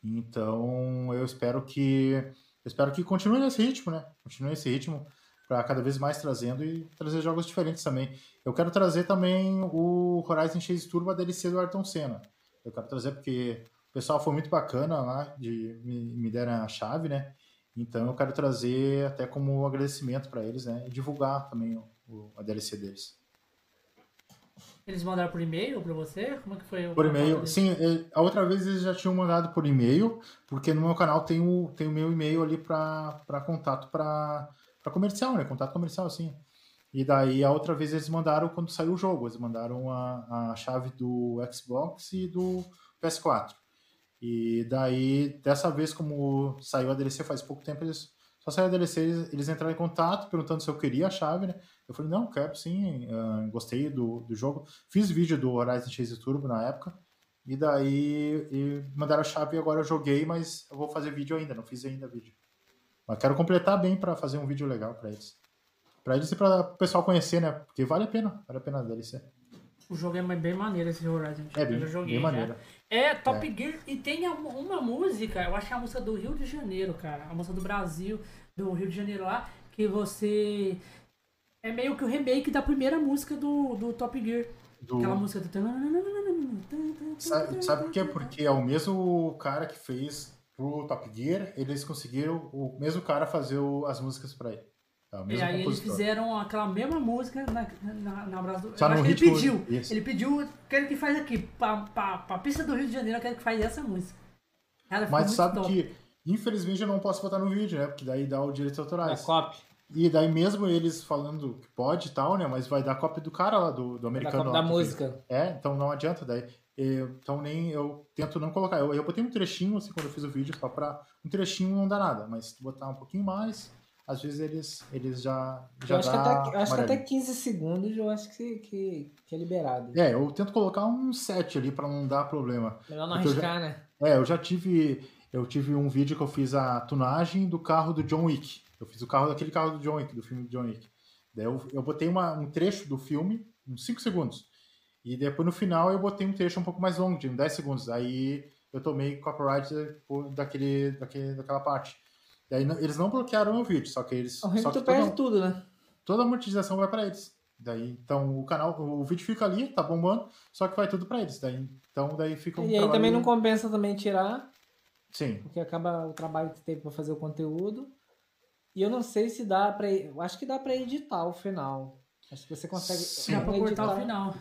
Então eu espero que eu espero que continue nesse ritmo, né? Continue nesse ritmo para cada vez mais trazendo e trazer jogos diferentes também. Eu quero trazer também o Horizon Chase Turbo, a DLC do Ayrton Senna. Eu quero trazer porque pessoal foi muito bacana lá, de me, me deram a chave, né? Então eu quero trazer até como agradecimento para eles, né? E divulgar também o, a DLC deles. Eles mandaram por e-mail para você? Como é que foi? por e-mail. Sim, é, a outra vez eles já tinham mandado por e-mail, porque no meu canal tem o, tem o meu e-mail ali para contato para para comercial, né? Contato comercial, assim. E daí a outra vez eles mandaram quando saiu o jogo, eles mandaram a, a chave do Xbox e do PS4. E daí, dessa vez, como saiu a DLC faz pouco tempo, eles só saiu a DLC, eles, eles entraram em contato perguntando se eu queria a chave, né? Eu falei, não, quero sim, uh, gostei do, do jogo. Fiz vídeo do Horizon Chase Turbo na época. E daí e mandaram a chave e agora eu joguei, mas eu vou fazer vídeo ainda, não fiz ainda vídeo. Mas quero completar bem para fazer um vídeo legal para eles. Para eles e para o pessoal conhecer, né? Porque vale a pena, vale a pena a DLC. O jogo é bem maneiro esse Horizon. É bem, bem maneiro. É Top é. Gear e tem uma música, eu acho que é a música do Rio de Janeiro, cara. A música do Brasil, do Rio de Janeiro lá, que você. É meio que o remake da primeira música do, do Top Gear. Do... Aquela música do. Sabe, sabe por quê? Porque é o mesmo cara que fez pro Top Gear, eles conseguiram o mesmo cara fazer o, as músicas para ele. É e aí eles fizeram aquela mesma música na, na, na Brasil. Só no ele pediu. Isso. Ele pediu, quero que faz aqui, pra, pra, pra pista do Rio de Janeiro, eu quero que faz essa música. Ela Mas sabe top. que, infelizmente, eu não posso botar no vídeo, né? Porque daí dá o direito autorais. É copy. E daí mesmo eles falando que pode e tal, né? Mas vai dar cópia do cara lá, do, do americano. Da, da música. É, então não adianta. Daí então nem eu tento não colocar. Eu, eu botei um trechinho assim quando eu fiz o vídeo, só pra. Um trechinho não dá nada, mas se botar um pouquinho mais, às vezes eles, eles já. já eu acho, que até, acho que até 15 segundos eu acho que, que, que, é liberado. É, eu tento colocar um set ali pra não dar problema. Melhor não arriscar, já, né? É, eu já tive. Eu tive um vídeo que eu fiz a tunagem do carro do John Wick. Eu fiz o carro daquele carro do John Wick, do filme do John Wick. Daí eu, eu botei uma, um trecho do filme, uns 5 segundos. E depois no final eu botei um trecho um pouco mais longo, de 10 segundos. Aí eu tomei copyright daquele, daquele, daquela parte. E aí eles não bloquearam o vídeo, só que eles. O só que tu perde tudo, né? Toda a monetização vai para eles. Daí, então o canal, o vídeo fica ali, tá bombando, só que vai tudo para eles. Daí, então daí fica um E aí também não compensa também tirar. Sim. Porque acaba o trabalho que teve para fazer o conteúdo. E eu não sei se dá para, eu acho que dá para editar o final. Acho que você consegue Sim. Dá pra editar cortar o final.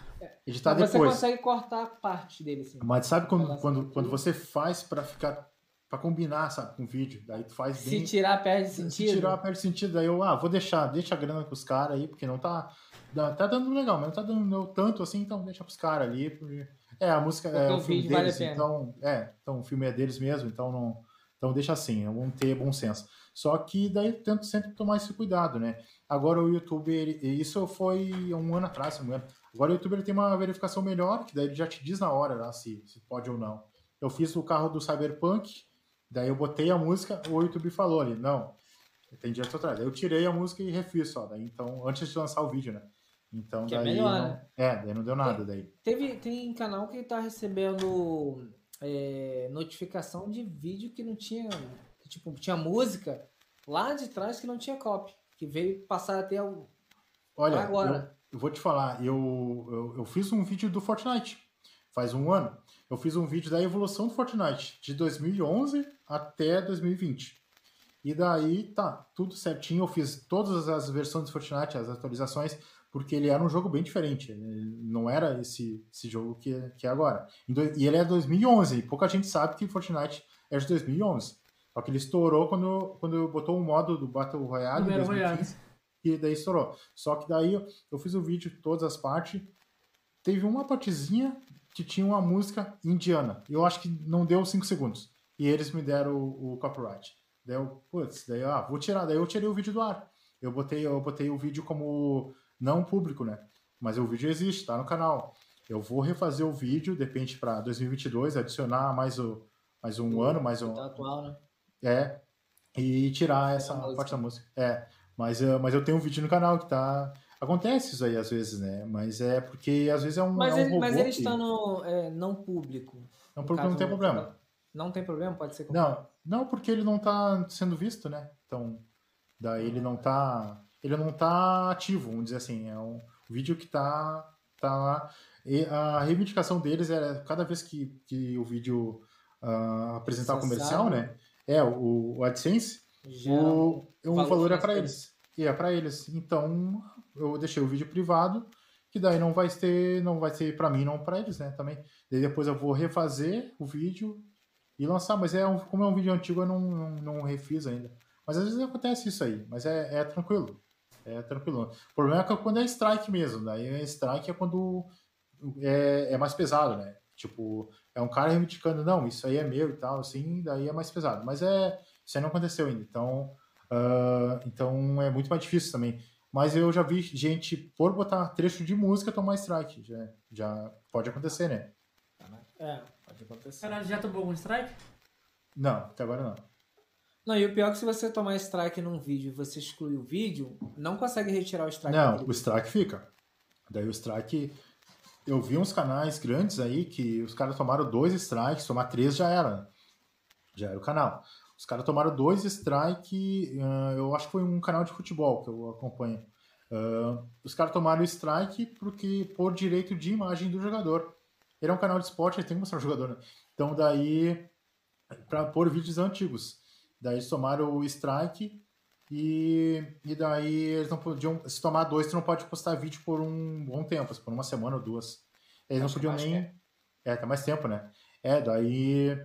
Editar Mas Você depois. consegue cortar parte dele assim. Mas sabe quando, quando, daqui. quando você faz para ficar para combinar, sabe, com o vídeo, daí tu faz Se bem. tirar perde Se sentido. tirar perde sentido, daí eu, ah, vou deixar, deixa a grana com os caras aí, porque não tá tá dando legal, mas não tá dando tanto assim, então deixa pros caras ali, porque é a música Porque é o o filme vale deles, pena. então, é, então o filme é deles mesmo, então não então deixa assim, vamos ter bom senso. Só que daí eu tento sempre tomar esse cuidado, né? Agora o YouTube, ele- isso foi um ano atrás, se não me engano. Agora o YouTube ele tem uma verificação melhor, que daí ele já te diz na hora lá, se, se pode ou não. Eu fiz o carro do Cyberpunk, daí eu botei a música, o YouTube falou ali, não, tem direito atrás. Daí eu tirei a música e refiz só, daí então, antes de lançar o vídeo, né? Então Que é daí. melhor, não, né? É, daí não deu nada daí. Teve, tem canal que tá recebendo é, notificação de vídeo que não tinha. que, tipo, tinha música lá de trás que não tinha copy. Que veio passar até o. Olha, Agora. Eu, eu vou te falar, eu, eu, eu fiz um vídeo do Fortnite, faz um ano. Eu fiz um vídeo da evolução do Fortnite, de 2011 até 2020. E daí, tá, tudo certinho. Eu fiz todas as versões do Fortnite, as atualizações, porque ele era um jogo bem diferente. Ele não era esse, esse jogo que, é- que é agora. E ele é 2011, e pouca gente sabe que Fortnite é de 2011. Só que ele estourou quando, quando botou o modo do Battle Royale Battle 2015 e daí estourou. Só que daí eu, eu fiz o vídeo, todas as partes. Teve uma partezinha que tinha uma música indiana. Eu acho que não deu 5 segundos. E eles me deram o, o copyright. Daí eu, putz, daí eu, ah, vou tirar. Daí eu tirei o vídeo do ar. Eu botei, eu botei o vídeo como não público, né? Mas o vídeo existe, tá no canal. Eu vou refazer o vídeo, depende para 2022, adicionar mais, o, mais um ano, mais um, Tá atual, né? é, e tirar essa parte da música. É, mas, mas eu tenho um vídeo no canal que tá. Acontece isso aí às vezes, né? Mas é porque às vezes é um. Mas, é um ele, mas ele que- está no é, não público. Não, porque não tem problema. Não tem problema? Pode ser. Não, não, porque ele não tá sendo visto, né? Então, daí ele não tá. Ele não tá ativo, vamos dizer assim. É um vídeo que tá, tá lá. E a reivindicação deles é cada vez que, que o vídeo ah, apresentar o comercial, Acessar, né? É, o, o AdSense, Já- o, valor valor é para eles. E é para eles. Então, eu deixei o vídeo privado, que daí não vai ter, não vai ser para mim, não para eles, né, também. Daí depois eu vou refazer o vídeo e lançar, mas é um, como é um vídeo antigo, eu não, não, não refiz ainda. Mas às vezes acontece isso aí, mas é, é tranquilo. É tranquilo. O problema é que quando é strike mesmo, daí é strike é quando é, é mais pesado, né? Tipo, é um cara reivindicando, não, isso aí é meu e tal, assim, daí é mais pesado. Mas é, isso aí não aconteceu ainda, então, ah, então é muito mais difícil também. Mas eu já vi gente, por botar trecho de música, tomar strike. Já, já pode acontecer, né? É, pode acontecer. Cara, já tomou algum strike? Não, até agora não. Não, e o pior é que se você tomar strike num vídeo e você excluir o vídeo, não consegue retirar o strike. Não, o strike fica. Daí o strike. Eu vi uns canais grandes aí que os caras tomaram dois strikes, tomar três já era. né? Já era o canal. Os caras tomaram dois strike. ah, eu acho que foi um canal de futebol que eu acompanho. Ah, os caras tomaram strike porque por direito de imagem do jogador. Ele é um canal de esporte, ele tem que mostrar o jogador, né? Então daí. Pra pôr vídeos antigos. Daí eles tomaram o strike e, e daí eles não podiam. Se tomar dois, tu não pode postar vídeo por um bom tempo, por uma semana ou duas. Eles não que podiam nem. É, tá mais tempo, né? É, daí.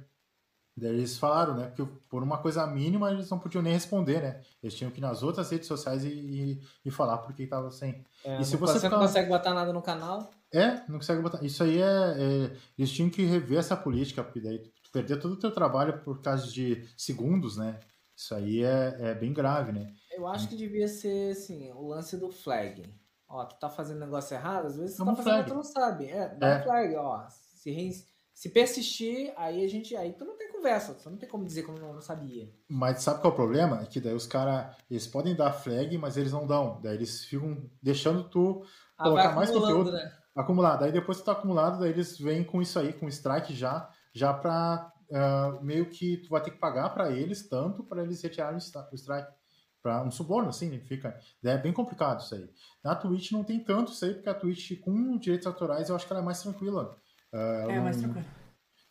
Daí eles falaram, né? Que por uma coisa mínima eles não podiam nem responder, né? Eles tinham que ir nas outras redes sociais e, e, e falar porque tava sem. É, E se você você ficar- não consegue botar nada no canal, É, não consegue botar. Isso aí é, é- Eles tinham que rever essa política, porque daí tu perder todo o teu trabalho por causa de segundos, né? Isso aí é, é bem grave, né? eu acho que devia ser assim, o lance do flag. Ó, tu tá fazendo negócio errado, às vezes tu tá fazendo, flag. tu não sabe. É, dá É. um flag, ó. Se, se persistir, aí a gente. Aí tu não tem conversa, não tem como dizer como não, não sabia. Mas sabe qual é o problema? É que daí os caras, eles podem dar flag, mas eles não dão. Daí eles ficam deixando tu Ah, Colocar mais conteúdo. né? acumular. Daí depois que tá acumulado, daí eles vêm com isso aí, com strike já, já para uh, meio que tu vai ter que pagar para eles tanto para eles retirarem o strike para um suborno, assim, fica é bem complicado isso aí. Na Twitch não tem tanto isso aí, porque a Twitch com direitos autorais eu acho que ela é mais tranquila. Uh, é, não... mais tranquila.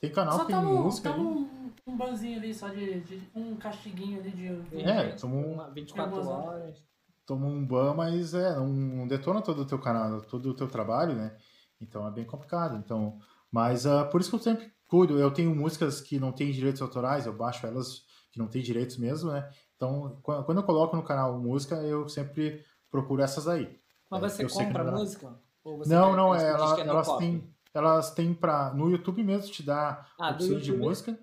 Tem canal só que tem um, música. Tá um, um banzinho ali, só de, de, um castiguinho ali de. É, toma um, 24 horas. Toma um ban, mas é, não, não detona todo o teu canal, todo o teu trabalho, né? Então é bem complicado. Então, mas uh, por isso que eu sempre cuido. Eu tenho músicas que não têm direitos autorais, eu baixo elas que não têm direitos mesmo, né? Então, quando eu coloco no canal música, eu sempre procuro essas aí. Mas é, você compra música? não, não, é, ela, elas têm, elas têm para no YouTube mesmo te dá ah, opção YouTube, de música.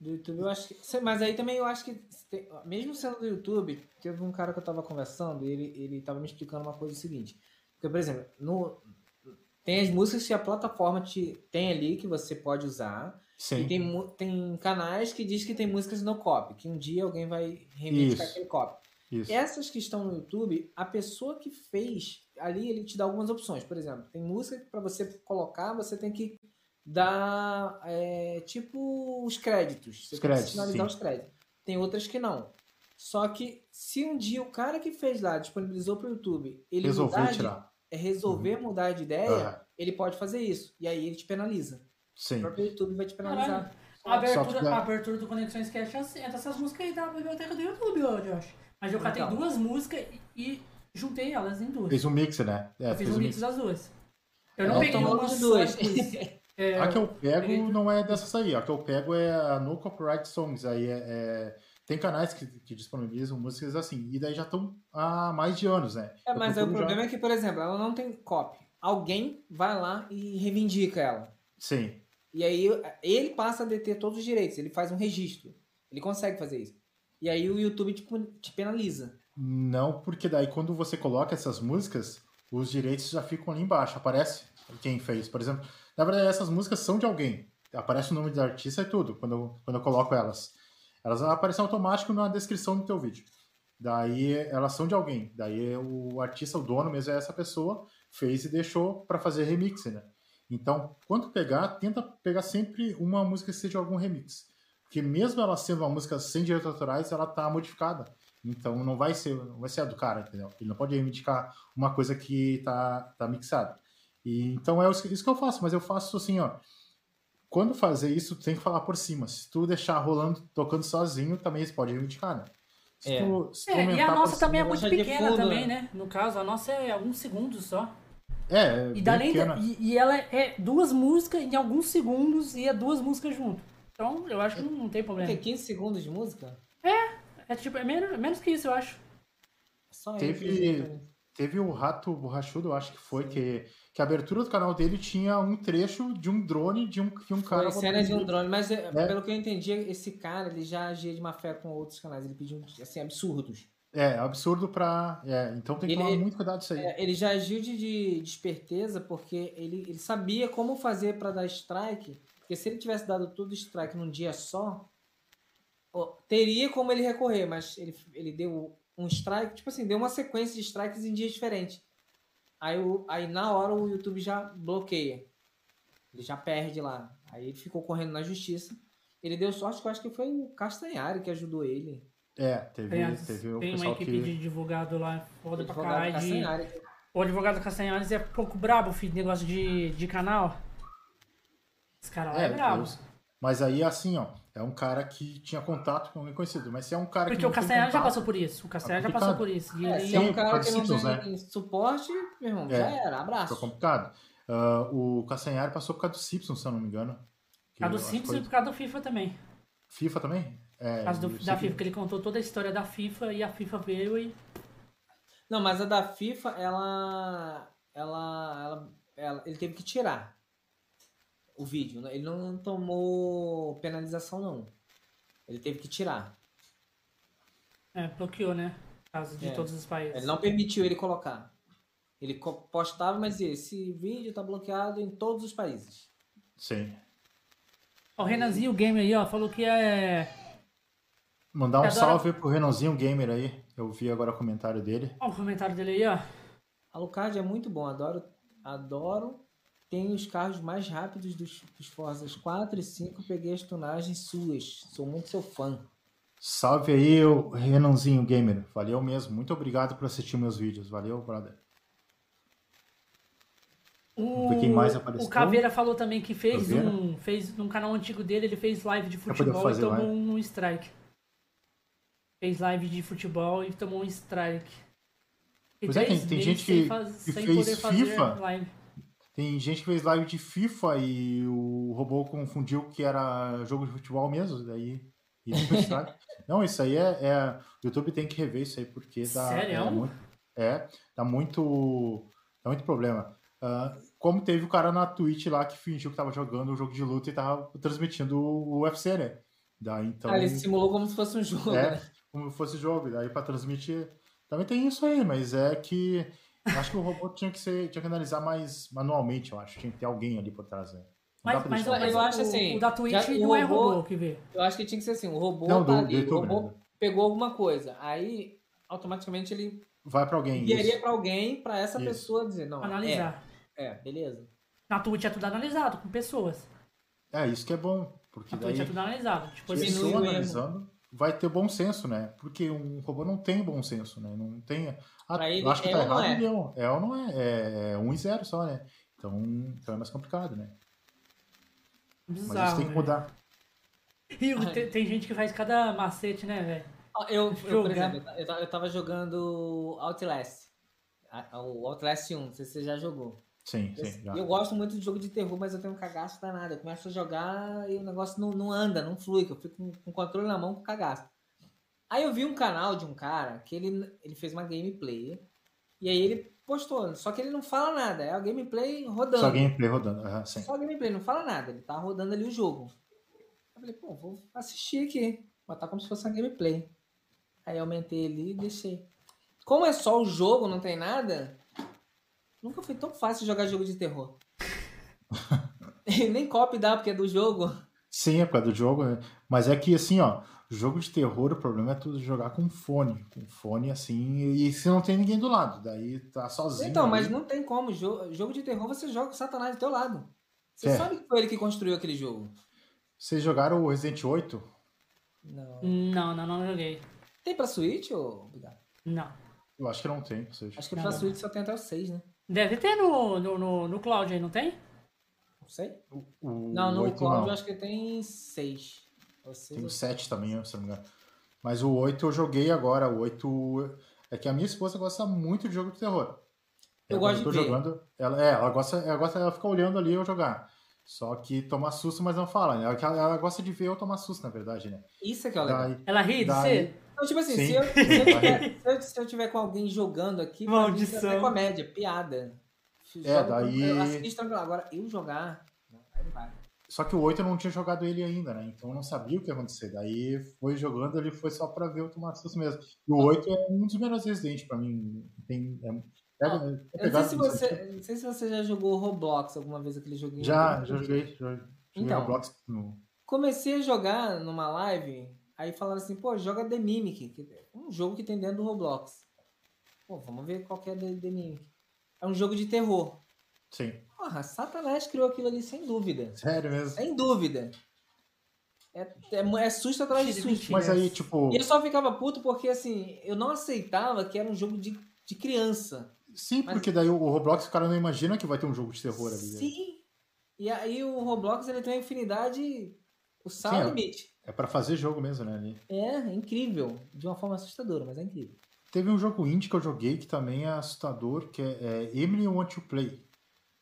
Do YouTube eu acho que, mas aí também eu acho que mesmo sendo do YouTube, teve um cara que eu tava conversando, e ele ele tava me explicando uma coisa o seguinte, porque por exemplo, no tem as músicas que a plataforma te tem ali que você pode usar. Sim. E tem, tem canais que diz que tem músicas no copy, que um dia alguém vai reivindicar aquele copy. Isso. Essas que estão no YouTube, a pessoa que fez, ali ele te dá algumas opções. Por exemplo, tem música que para você colocar, você tem que dar é, tipo os créditos. Você os créditos, tem que finalizar sim. os créditos. Tem outras que não. Só que se um dia o cara que fez lá disponibilizou para o YouTube, ele resolveu mudar tirar. De, é resolver uhum. mudar de ideia, ele pode fazer isso. E aí ele te penaliza. Sim. O próprio YouTube vai te penalizar. A abertura, a abertura do Conexões Cash é assim, é dessas músicas aí da biblioteca do YouTube, ó, Josh. Mas eu catei duas músicas e, e juntei elas em duas. Fez um mix, né? É, eu fiz fez um mix mix. das duas. Eu não É, peguei uma só pus. É, A que eu pego peguei- não é dessas aí. A que eu pego é a No Copyright Songs. Aí é, é- Tem canais que, que disponibilizam músicas assim. E daí já estão há mais de anos, né? É, mas o procuro já- problema é que, por exemplo, ela não tem copy. Alguém vai lá e reivindica ela. Sim. E aí ele passa a deter todos os direitos, ele faz um registro. Ele consegue fazer isso. E aí o YouTube tipo, te penaliza. Não, porque daí quando você coloca essas músicas, os direitos já ficam ali embaixo. Aparece quem fez. Por exemplo, na verdade, essas músicas são de alguém. Aparece o nome do artista e tudo, quando eu, quando eu coloco elas. Elas aparecem automático na descrição do teu vídeo. Daí elas são de alguém. Daí o artista, o dono mesmo é essa pessoa, fez e deixou para fazer remix, né? Então, quando pegar, tenta pegar sempre uma música que seja algum remix. Porque mesmo ela sendo uma música sem direitos autorais, ela tá modificada. Então não vai ser, não vai ser a do cara, entendeu? Ele não pode reivindicar uma coisa que tá, tá mixada. E, então é isso que eu faço, mas eu faço assim, ó. Quando fazer isso, tu tem que falar por cima. Se tu deixar rolando, tocando sozinho, também você pode reivindicar, né? Se É. tu, se tu É, e a nossa cima- também é muito pequena fundo, também, né? né? No caso, a nossa é alguns segundos só. É, E, pequena. e, e ela é duas músicas em alguns segundos e é duas músicas junto. Então eu acho que não, não tem problema. Tem 15 segundos de música? É tipo, é menos, menos que isso, eu acho. Só Teve- ele. Teve o Rato Borrachudo, eu acho que foi, que, que a abertura do canal dele tinha um trecho de um drone de um, que um cara. Foi cena de um drone, mas é, É. pelo que eu entendi, esse cara ele já agia de má fé com outros canais. Ele pediu assim, absurdos. É, absurdo pra. É, então tem que Ele- tomar muito cuidado disso aí. É, ele já agiu de, de, de esperteza porque ele, ele sabia como fazer para dar strike. Porque se ele tivesse dado tudo strike num dia só, teria como ele recorrer, mas ele, ele deu um strike, tipo assim, deu uma sequência de strikes em dias diferentes. Aí, o, aí na hora o YouTube já bloqueia. Ele já perde lá. Aí ele ficou correndo na justiça. Ele deu sorte que eu acho que foi o Castanhari que ajudou ele. É, teve, Tem, teve o tem uma equipe que. de advogado lá, foda pra caralho. De... Castanhari. O advogado Castanhares é pouco brabo, filho, negócio de, de canal. Esse cara lá é, É, brabo. eu- mas aí, assim, ó, é um cara que tinha contato com alguém conhecido. Mas se é um cara Porque que. não o tem Castanhares já passou por isso. O Castanhares já complicado. passou por isso. E É, ele... se é um Sim, cara que não tem né? suporte, meu irmão, É. já era, abraço. Foi complicado. Ah, o Castanhari passou por causa do Simpsons, se eu não me engano. A do Simpsons e foi- por causa do FIFA também. FIFA também? É, Por causa do- da FIFA, que ele contou toda a história da FIFA e a FIFA veio e. Não, mas a da FIFA, ela, ela, ela, ela- ele teve que tirar o vídeo. Ele não tomou penalização, não. Ele teve que tirar. É, bloqueou, né? Causa de É. todos os países. Ele não permitiu ele colocar. Ele postava, mas esse vídeo tá bloqueado em todos os países. Sim. Ó, O Renanzinho Gamer aí, ó, falou que é. Mandar um Adoro- salve pro Renanzinho Gamer aí. Eu vi agora o comentário dele. Ó, o comentário dele aí, ó. Alucard é muito bom, adoro, adoro Tem os carros mais rápidos dos, dos Forzas 4 e 5. Peguei as tunagens suas. Sou muito seu fã. Salve aí, o Renanzinho Gamer. Valeu mesmo. Muito obrigado por assistir meus vídeos. Valeu, brother. O, quem mais apareceu. o Caveira falou também que fez Caveira? um. Fez num canal antigo dele, ele fez live de futebol e tomou live. um strike. Fez live de futebol e tomou um strike. E Pois é, tem- tem gente sem que- faz- que sem fez poder fazer FIFA. Tem gente que fez live de FIFA e o robô confundiu que era jogo de futebol mesmo, daí. e não isso aí é, é- O YouTube tem que rever isso aí, porque dá. Sério? É, muito, é, dá muito. Dá muito problema. Ah, como teve o cara na Twitch lá que fingiu que tava jogando um jogo de luta e tava transmitindo o UFC, né? Daí então. Ah, ele simulou como se fosse um jogo. É, né? como fosse jogo. Daí pra transmitir. Também tem isso aí, mas é que. Eu Acho que o robô tinha que ser. Tinha que analisar mais manualmente, eu acho. Tinha que ter alguém ali por trás, né? Mas, mas, mas eu acho o, assim, o da Twitch já- o não é robô- robô que vê. Eu acho que tinha que ser assim: o robô Não, tá do, do ali, o YouTube, robô né? pegou alguma coisa. Aí, automaticamente, ele Vai pra alguém. Isso. para alguém, para essa Isso. pessoa dizer: não, Analisar. É, é, beleza. Na Twitch é tudo analisado, com pessoas. É, isso que é bom. Porque Na daí. Twitch é tudo analisado. Tipo assim, pessoa o analisando, vai ter bom senso, né? Porque um robô não tem bom senso, né? Não tem. Ah, Pra ele eu acho que é tá não errado, é? ele é é ou não é? É, é um e zero só, né? Então, então é mais complicado, né? Mas isso bizarro. tem que velho. mudar. O- tem, tem gente que faz cada macete, né, velho? Eu, eu, por exemplo, eu ta- eu ta- eu tava jogando Outlast. O Outlast 1, não sei se você já jogou. Sim, Eu, sim. Já. eu gosto muito de jogo de terror, mas eu tenho um cagaço danado. Eu começo a jogar e o negócio não, não anda, não flui, que eu fico com, com o controle na mão com cagaço. Aí eu vi um canal de um cara que ele, ele fez uma gameplay e aí ele postou, só que ele não fala nada, é a gameplay rodando. Só gameplay rodando. aham, sim. Só gameplay, não fala nada, ele tá rodando ali o jogo. Eu falei, pô, vou assistir aqui, botar como se fosse uma gameplay. Aí eu aumentei ali e deixei. Como é só o jogo, não tem nada, nunca foi tão fácil jogar jogo de terror. Nem copy dá, porque é do jogo. Sim, é por causa do jogo, né? Mas é que, assim, ó, jogo de terror, o problema é tu jogar com fone. Com fone, assim, e se não tem ninguém do lado. Daí tá sozinho. Então, ali. mas não tem como. Jo- Jogo de terror você joga com o Satanás do teu lado. Você É. sabe que foi ele que construiu aquele jogo. Vocês jogaram o Resident 8? Não. Não, não, não joguei. Tem pra Switch, ou? Não. Eu acho que não tem. Acho que Não, pra não. Switch só tem até o 6, né? Deve ter no, no, no, no cloud aí, não tem? Não sei. O, o Não, no 8 Cloud não. eu acho que tem 6. Ou seis Tem ou o 7 também, se não me engano. Mas o 8 eu joguei agora. O 8. É que a minha esposa gosta muito de jogo de terror. Eu Ela, gosto quando de tô ver. jogando. Ela, é, ela gosta, ela gosta, ela fica olhando ali eu jogar. Só que toma susto, mas não fala. né? Ela, ela gosta de ver eu tomar susto, na verdade, né? Isso é que é o legal. Daí, Ela ri de Daí- você? Então, tipo assim, Sim. se eu, se, eu tiver, se, eu, se eu tiver com alguém jogando aqui, mim Maldição. é comédia, piada. É, Jogo- daí- Eu assisto. Agora, eu jogar... Só que o 8 eu não tinha jogado ele ainda, né? Então eu não sabia o que ia acontecer. Daí foi jogando, ele foi só pra ver eu tomar susto mesmo. E o 8 é um dos melhores Resident pra mim. Tem, é, pega, é Eu não, sei se você, não sei se você já jogou Roblox alguma vez, aquele joguinho. Já, já joguei. Já, joguei Então. Roblox no, Comecei a jogar numa live, aí falaram assim, pô, joga The Mimic, que é um jogo que tem dentro do Roblox. Pô, vamos ver qual que é The, The Mimic. É um jogo de terror. Sim. Porra, Satanás criou aquilo ali sem dúvida. Sério mesmo. Sem dúvida. É, é, é susto atrás de susto. Mas aí, tipo. E eu só ficava puto porque, assim, eu não aceitava que era um jogo de, de criança. Sim, Mas- porque daí o Roblox o cara não imagina que vai ter um jogo de terror ali. né? Sim. E aí o Roblox, ele tem uma infinidade... O sal é limite. É pra fazer jogo mesmo, né? ali. É, é incrível. De uma forma assustadora, mas é incrível. Teve um jogo indie que eu joguei que também é assustador, que é, é Emily Want to Play.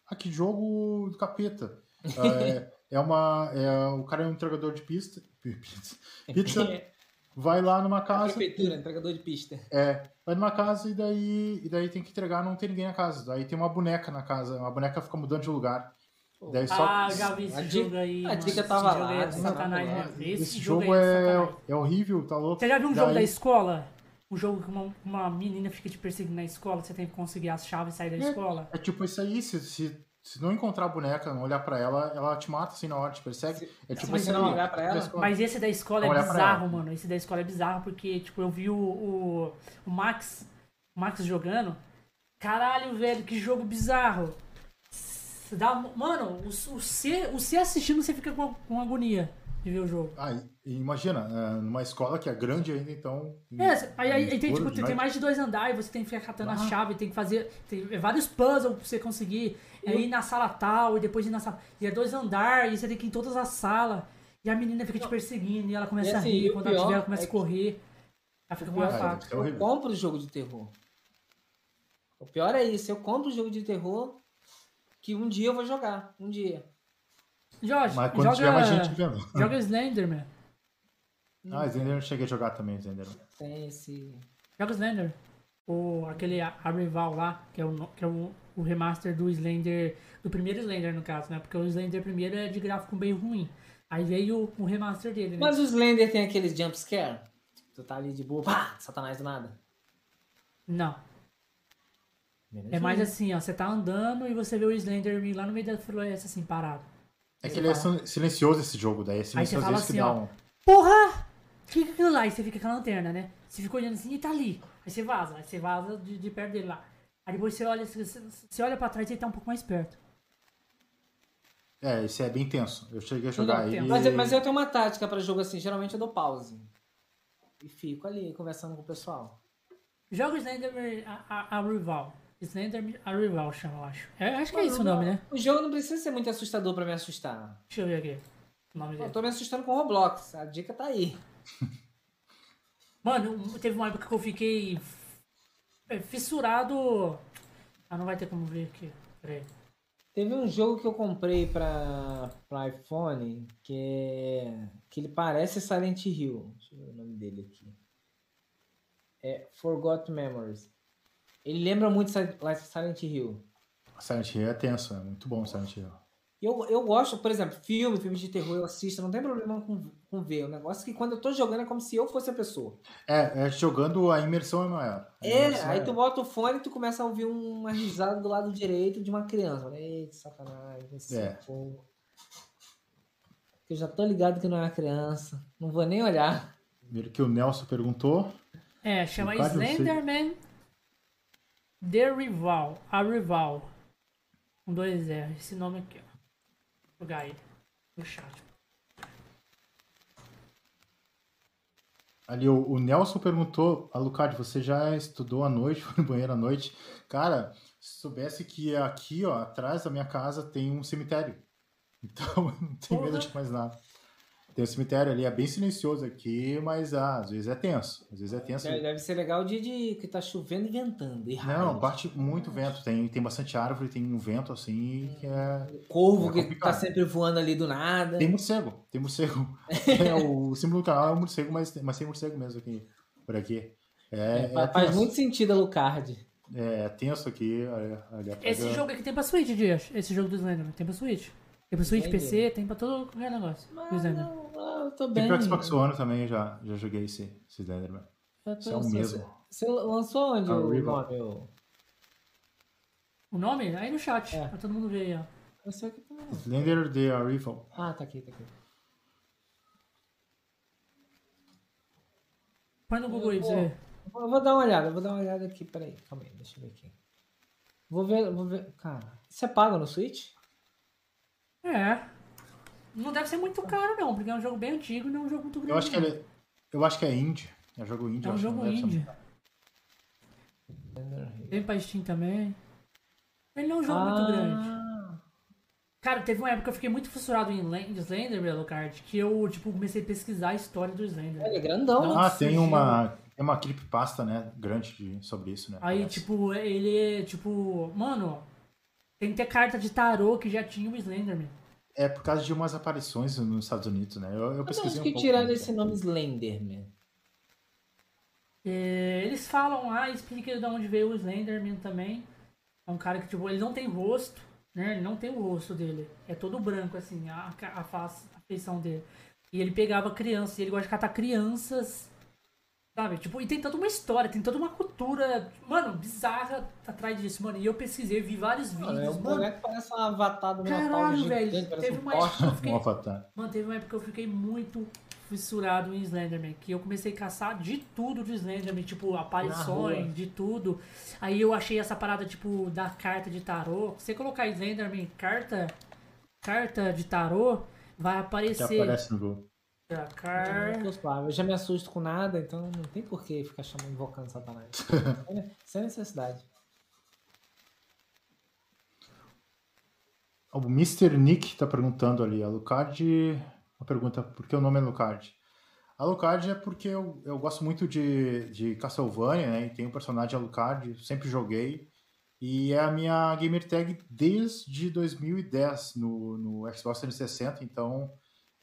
Ah, que jogo do capeta. é, é uma. É, o cara é um entregador de pista. Pizza. Pizza. Vai lá numa A casa. prefeitura, entregador de pista. É, vai numa casa e daí, e daí tem que entregar, não tem ninguém na casa. Daí tem uma boneca na casa, uma boneca fica mudando de lugar. Daí só. Ah, já vi esse A jogo dica- aí. a mano. dica Esse tava jogo lá, aí é tava sacanagem, né? Esse, Esse jogo, jogo é, sacanagem. é horrível, tá louco. Você já viu um jogo Daí- da escola? Um jogo que uma, uma menina fica te perseguindo na escola, você tem que conseguir as chaves e sair da É. escola? É tipo isso aí, se, se, se não encontrar a boneca, não olhar pra ela, ela te mata assim na hora, te persegue. É tipo você não aí. olhar pra ela? Mas esse da escola é bizarro, mano. Esse da escola é bizarro porque, tipo, eu vi o, o, o Max, o Max jogando. Caralho, velho, que jogo bizarro. Você dá. Mano, o, o, C, o C assistindo você fica com, com agonia de ver o jogo. Ah, e imagina, é, numa escola que é grande ainda, então. É, aí, aí, aí tem, tipo, tem, tem, mais de dois andares, você tem que ficar catando ah. a chave, tem que fazer. Tem vários puzzles pra você conseguir. E aí na sala tal, e depois ir na sala. E é dois andares, e você tem que ir em todas as salas. E a menina fica te perseguindo, e ela começa e assim, a rir, quando ela tiver, ela começa é a correr. Ela fica com uma faca. Eu compro o jogo de terror. O pior é isso, eu compro o jogo de terror que um dia eu vou jogar. Um dia. Jorge, Mas quando joga, tiver mais gente vendo. Joga Slenderman. Ah, Slender eu cheguei a jogar também, Slenderman. Tem esse. Joga Slender. O, aquele a, a Rival lá, que é, o, que é o, o remaster do Slender. Do primeiro Slender, no caso, né? Porque o Slender primeiro é de gráfico bem ruim. Aí veio o, o remaster dele, né? Mas o Slender tem aqueles jumpscare? Tu tá ali de boa, pá, satanás do nada. Não. É mais assim, ó, você tá andando e você vê o Slender lá no meio da floresta, assim, parado. É que ele é silencioso esse jogo, daí é silencioso Aí você fala assim, ó, um... porra! O que é aquilo lá? E você fica com a lanterna, né? Você fica olhando assim e tá ali. Aí você vaza, aí você vaza de, de perto dele lá. Aí depois você olha, você, você olha pra trás e ele tá um pouco mais perto. É, esse é bem tenso. Eu cheguei a jogar aí. Mas, mas eu tenho uma tática pra jogo assim, geralmente eu dou pause. E fico ali conversando com o pessoal. Joga o Slender a, a, a Rival. Slender a Rival chama, eu acho. É, acho que é isso o nome, né? O jogo não precisa ser muito assustador pra me assustar. Deixa eu ver aqui. O nome dele. Eu tô me assustando com Roblox. A dica tá aí. Mano, teve uma época que eu fiquei é, fissurado. Ah, não vai ter como ver aqui. Peraí. Teve um jogo que eu comprei pra, pra iPhone que é. que ele parece Silent Hill. Deixa eu ver o nome dele aqui. É Forgot Memories. Ele lembra muito Silent Hill. Silent Hill é tenso, é muito bom Silent Hill. Eu, eu gosto, por exemplo, filme, filmes de terror eu assisto, não tem problema com, com ver. O negócio é que quando eu tô jogando é como se eu fosse a pessoa. É, é jogando a imersão é maior. é, aí é... tu bota o fone e tu começa a ouvir uma risada do lado direito de uma criança. Eita, sacanagem, esse é. Povo. Eu já tô ligado que não é uma criança. Não vou nem olhar. Primeiro que o Nelson perguntou. É, chama Slenderman The Rival. A Rival. Com dois R. Esse nome aqui, ó jogar ele no chat. Ali, o, o, Nelson perguntou, Alucard, você já estudou à noite, foi no banheiro à noite? Cara, se soubesse que aqui, ó, atrás da minha casa tem um cemitério. Então, não tenho medo de mais nada. Tem um cemitério ali, é bem silencioso aqui, mas ah, às vezes é tenso. Às vezes é tenso. Deve, deve ser legal o dia de que tá chovendo e ventando. E Não, bate muito vento. Tem, tem bastante árvore, tem um vento assim que é. O corvo é que tá sempre voando ali do nada. Tem morcego, tem morcego. é, o símbolo do canal é um morcego, mas, mas tem morcego mesmo aqui por aqui. É, é, faz tenso. muito sentido a Lucard. É, tenso aqui. Ali, Esse jogo aqui tem pra Switch, Dias. Esse jogo do Slenderman tem pra Switch. Tem pra Switch, Entendi. PC, tem pra todo qualquer negócio. Mas não, eu tô bem. Tem pro Xbox One também, já, já joguei esse, esse Slenderman. Esse é o mesmo. Você, você lançou onde o nome? O nome? Aí no chat, é. pra todo mundo ver aí, ó. Eu sei que tá... Slender The Arrival. Ah, tá aqui, tá aqui. Põe no Google aí você Eu vou dar uma olhada, eu vou dar uma olhada aqui, peraí, calma aí, deixa eu ver aqui. Vou ver, vou ver, cara, você paga no Switch? É. Não deve ser muito caro, não, porque é um jogo bem antigo e não é um jogo muito grande. Eu acho que, ele, eu acho que é indie. É um jogo indie. É um jogo indie. Tem pra Steam também. Ele não é um jogo ah. muito grande. Cara, teve uma época que eu fiquei muito fissurado em Slender, Alucard, que eu, tipo, comecei a pesquisar a história do Slender. Ele é grandão, Ah, tem uma, tem uma creepypasta, né, grande de, sobre isso, né? Aí, parece. tipo, ele é, tipo, mano, tem que ter carta de tarô que já tinha o Slenderman. É por causa de umas aparições nos Estados Unidos, né? Eu, eu pesquisei um que tiraram esse nome Slenderman. É, eles falam lá, explica de onde veio o Slenderman também. É um cara que, tipo, ele não tem rosto, né? Ele não tem o rosto dele. É todo branco, assim, a, a face, a feição dele. E ele pegava crianças, e ele gosta de catar crianças Sabe? Tipo, e tem toda uma história, tem toda uma cultura, mano, bizarra atrás disso, mano. E eu pesquisei, vi vários vídeos. É, o boneco parece uma avatar do Caralho, velho. Teve uma época que eu fiquei. Mano, teve uma época que eu fiquei muito fissurado em Slenderman, que eu comecei a caçar de tudo de Slenderman, tipo, aparições, de tudo. Aí eu achei essa parada, tipo, da carta de tarô. Você colocar Slenderman carta, carta de tarô, vai Já aparecer. aparece no Google. A Eu já me assusto com nada, então não tem por que ficar chamando, invocando Satanás. Sem necessidade. O Mr. Nick tá perguntando ali, a Lucard. Uma pergunta, por que o nome é Lucard? A Lucard é porque eu, eu gosto muito de, de Castlevania, né? E tem o personagem Alucard, sempre joguei. E é a minha gamer tag desde 2010 no, no Xbox 360, então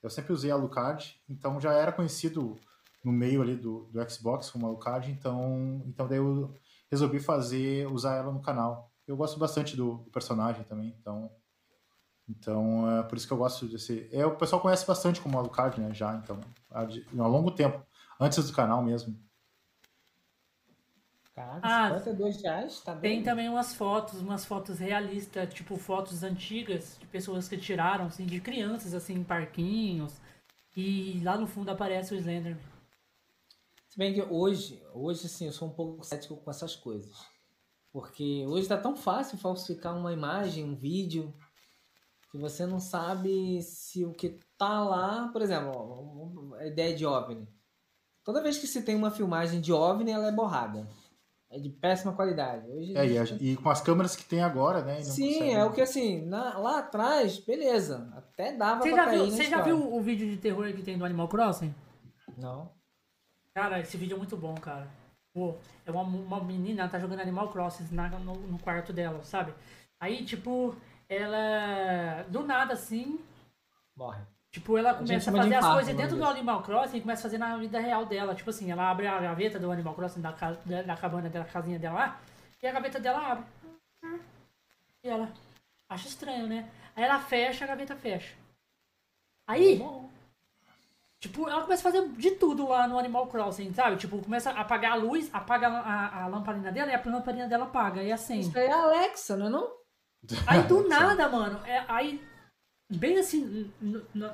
eu sempre usei a Alucard, então já era conhecido no meio ali do, do Xbox como Alucard, então, então daí eu resolvi fazer, usar ela no canal. Eu gosto bastante do, do personagem também, então então, é por isso que eu gosto desse. É, o pessoal conhece bastante como Alucard, né? Já, então, há, há longo tempo, antes do canal mesmo. Caraca, Ah, 52 reais? Tá Tem também umas fotos, umas fotos realistas, tipo fotos antigas de pessoas que tiraram, assim, de crianças, assim, em parquinhos. E lá no fundo aparece o Slenderman. Se bem que hoje, hoje assim, eu sou um pouco cético com essas coisas. Porque hoje tá tão fácil falsificar uma imagem, um vídeo, que você não sabe se o que tá lá, por exemplo, a ideia de OVNI. Toda vez que se tem uma filmagem de OVNI, ela é borrada. É de péssima qualidade. Hoje É, e, a- e com as câmeras que tem agora, né? não Sim, consegue- é o que assim, na- lá atrás, beleza. Até dava Você pra já cair viu, você já viu o vídeo de terror que tem do Animal Crossing? Não. Cara, esse vídeo é muito bom, cara. Pô, é uma, uma menina, ela tá jogando Animal Crossing na- no, no quarto dela, sabe? Aí, tipo, ela. Do nada, assim, Morre. Tipo, ela começa a de fazer as coisas o dentro do. Animal Crossing e começa a fazer na vida real dela. Tipo assim, ela abre a gaveta do Animal Crossing da, ca- da, cabana dela, casinha dela lá, e a gaveta dela abre. E ela acha estranho, né? Aí ela fecha, a gaveta fecha. Aí, tipo, ela começa a fazer de tudo lá no Animal Crossing, sabe? Tipo, começa a apagar a luz, apaga a, a, a lamparina dela e a lamparina dela apaga e acende. Isso aí é a Alexa, não é não? Aí do nada, mano, é, aí bem assim,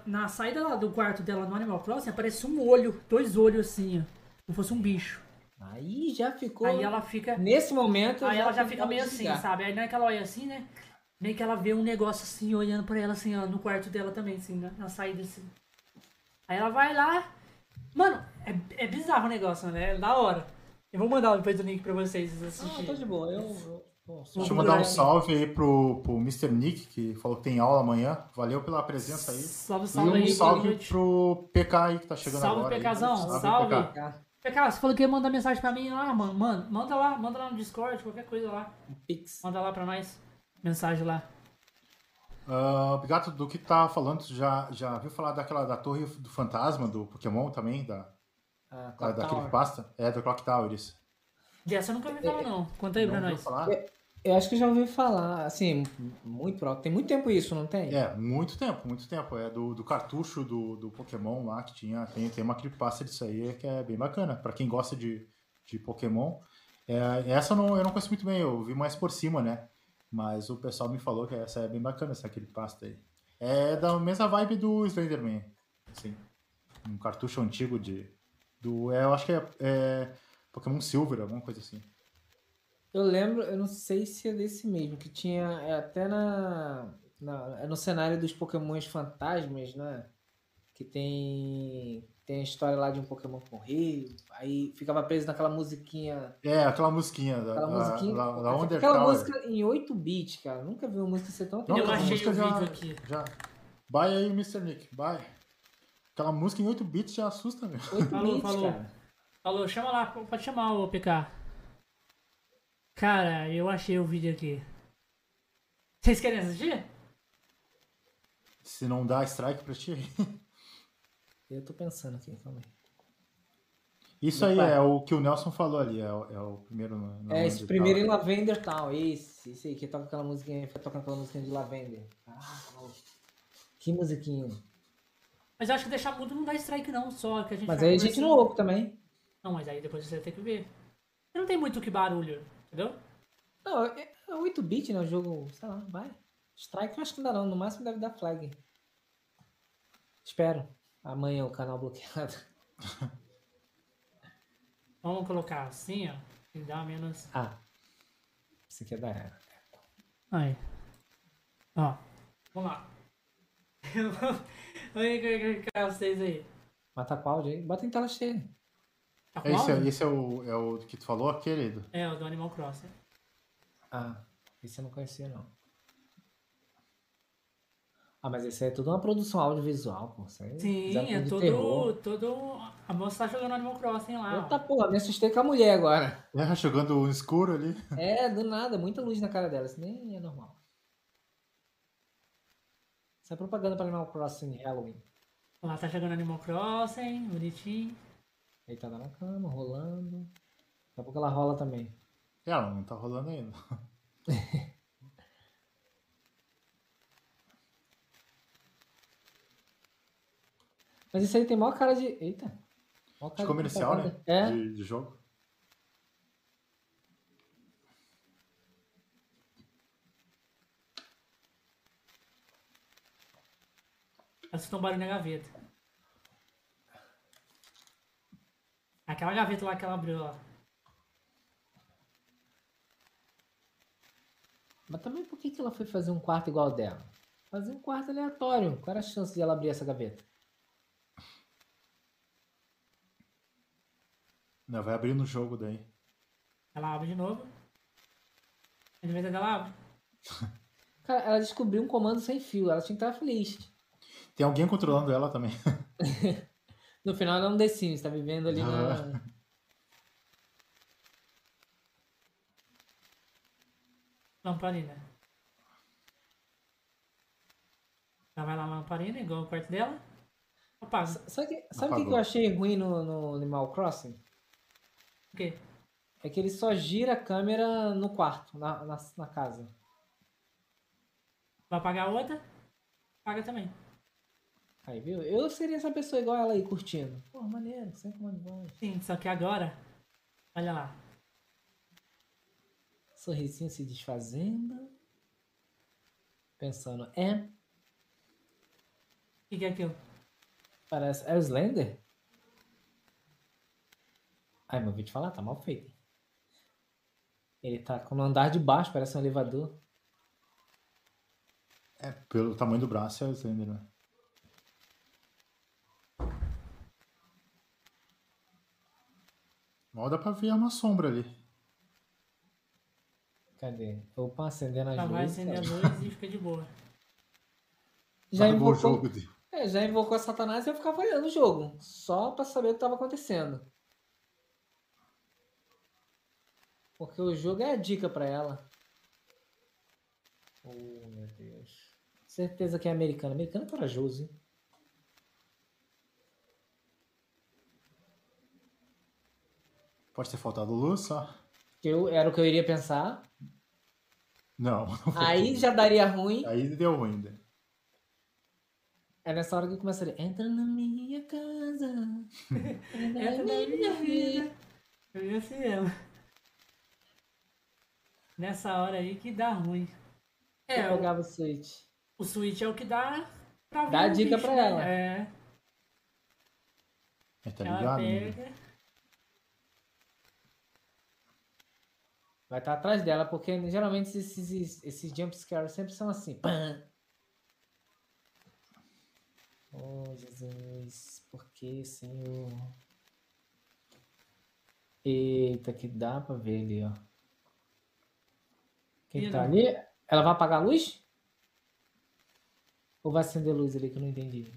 na saída lá do quarto dela no Animal Crossing, aparece um olho, dois olhos assim, ó, como fosse um bicho. Aí já ficou. Aí ela fica, Nesse momento. aí ela já fica meio assim, sabe? Aí não é que ela olha assim, né? Meio que ela vê um negócio assim, olhando pra ela assim, ó, no quarto dela também, assim, na, na saída assim. Aí ela vai lá, mano, é, é bizarro o negócio, né? É da hora. Eu vou mandar depois o link pra vocês assistirem. tô de boa. Eu. Deixa eu mandar um salve aí pro, pro Mr. Nick, que falou que tem aula amanhã. Valeu pela presença aí. Salve, E salve um aí, salve pro PK aí que tá chegando Salve, agora. aí. PKzão, salve. PK. Tá? Cara, você falou que ia mandar mensagem pra mim lá, mano. Mano, manda lá, manda lá no Discord, qualquer coisa lá. Pix. Manda lá pra nós. Mensagem lá. Ah, obrigado do que tá falando. Já, já viu falar daquela da torre do fantasma do Pokémon também? Da, Ah, da, Clock daquele pasta? É, do Clock Tower, isso. Dessa eu nunca ouvi falar, não. Conta aí pra Não ouviu nós. falar? Eu acho que já ouvi falar, assim, muito próximo. Tem muito tempo isso, não tem? É, muito tempo, muito tempo. É do, do cartucho do, do Pokémon lá que tinha. Tem, tem uma creepypasta disso aí que é bem bacana. Pra quem gosta de, de Pokémon. É, essa eu não, eu não conheço muito bem, eu vi mais por cima, né? Mas o pessoal me falou que essa é bem bacana, essa creepypasta aí. É da mesma vibe do Slenderman. Assim, um cartucho antigo de. Do, é, eu acho que é, é Pokémon Silver, alguma coisa assim. Eu lembro, eu não sei se é desse mesmo, que tinha é até na, na é no cenário dos Pokémons fantasmas, né? Que tem tem a história lá de um Pokémon que morreu, aí ficava preso naquela musiquinha, É, aquela musiquinha da, aquela da, musiquinha, da, da Wonder aquela música em 8 bits, cara. Nunca vi uma música ser tão Não, Eu achei o já- vídeo aqui. Já. Bye aí, Mr. Nick, bye. Aquela música em 8 bits já assusta, meu. 8 Falou, bits, falou. cara. Falou, chama lá, pode chamar o PK. Cara, eu achei o vídeo aqui. Vocês querem assistir? Se não dá strike pra ti. Eu tô pensando aqui, calma aí. Isso aí Opa. é o que o Nelson falou ali, é o, é o primeiro. no- no É, esse primeiro em Tower. Lavender Town, esse, esse aí, que toca aquela musiquinha, fica tocando aquela musiquinha de Lavender. Ah, que musiquinha. Mas eu acho que deixar mudo não dá strike não, só que a gente Mas aí a gente não ouve também. Não, mas aí depois você vai ter que ver. Não tem muito que barulho, entendeu? Não, é, é 8 bits, né? O jogo, sei lá, vai. Strike eu acho que ainda não, no máximo deve dar flag. Espero. Amanhã o canal bloqueado. Vamos colocar assim, ó. E dá menos. Ah. Isso aqui é da era. Aí. Ó. Vamos lá. Vamos colocar vocês aí. Mata qual, aí? Bota em tela cheia. Tá com Esse, é, esse é, o, é o que tu falou, aquele? É, o do Animal Crossing. Ah, esse eu não conhecia, não. Ah, mas esse aí é tudo uma produção audiovisual, pô. Isso aí Sim, é todo, terror. todo. A moça tá jogando Animal Crossing lá. Eita porra, me assustei com a mulher agora. É, jogando no escuro ali. É, do nada, muita luz na cara dela. Isso nem é normal. Isso é propaganda para Animal Crossing Halloween. Lá tá jogando Animal Crossing, bonitinho. Deitada na cama, rolando. Daqui a pouco ela rola também. É, ela não tá rolando ainda. Mas isso aí tem maior cara de. Eita. Cara De comercial, né? propaganda. É. De, de jogo. Ela escutou um barulho na gaveta. Aquela gaveta lá que ela abriu, ó. Mas também por que, que ela foi fazer um quarto igual ao dela? Fazer um quarto aleatório. Qual era a chance de ela abrir essa gaveta? Não, vai abrir no jogo daí. Ela abre de novo. A gaveta dela abre. Cara, ela descobriu um comando sem fio. Ela tinha que estar feliz. Tem alguém controlando ela também. No final ela é um The Sims, tá vivendo ali na. Lamparina. Ela vai lá na lamparina, igual o quarto dela. Opa, Sabe o que, sabe o que que eu achei ruim no, no Animal Crossing? o quê? É que ele só gira a câmera no quarto, na, na, na casa. Vai pagar outra? Paga também. Aí, viu? Eu seria essa pessoa igual ela aí, curtindo. Pô, maneiro, sem comando de voz. Sim, só que agora. Olha lá. Sorrisinho se desfazendo. Pensando, é, O que, que é aquilo? parece. É o Slender? Ai, mas eu vou te falar, tá mal feito. Ele tá com no andar de baixo, parece um elevador. É, pelo tamanho do braço é o Slender, né? Mal dá pra ver uma sombra ali. Cadê? Opa, acendendo as vai luzes. acender a luz e fica de boa. Já o invocou, jogo de... é, já invocou Satanás e eu ficava olhando o jogo. Só pra saber o que tava acontecendo. Porque o jogo é a dica pra ela. Oh, meu Deus. Certeza que é americano. Americano é corajoso, hein? Pode ter faltado luz só? Eu, era o que eu iria pensar. Não. não Aí já daria ruim. Aí deu ruim. Né? É nessa hora que começaria. Entra na minha casa. Entra da minha vida. Eu vi assim mesmo. Nessa hora aí que dá ruim. É, Eu o, pegava o Switch. o Switch é o que dá pra ver Dá a dica bicho, pra né? ela. É, É, tá ela ligado? né? Vai estar atrás dela, porque geralmente esses, esses, jump scares sempre são assim. Pam! Oh, Jesus, por que, Senhor? Eita, que dá pra ver ali, ó. Quem tá ali? Ela vai apagar a luz? Ou vai acender luz ali que eu não entendi?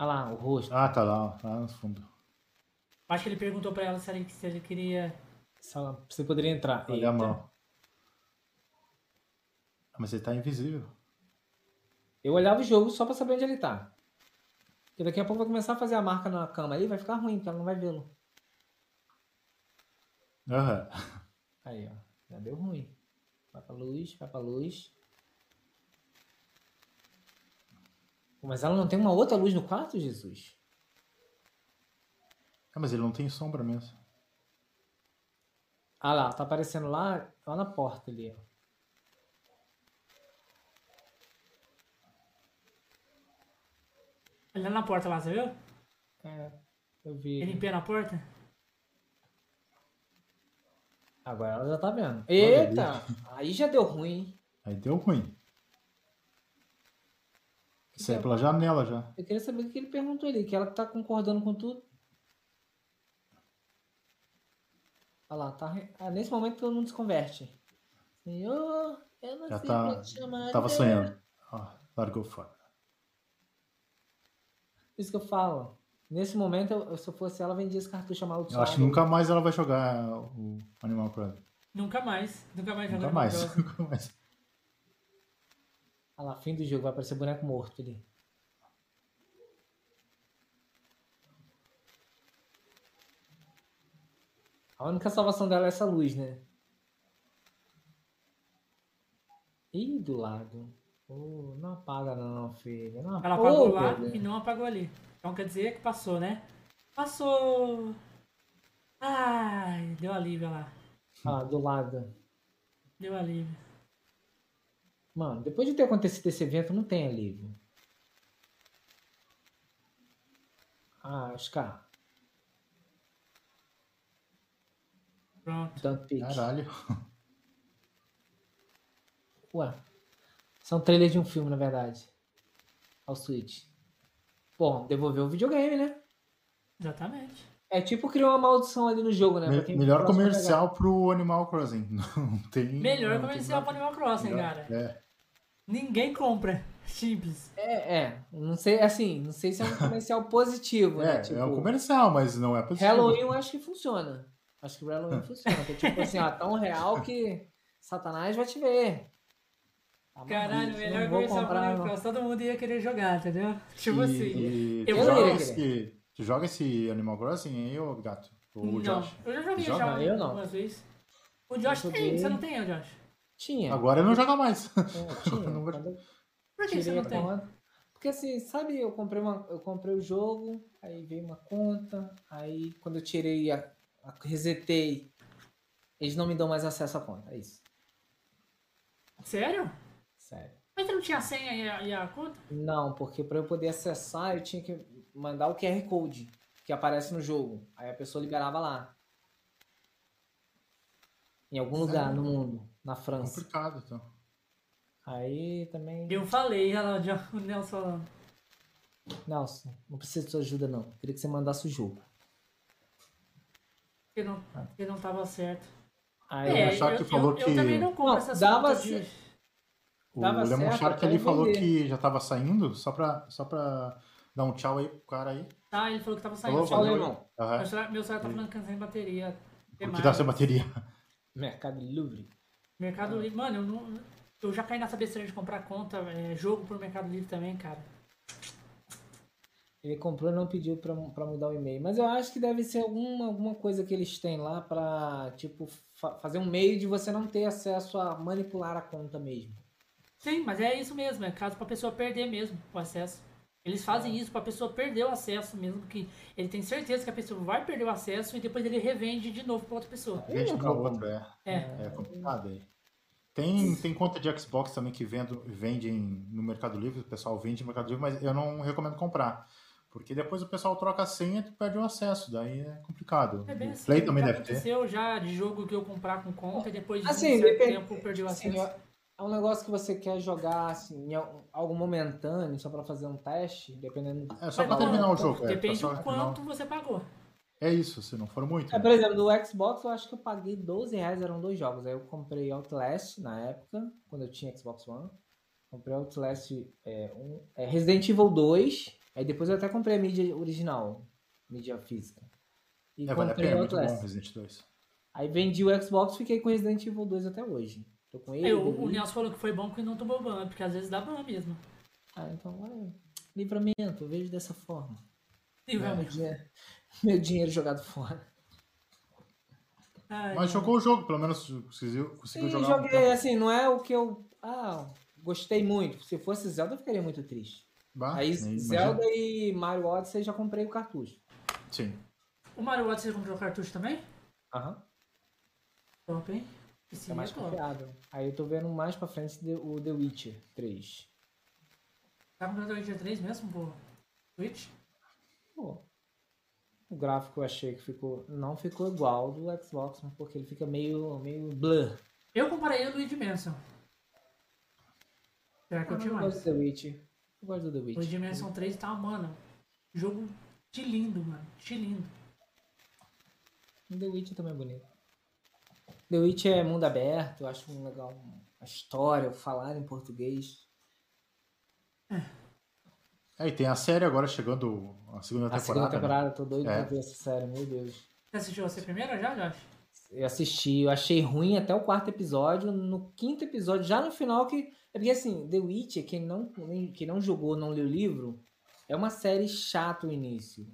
Olha lá, o rosto. Ah, tá lá, lá no fundo. Acho que ele perguntou pra ela se ele, se ele queria. Só- Você poderia entrar. Olha Eita. a mão. Ah, Mas ele tá invisível. Eu olhava o jogo só pra saber onde ele tá. Porque daqui a pouco vai começar a fazer a marca na cama aí, vai ficar ruim, porque ela não vai vê-lo. Aham. Aí, ó. Já deu ruim. Vai pra luz, vai pra luz. Pô, Mas ela não tem uma outra luz no quarto, Jesus? Ah, mas ele não tem sombra mesmo. Ah lá, tá aparecendo lá, lá na porta ali, ó. Ele é na porta lá, você viu? É, eu vi. Ele empia na porta? Agora ela já tá vendo. Eita! Aí já deu ruim, hein? Aí deu ruim. Isso aí é pela janela já. Eu queria saber o que ele perguntou ali, que ela tá concordando com tudo. Olha lá, tá. Ah, nesse momento todo mundo se converte. Senhor, eu não Já sei tá. pra te chamar. Tava sonhando. Ó, largou fora. Isso que eu falo. Nesse momento, eu- se eu fosse ela, vendia esse cartucho amaldiçoado. Eu acho que nunca mais ela vai jogar o Animal Crossing. Nunca mais. Nunca mais Nunca mais. Nunca mais. Olha lá, fim do jogo, vai aparecer boneco morto ali. A única salvação dela é essa luz, né? Ih, do lado. Oh, não apaga não, filha. Não Ela apagou Oh, lá e não apagou ali. Então quer dizer que passou, né? Passou! Ai, deu alívio lá. Ah, do lado. Deu alívio. Mano, depois de ter acontecido esse evento, não tem alívio. Ah, Oscar. Pronto. Don't pitch. Caralho. Ué. São trailers de um filme, na verdade. Ao Switch. Bom, devolveu o videogame, né? Exatamente. É tipo criou uma maldição ali no jogo, né? Me- melhor comercial pro Animal Crossing. Não tem. Melhor não tem comercial para nada. Animal Crossing, Melhor- cara. É. Ninguém compra. Simples. É, é. Não sei, assim, não sei se é um comercial positivo, né? É, Tipo, é um comercial, mas não é possível. Halloween eu acho que funciona. Acho que o Halloween funciona. Que é tipo assim, ó, tão real que Satanás vai te ver. Tá Caralho, melhor comercial comprar, Animal não. Crossing. Todo mundo ia querer jogar, entendeu? Tipo E- assim. e eu vou esse, tu joga esse Animal Crossing aí, ô gato? O Não, Josh? eu já joguei Joga? já Eu não. algumas vezes. O Josh tem, joguei. você não tem, o Josh? Tinha. Agora ele não joga mais. É, tinha. Não Por que você não tem? conta. Porque assim, sabe, eu comprei, uma, eu comprei o jogo, aí veio uma conta, aí quando eu tirei a, a resetei, eles não me dão mais acesso à conta. É isso. Sério? Sério. Mas você não tinha a senha e a, e a conta? Não, porque para eu poder acessar, eu tinha que mandar o QR Code que aparece no jogo. Aí a pessoa liberava lá. Em algum lugar no mundo, na França. Complicado, então. Aí também. Eu falei, olha lá o Nelson falando. Nelson, não precisa de sua ajuda, não. Queria que você mandasse o jogo. Que não, que não tava certo. Aí, É, eu, falou eu, que- eu também não compro Não, essas dava de... O Lemon Shark ali falou que já tava saindo, só pra, só pra dar um tchau aí pro cara aí. Tá, ele falou que tava saindo. Falou, valeu. irmão. Aham. Meu celular, tá falando que tá sem bateria. Porque demais. tá sem bateria. Mercado Livre. Mercado Livre. Mano, eu, não, eu já caí nessa besteira de comprar conta, é, jogo por Mercado Livre também, cara. Ele comprou e não pediu pra, pra mudar o e-mail. Mas eu acho que deve ser alguma, alguma coisa que eles têm lá pra, tipo, fa- fazer um meio de você não ter acesso a manipular a conta mesmo. Sim, mas é isso mesmo, é caso pra pessoa perder mesmo o acesso. Eles fazem isso pra pessoa perder o acesso mesmo, que ele tem certeza que a pessoa vai perder o acesso e depois ele revende de novo pra outra pessoa. Vende pra outra, é. É. É complicado aí. Tem, tem conta de Xbox também que vendo, vendem no Mercado Livre, o pessoal vende no Mercado Livre, mas eu não recomendo comprar. Porque depois o pessoal troca a senha e tu perde o acesso, daí é complicado. É bem o assim. Play também deve ter. aconteceu já de jogo que eu comprar com conta e depois de Assim, um certo depende- tempo perdeu o Assim, acesso. É um negócio que você quer jogar assim, em al- algo momentâneo, só pra fazer um teste, dependendo. do- É só pra terminar não, o jogo. É, Depende do só terminar o- quanto você pagou. é isso, se não for muito. É, né? por exemplo, no Xbox eu acho que eu paguei 12 reais, eram dois jogos. Aí eu comprei Outlast na época, quando eu tinha Xbox One. Comprei Outlast é, um, é, Resident Evil 2. Aí depois eu até comprei a mídia original, mídia física. E É, vale a comprei pena, muito bom Outlast. Resident 2. Aí vendi o Xbox fiquei com Resident Evil 2 até hoje. Tô com ele. É, o, o. Nelson falou que foi bom que não tomou ban, porque às vezes dá ban mesmo. Ah, então é livramento, eu vejo dessa forma. E Meu realmente. dinheiro, meu dinheiro jogado fora. Ai, Mas jogou o jogo, pelo menos conseguiu, conseguiu Sim, jogar. um joguei, assim, não é o que eu. Ah, gostei muito. Se fosse Zelda, eu ficaria muito triste. Bah, Aí Zelda e Mario Odyssey já comprei o cartucho. Sim. O Mario Odyssey você comprou cartucho também? Aham. Top, hein? É mais é top. confiável. Aí eu tô vendo mais pra frente The- o The Witcher 3. Tá comprando o Witcher 3 mesmo, pô? Switch? Pô, o gráfico eu achei que ficou. Não ficou igual do Xbox, porque ele fica meio, meio blur. Eu comparei ele no Dimension. Será que eu Eu não mais? gosto do The Witcher. Eu gosto do The O Witcher. Dimension 3 tá, mano, jogo de lindo, mano. De lindo. O The Witcher também é bonito. The Witcher é mundo aberto, eu acho legal a história, o falar em português. É, e tem a série agora chegando, a segunda A temporada. segunda né? temporada, tô doido É. pra ver essa série, meu Deus. Você assistiu você primeiro já, Josh? Eu assisti, eu achei ruim até o quarto episódio. No quinto episódio, já no final, que. É porque assim, The Witcher, quem não, quem não jogou, não leu o livro, é uma série chata o início.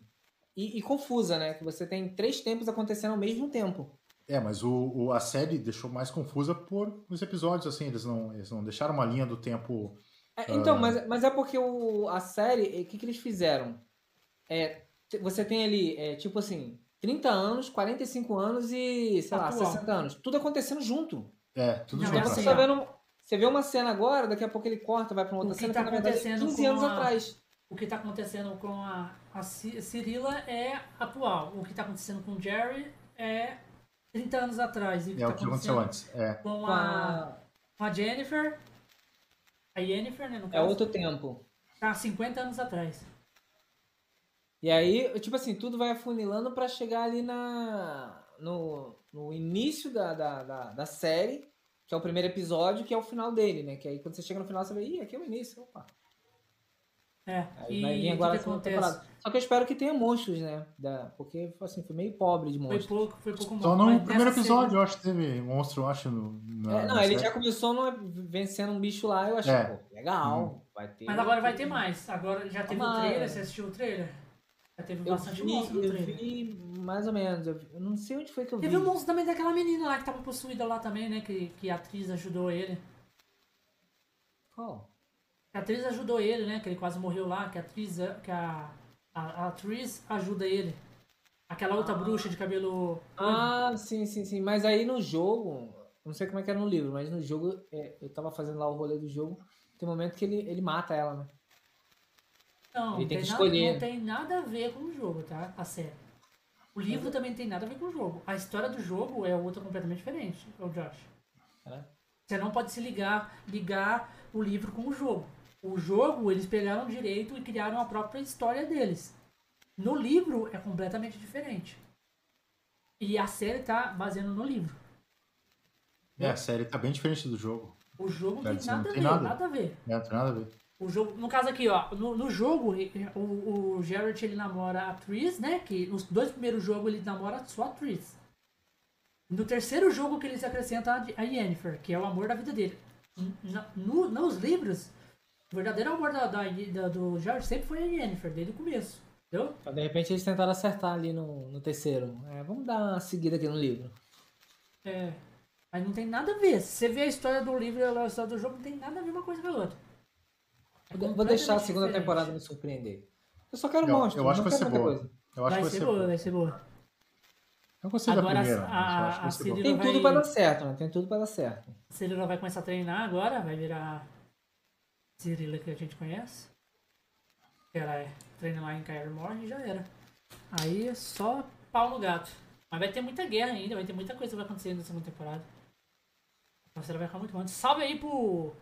E, e confusa, né? Que você tem três tempos acontecendo ao mesmo tempo. É, mas o, o- a série deixou mais confusa por os episódios, assim, eles não, eles não deixaram uma linha do tempo. É, então, Ah. mas, mas é porque o, a série, o que, que eles fizeram? É, você tem ali, é, tipo assim, 30 anos, 45 anos e, sei lá, Atual. 60 anos. Tudo acontecendo junto. É, tudo Não, junto. Então assim, você, tá vendo, você vê uma cena agora, daqui a pouco ele corta, vai pra uma O outra que cena, tá que na verdade é acontecendo 15 com anos a- atrás. O que tá acontecendo com a, a Ci- Cirila é atual. O que tá acontecendo com o Jerry é 30 anos atrás. E É tá o que aconteceu antes. É. Com a, com a Jennifer. A Jennifer, né, no É caso. outro tempo. Tá 50 anos atrás. E aí, tipo assim, tudo vai afunilando pra chegar ali na no, no início da, da, da, da série, que é o primeiro episódio, que é o final dele, né? Que aí quando você chega no final, você vê, ih, aqui é o início, opa. É. Aí e vai vir o agora que a que segunda acontece? temporada. Só que eu espero que tenha monstros, né? Da, porque assim, foi meio pobre de Foi monstros. pouco, foi pouco Só mas no primeiro episódio, segunda- eu acho que teve monstro, eu acho. No, na- É, não, ele série. já começou no- vencendo um bicho lá, eu achei, É. pô, legal, vai ter. Mas agora vai ter mais. Agora já teve o Tomara. trailer, você assistiu o trailer? Já teve Eu bastante vi, monstro no eu trailer. vi mais ou menos. Eu, eu não sei onde foi que eu Teve vi. um monstro também daquela menina lá que tava possuída lá também, né? Que, que a atriz ajudou ele. Qual? Que a atriz ajudou ele, né? Que ele quase morreu lá. Que a atriz, que a, a, a atriz ajuda ele. Aquela outra bruxa de cabelo. Ah, sim, sim, sim. Mas aí no jogo, não sei como é que era no livro, mas no jogo, é, eu tava fazendo lá o rolê do jogo, tem um momento que ele, ele mata ela, né? Não, Ele não tem tem, que nada, escolher. não tem nada a ver com o jogo, tá? A série. O livro também não tem nada a ver com o jogo. A história do jogo é outra completamente diferente, o Josh. É. Você não pode se ligar, ligar o livro com o jogo. O jogo, eles pegaram direito e criaram a própria história deles. No livro é completamente diferente. E a série tá baseando no livro. É, a série tá bem diferente do jogo. O jogo não tem nada não tem ver, nada. nada a ver. Não tem nada a ver. O jogo, no caso aqui, ó, no, no jogo, o, o Geralt ele namora a Tris, né? Que nos dois primeiros jogos ele namora só a Tris. No terceiro jogo que eles acrescentam a a Yennefer, que é o amor da vida dele. Na- no- nos livros, o verdadeiro amor da, da, da- do Geralt sempre foi a Yennefer, desde o começo. Entendeu? Então, de repente eles tentaram acertar ali no, no terceiro. É, vamos dar uma seguida aqui no livro. É. Mas não tem nada a ver. Se você vê a história do livro e a história do jogo, não tem nada a ver uma coisa com a outra. É Vou deixar a segunda diferente. temporada me surpreender. Eu só quero Eu, monstro, eu acho que vai ser boa. coisa. Eu acho Vai que vai ser boa, vai ser boa. Eu da Agora, primeira, a- que a vai ser boa. Cirilo- Tem vai- tudo pra dar certo, né? Tem tudo pra dar certo. Cirila vai começar a treinar agora, vai virar Cirila que a gente conhece. Ela é, treina lá em Kair Morn e já era. Aí é só pau no gato. Mas vai ter muita guerra ainda, vai ter muita coisa que vai acontecer na segunda temporada. A série vai ficar muito bom. Salve aí pro.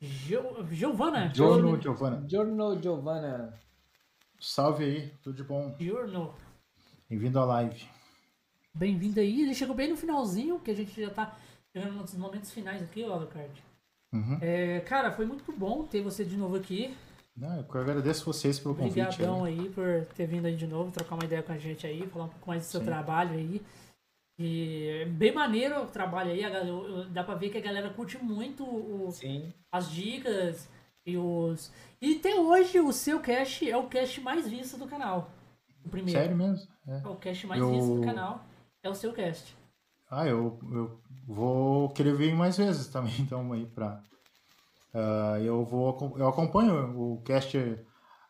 Gio- Giovanna. Giorno, Giovanna. Giorno Giovanna. Salve aí, tudo de bom. Giorno. Bem-vindo à live. Bem-vindo aí. Ele chegou bem no finalzinho, que a gente já tá chegando nos momentos finais aqui, ó, Lucard. Uhum. É, cara, foi muito bom ter você de novo aqui. Não, eu agradeço vocês pelo convite. Obrigadão aí. aí por ter vindo aí de novo, trocar uma ideia com a gente aí, falar um pouco mais do seu Sim. trabalho aí. E é bem maneiro o trabalho aí, dá pra ver que a galera curte muito o- Sim. as dicas e os. E até hoje o seu cast é o cast mais visto do canal. O primeiro. Sério mesmo? É. É o cast mais Eu- visto do canal. É o seu cast. Ah, eu, eu vou querer vir mais vezes também, então aí pra. Ah, eu vou eu acompanho o cast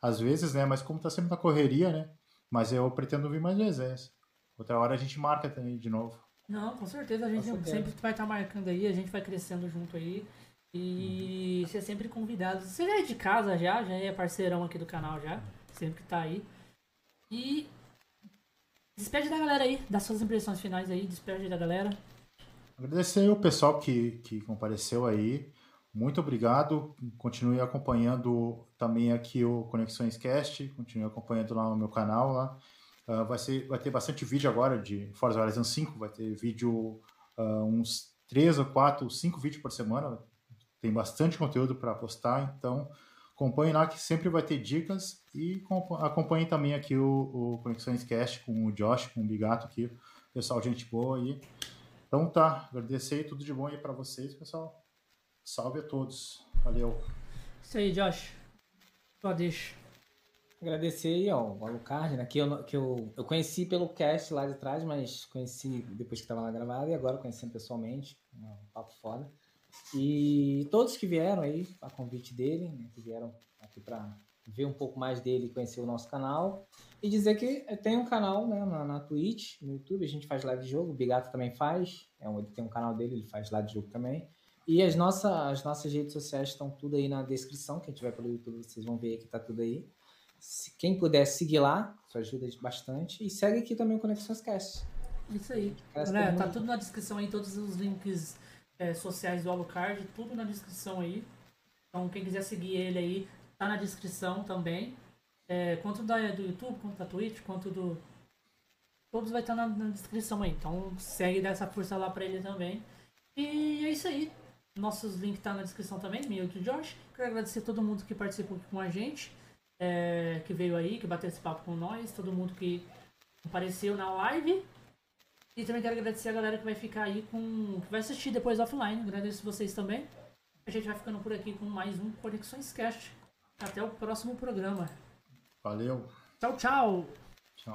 às vezes, né? Mas como tá sempre na correria, né? Mas eu pretendo vir mais vezes. é. Outra hora a gente marca também de novo. Não, com certeza a gente certeza. sempre vai estar marcando aí, a gente vai crescendo junto aí. E você é sempre convidado. Você já é de casa já, já é parceirão aqui do canal já, sempre que tá aí. E despede da galera aí, das suas impressões finais aí, despede da galera. Agradecer o pessoal que, que compareceu aí. Muito obrigado. Continue acompanhando também aqui o Conexões Cast. Continue acompanhando lá no meu canal. Lá. Ah, vai, ser, vai ter bastante vídeo agora de Forza Horizon 5. Vai ter vídeo, ah, uns 3 ou 4, 5 vídeos por semana. Tem bastante conteúdo para postar. Então, acompanhe lá que sempre vai ter dicas. E compa- acompanhe também aqui o, o Conexões Cast com o Josh, com o Bigato aqui. Pessoal, gente boa aí. Então tá, agradecer tudo de bom aí pra vocês, pessoal. Salve a todos. Valeu. Isso aí, Josh. Só deixa. Agradecer aí, ó, o Alucard, né? Que, eu, que eu, eu conheci pelo cast lá de trás, mas conheci depois que estava lá gravado e agora conhecendo pessoalmente. né, Um papo foda. E todos que vieram aí, a convite dele, né, que vieram aqui para ver um pouco mais dele e conhecer o nosso canal. E dizer que tem um canal né, na, na Twitch, no YouTube, a gente faz live de jogo, o Bigato também faz. É um, ele tem um canal dele, ele faz live de jogo também. E as, nossas as nossas redes sociais estão tudo aí na descrição. Quem tiver pelo YouTube, vocês vão ver que tá tudo aí. Se quem puder seguir lá, isso ajuda bastante. E segue aqui também o Conexões Cast. Isso aí. Galera, tá tudo na descrição aí, todos os links é, sociais do Alucard, tudo na descrição aí. Então quem quiser seguir ele aí, tá na descrição também. É, quanto da, do YouTube, quanto da Twitch, quanto do. Todos vai estar na, na descrição aí. Então segue dessa força lá pra ele também. E é isso aí. Nossos links tá na descrição também, meu e do Josh. Quero agradecer a todo mundo que participou com a gente. é, que veio aí, que bateu esse papo com nós, todo mundo que apareceu na live. E também quero agradecer a galera que vai ficar aí com. que vai assistir depois offline. Agradeço vocês também. A gente vai ficando por aqui com mais um Conexões Cast. Até o próximo programa. Valeu. Tchau, tchau! Tchau.